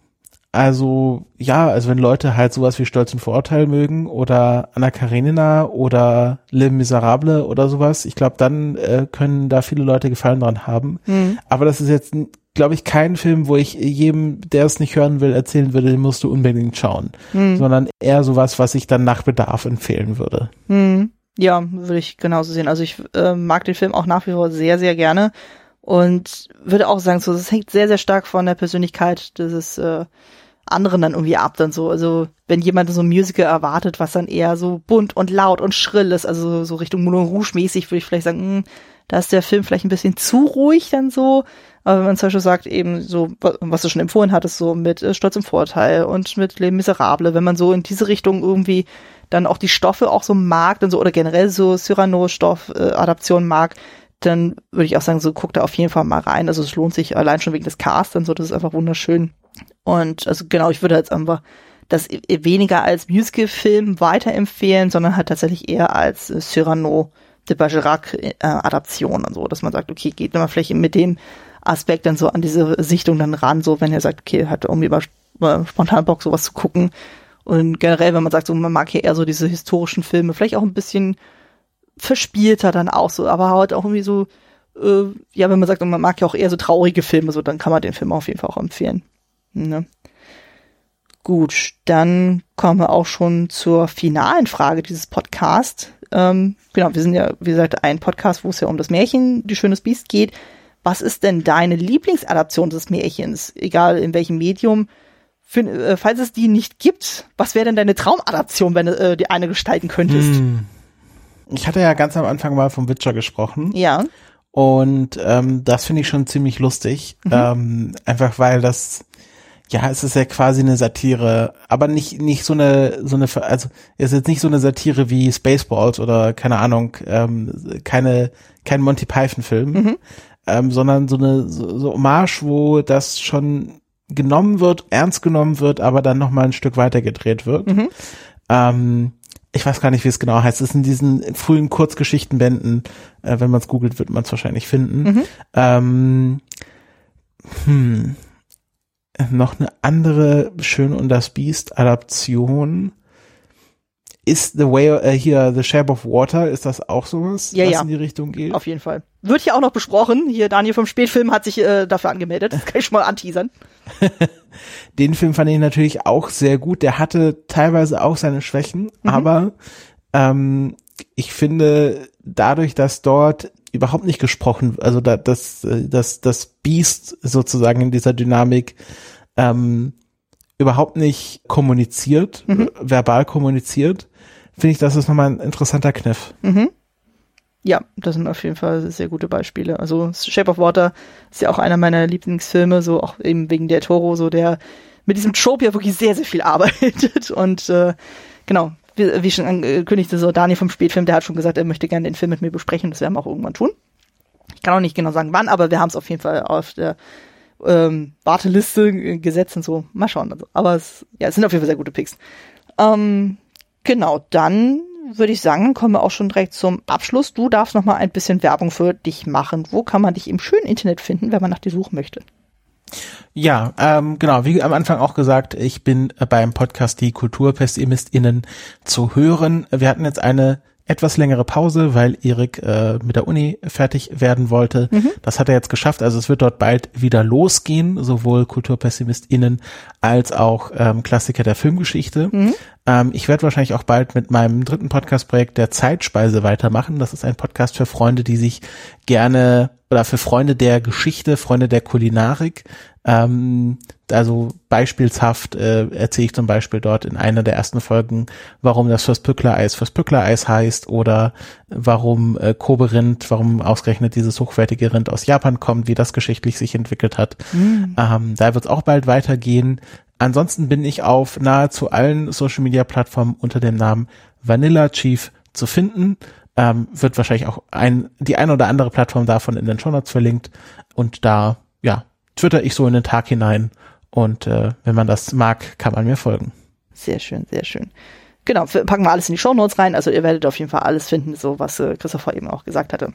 also, ja, also wenn Leute halt sowas wie Stolz und Vorurteil mögen oder Anna Karenina oder Le Miserable oder sowas, ich glaube, dann äh, können da viele Leute Gefallen dran haben. Mhm. Aber das ist jetzt glaube ich, kein Film, wo ich jedem, der es nicht hören will, erzählen würde, den musst du unbedingt schauen. Hm. Sondern eher sowas, was ich dann nach Bedarf empfehlen würde. Hm. Ja, würde ich genauso sehen. Also ich äh, mag den Film auch nach wie vor sehr, sehr gerne. Und würde auch sagen, so, das hängt sehr, sehr stark von der Persönlichkeit dieses äh, anderen dann irgendwie ab dann so. Also wenn jemand so ein Musical erwartet, was dann eher so bunt und laut und schrill ist, also so Richtung Moulin Rouge mäßig, würde ich vielleicht sagen, mh, hm, da ist der Film vielleicht ein bisschen zu ruhig dann so. Aber wenn man zum Beispiel sagt, eben so, was du schon empfohlen hattest, so mit äh, Stolz im Vorteil und mit Les Miserable, wenn man so in diese Richtung irgendwie dann auch die Stoffe auch so mag, dann so, oder generell so Cyrano-Stoff-Adaptionen äh, mag, dann würde ich auch sagen, so guckt da auf jeden Fall mal rein. Also es lohnt sich allein schon wegen des Casts und so, das ist einfach wunderschön. Und also genau, ich würde jetzt einfach das weniger als Musical-Film weiterempfehlen, sondern halt tatsächlich eher als äh, Cyrano de Bergerac-Adaption äh, und so, dass man sagt, okay, geht mal vielleicht mit dem Aspekt dann so an diese Sichtung dann ran, so wenn er sagt, okay, hat irgendwie mal spontan Bock, sowas zu gucken. Und generell, wenn man sagt, so man mag hier eher so diese historischen Filme, vielleicht auch ein bisschen verspielter dann auch so, aber halt auch irgendwie so, äh, ja, wenn man sagt, man mag ja auch eher so traurige Filme, so dann kann man den Film auf jeden Fall auch empfehlen. Ne? Gut, dann kommen wir auch schon zur finalen Frage dieses Podcasts. Ähm, genau, wir sind ja, wie gesagt, ein Podcast, wo es ja um das Märchen, die schönes Biest geht was ist denn deine Lieblingsadaption des Märchens, egal in welchem Medium? Für, äh, falls es die nicht gibt, was wäre denn deine Traumadaption, wenn du äh, die eine gestalten könntest? Hm. Ich hatte ja ganz am Anfang mal vom Witcher gesprochen. Ja. Und ähm, das finde ich schon ziemlich lustig. Mhm. Ähm, einfach weil das, ja, es ist ja quasi eine Satire, aber nicht, nicht so eine, so eine, also es ist jetzt nicht so eine Satire wie Spaceballs oder keine Ahnung, ähm, keine, kein Monty Python-Film. Mhm ähm, sondern so eine so, so Hommage, wo das schon genommen wird, ernst genommen wird, aber dann noch mal ein Stück weiter gedreht wird. Mhm. Ähm, ich weiß gar nicht, wie es genau heißt. Es ist in diesen frühen Kurzgeschichtenbänden, äh, wenn man es googelt, wird man es wahrscheinlich finden. Mhm. Ähm, hm, noch eine andere Schön und das Biest Adaption ist The Way äh, hier The Shape of Water, ist das auch sowas, ja, was ja. in die Richtung geht? Auf jeden Fall. Wird hier auch noch besprochen. Hier Daniel vom Spätfilm hat sich äh, dafür angemeldet. Das kann ich schon mal anteasern. Den Film fand ich natürlich auch sehr gut. Der hatte teilweise auch seine Schwächen, mhm. aber ähm, ich finde dadurch, dass dort überhaupt nicht gesprochen, also da, dass das das Biest sozusagen in dieser Dynamik ähm, überhaupt nicht kommuniziert, mhm. verbal kommuniziert, finde ich, das ist nochmal ein interessanter Kniff. Mhm. Ja, das sind auf jeden Fall sehr gute Beispiele. Also Shape of Water ist ja auch einer meiner Lieblingsfilme, so auch eben wegen der Toro, so der mit diesem Trope ja wirklich sehr, sehr viel arbeitet. Und äh, genau, wie, wie schon angekündigt, so Daniel vom Spätfilm, der hat schon gesagt, er möchte gerne den Film mit mir besprechen, das werden wir auch irgendwann tun. Kann auch nicht genau sagen wann, aber wir haben es auf jeden Fall auf der ähm, Warteliste gesetzt und so. Mal schauen. Also. Aber es, ja, es sind auf jeden Fall sehr gute Picks. Ähm, genau, dann würde ich sagen, kommen wir auch schon direkt zum Abschluss. Du darfst noch mal ein bisschen Werbung für dich machen. Wo kann man dich im schönen Internet finden, wenn man nach dir suchen möchte? Ja, ähm, genau, wie am Anfang auch gesagt, ich bin beim Podcast Die KulturpessimistInnen zu hören. Wir hatten jetzt eine etwas längere Pause, weil Erik äh, mit der Uni fertig werden wollte. Mhm. Das hat er jetzt geschafft. Also es wird dort bald wieder losgehen, sowohl KulturpessimistInnen als auch ähm, Klassiker der Filmgeschichte. Mhm. Ähm, ich werde wahrscheinlich auch bald mit meinem dritten Podcast-Projekt der Zeitspeise weitermachen. Das ist ein Podcast für Freunde, die sich gerne oder für Freunde der Geschichte, Freunde der Kulinarik ähm, also beispielshaft äh, erzähle ich zum Beispiel dort in einer der ersten Folgen, warum das Pückler-Eis Pückler-Eis heißt oder warum äh, Kobe-Rind, warum ausgerechnet dieses hochwertige Rind aus Japan kommt, wie das geschichtlich sich entwickelt hat. Mhm. Ähm, da wird es auch bald weitergehen. Ansonsten bin ich auf nahezu allen Social-Media-Plattformen unter dem Namen Vanilla Chief zu finden. Ähm, wird wahrscheinlich auch ein, die eine oder andere Plattform davon in den Show Notes verlinkt. Und da, ja, twitter ich so in den Tag hinein und äh, wenn man das mag, kann man mir folgen. Sehr schön, sehr schön. Genau, packen wir alles in die Show Notes rein. Also ihr werdet auf jeden Fall alles finden, so was äh, Christopher eben auch gesagt hatte.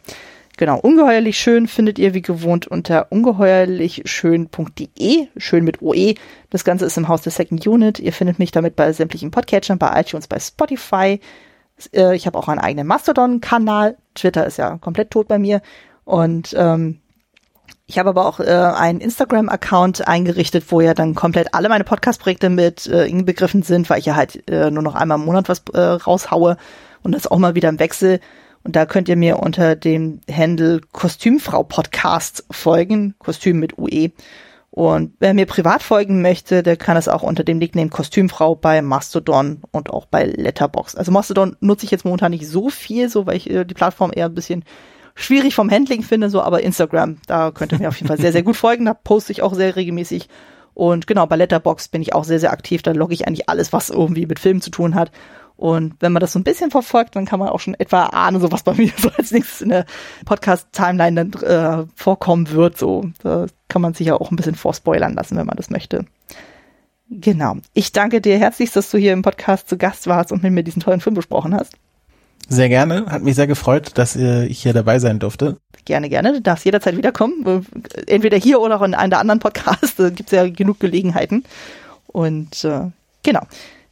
Genau, ungeheuerlich schön findet ihr wie gewohnt unter ungeheuerlichschön.de, schön mit OE. Das Ganze ist im Haus der Second Unit. Ihr findet mich damit bei sämtlichen Podcatchern, bei iTunes, bei Spotify. Äh, ich habe auch einen eigenen Mastodon-Kanal. Twitter ist ja komplett tot bei mir. Und ähm, ich habe aber auch äh, einen Instagram-Account eingerichtet, wo ja dann komplett alle meine Podcast-Projekte mit äh, inbegriffen sind, weil ich ja halt äh, nur noch einmal im Monat was äh, raushaue und das auch mal wieder im Wechsel. Und da könnt ihr mir unter dem Handle Kostümfrau Podcast folgen, Kostüm mit UE. Und wer mir privat folgen möchte, der kann es auch unter dem Nickname Kostümfrau bei Mastodon und auch bei Letterbox. Also Mastodon nutze ich jetzt momentan nicht so viel, so weil ich äh, die Plattform eher ein bisschen schwierig vom Handling finde, so, aber Instagram, da könnt ihr mir auf jeden Fall sehr, sehr gut folgen. Da poste ich auch sehr regelmäßig. Und genau, bei Letterbox bin ich auch sehr, sehr aktiv. Da logge ich eigentlich alles, was irgendwie mit Filmen zu tun hat. Und wenn man das so ein bisschen verfolgt, dann kann man auch schon etwa ahnen, so was bei mir so als nächstes in der Podcast-Timeline dann äh, vorkommen wird. So, da kann man sich ja auch ein bisschen vorspoilern lassen, wenn man das möchte. Genau. Ich danke dir herzlich, dass du hier im Podcast zu Gast warst und mit mir diesen tollen Film besprochen hast. Sehr gerne. Hat mich sehr gefreut, dass ich hier dabei sein durfte. Gerne, gerne. Du darfst jederzeit wiederkommen. Entweder hier oder auch in einem der anderen Podcasts. Da gibt es ja genug Gelegenheiten. Und äh, genau.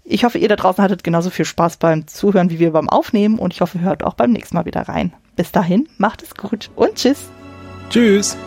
Ich hoffe, ihr da draußen hattet genauso viel Spaß beim Zuhören wie wir beim Aufnehmen. Und ich hoffe, ihr hört auch beim nächsten Mal wieder rein. Bis dahin, macht es gut und tschüss. Tschüss.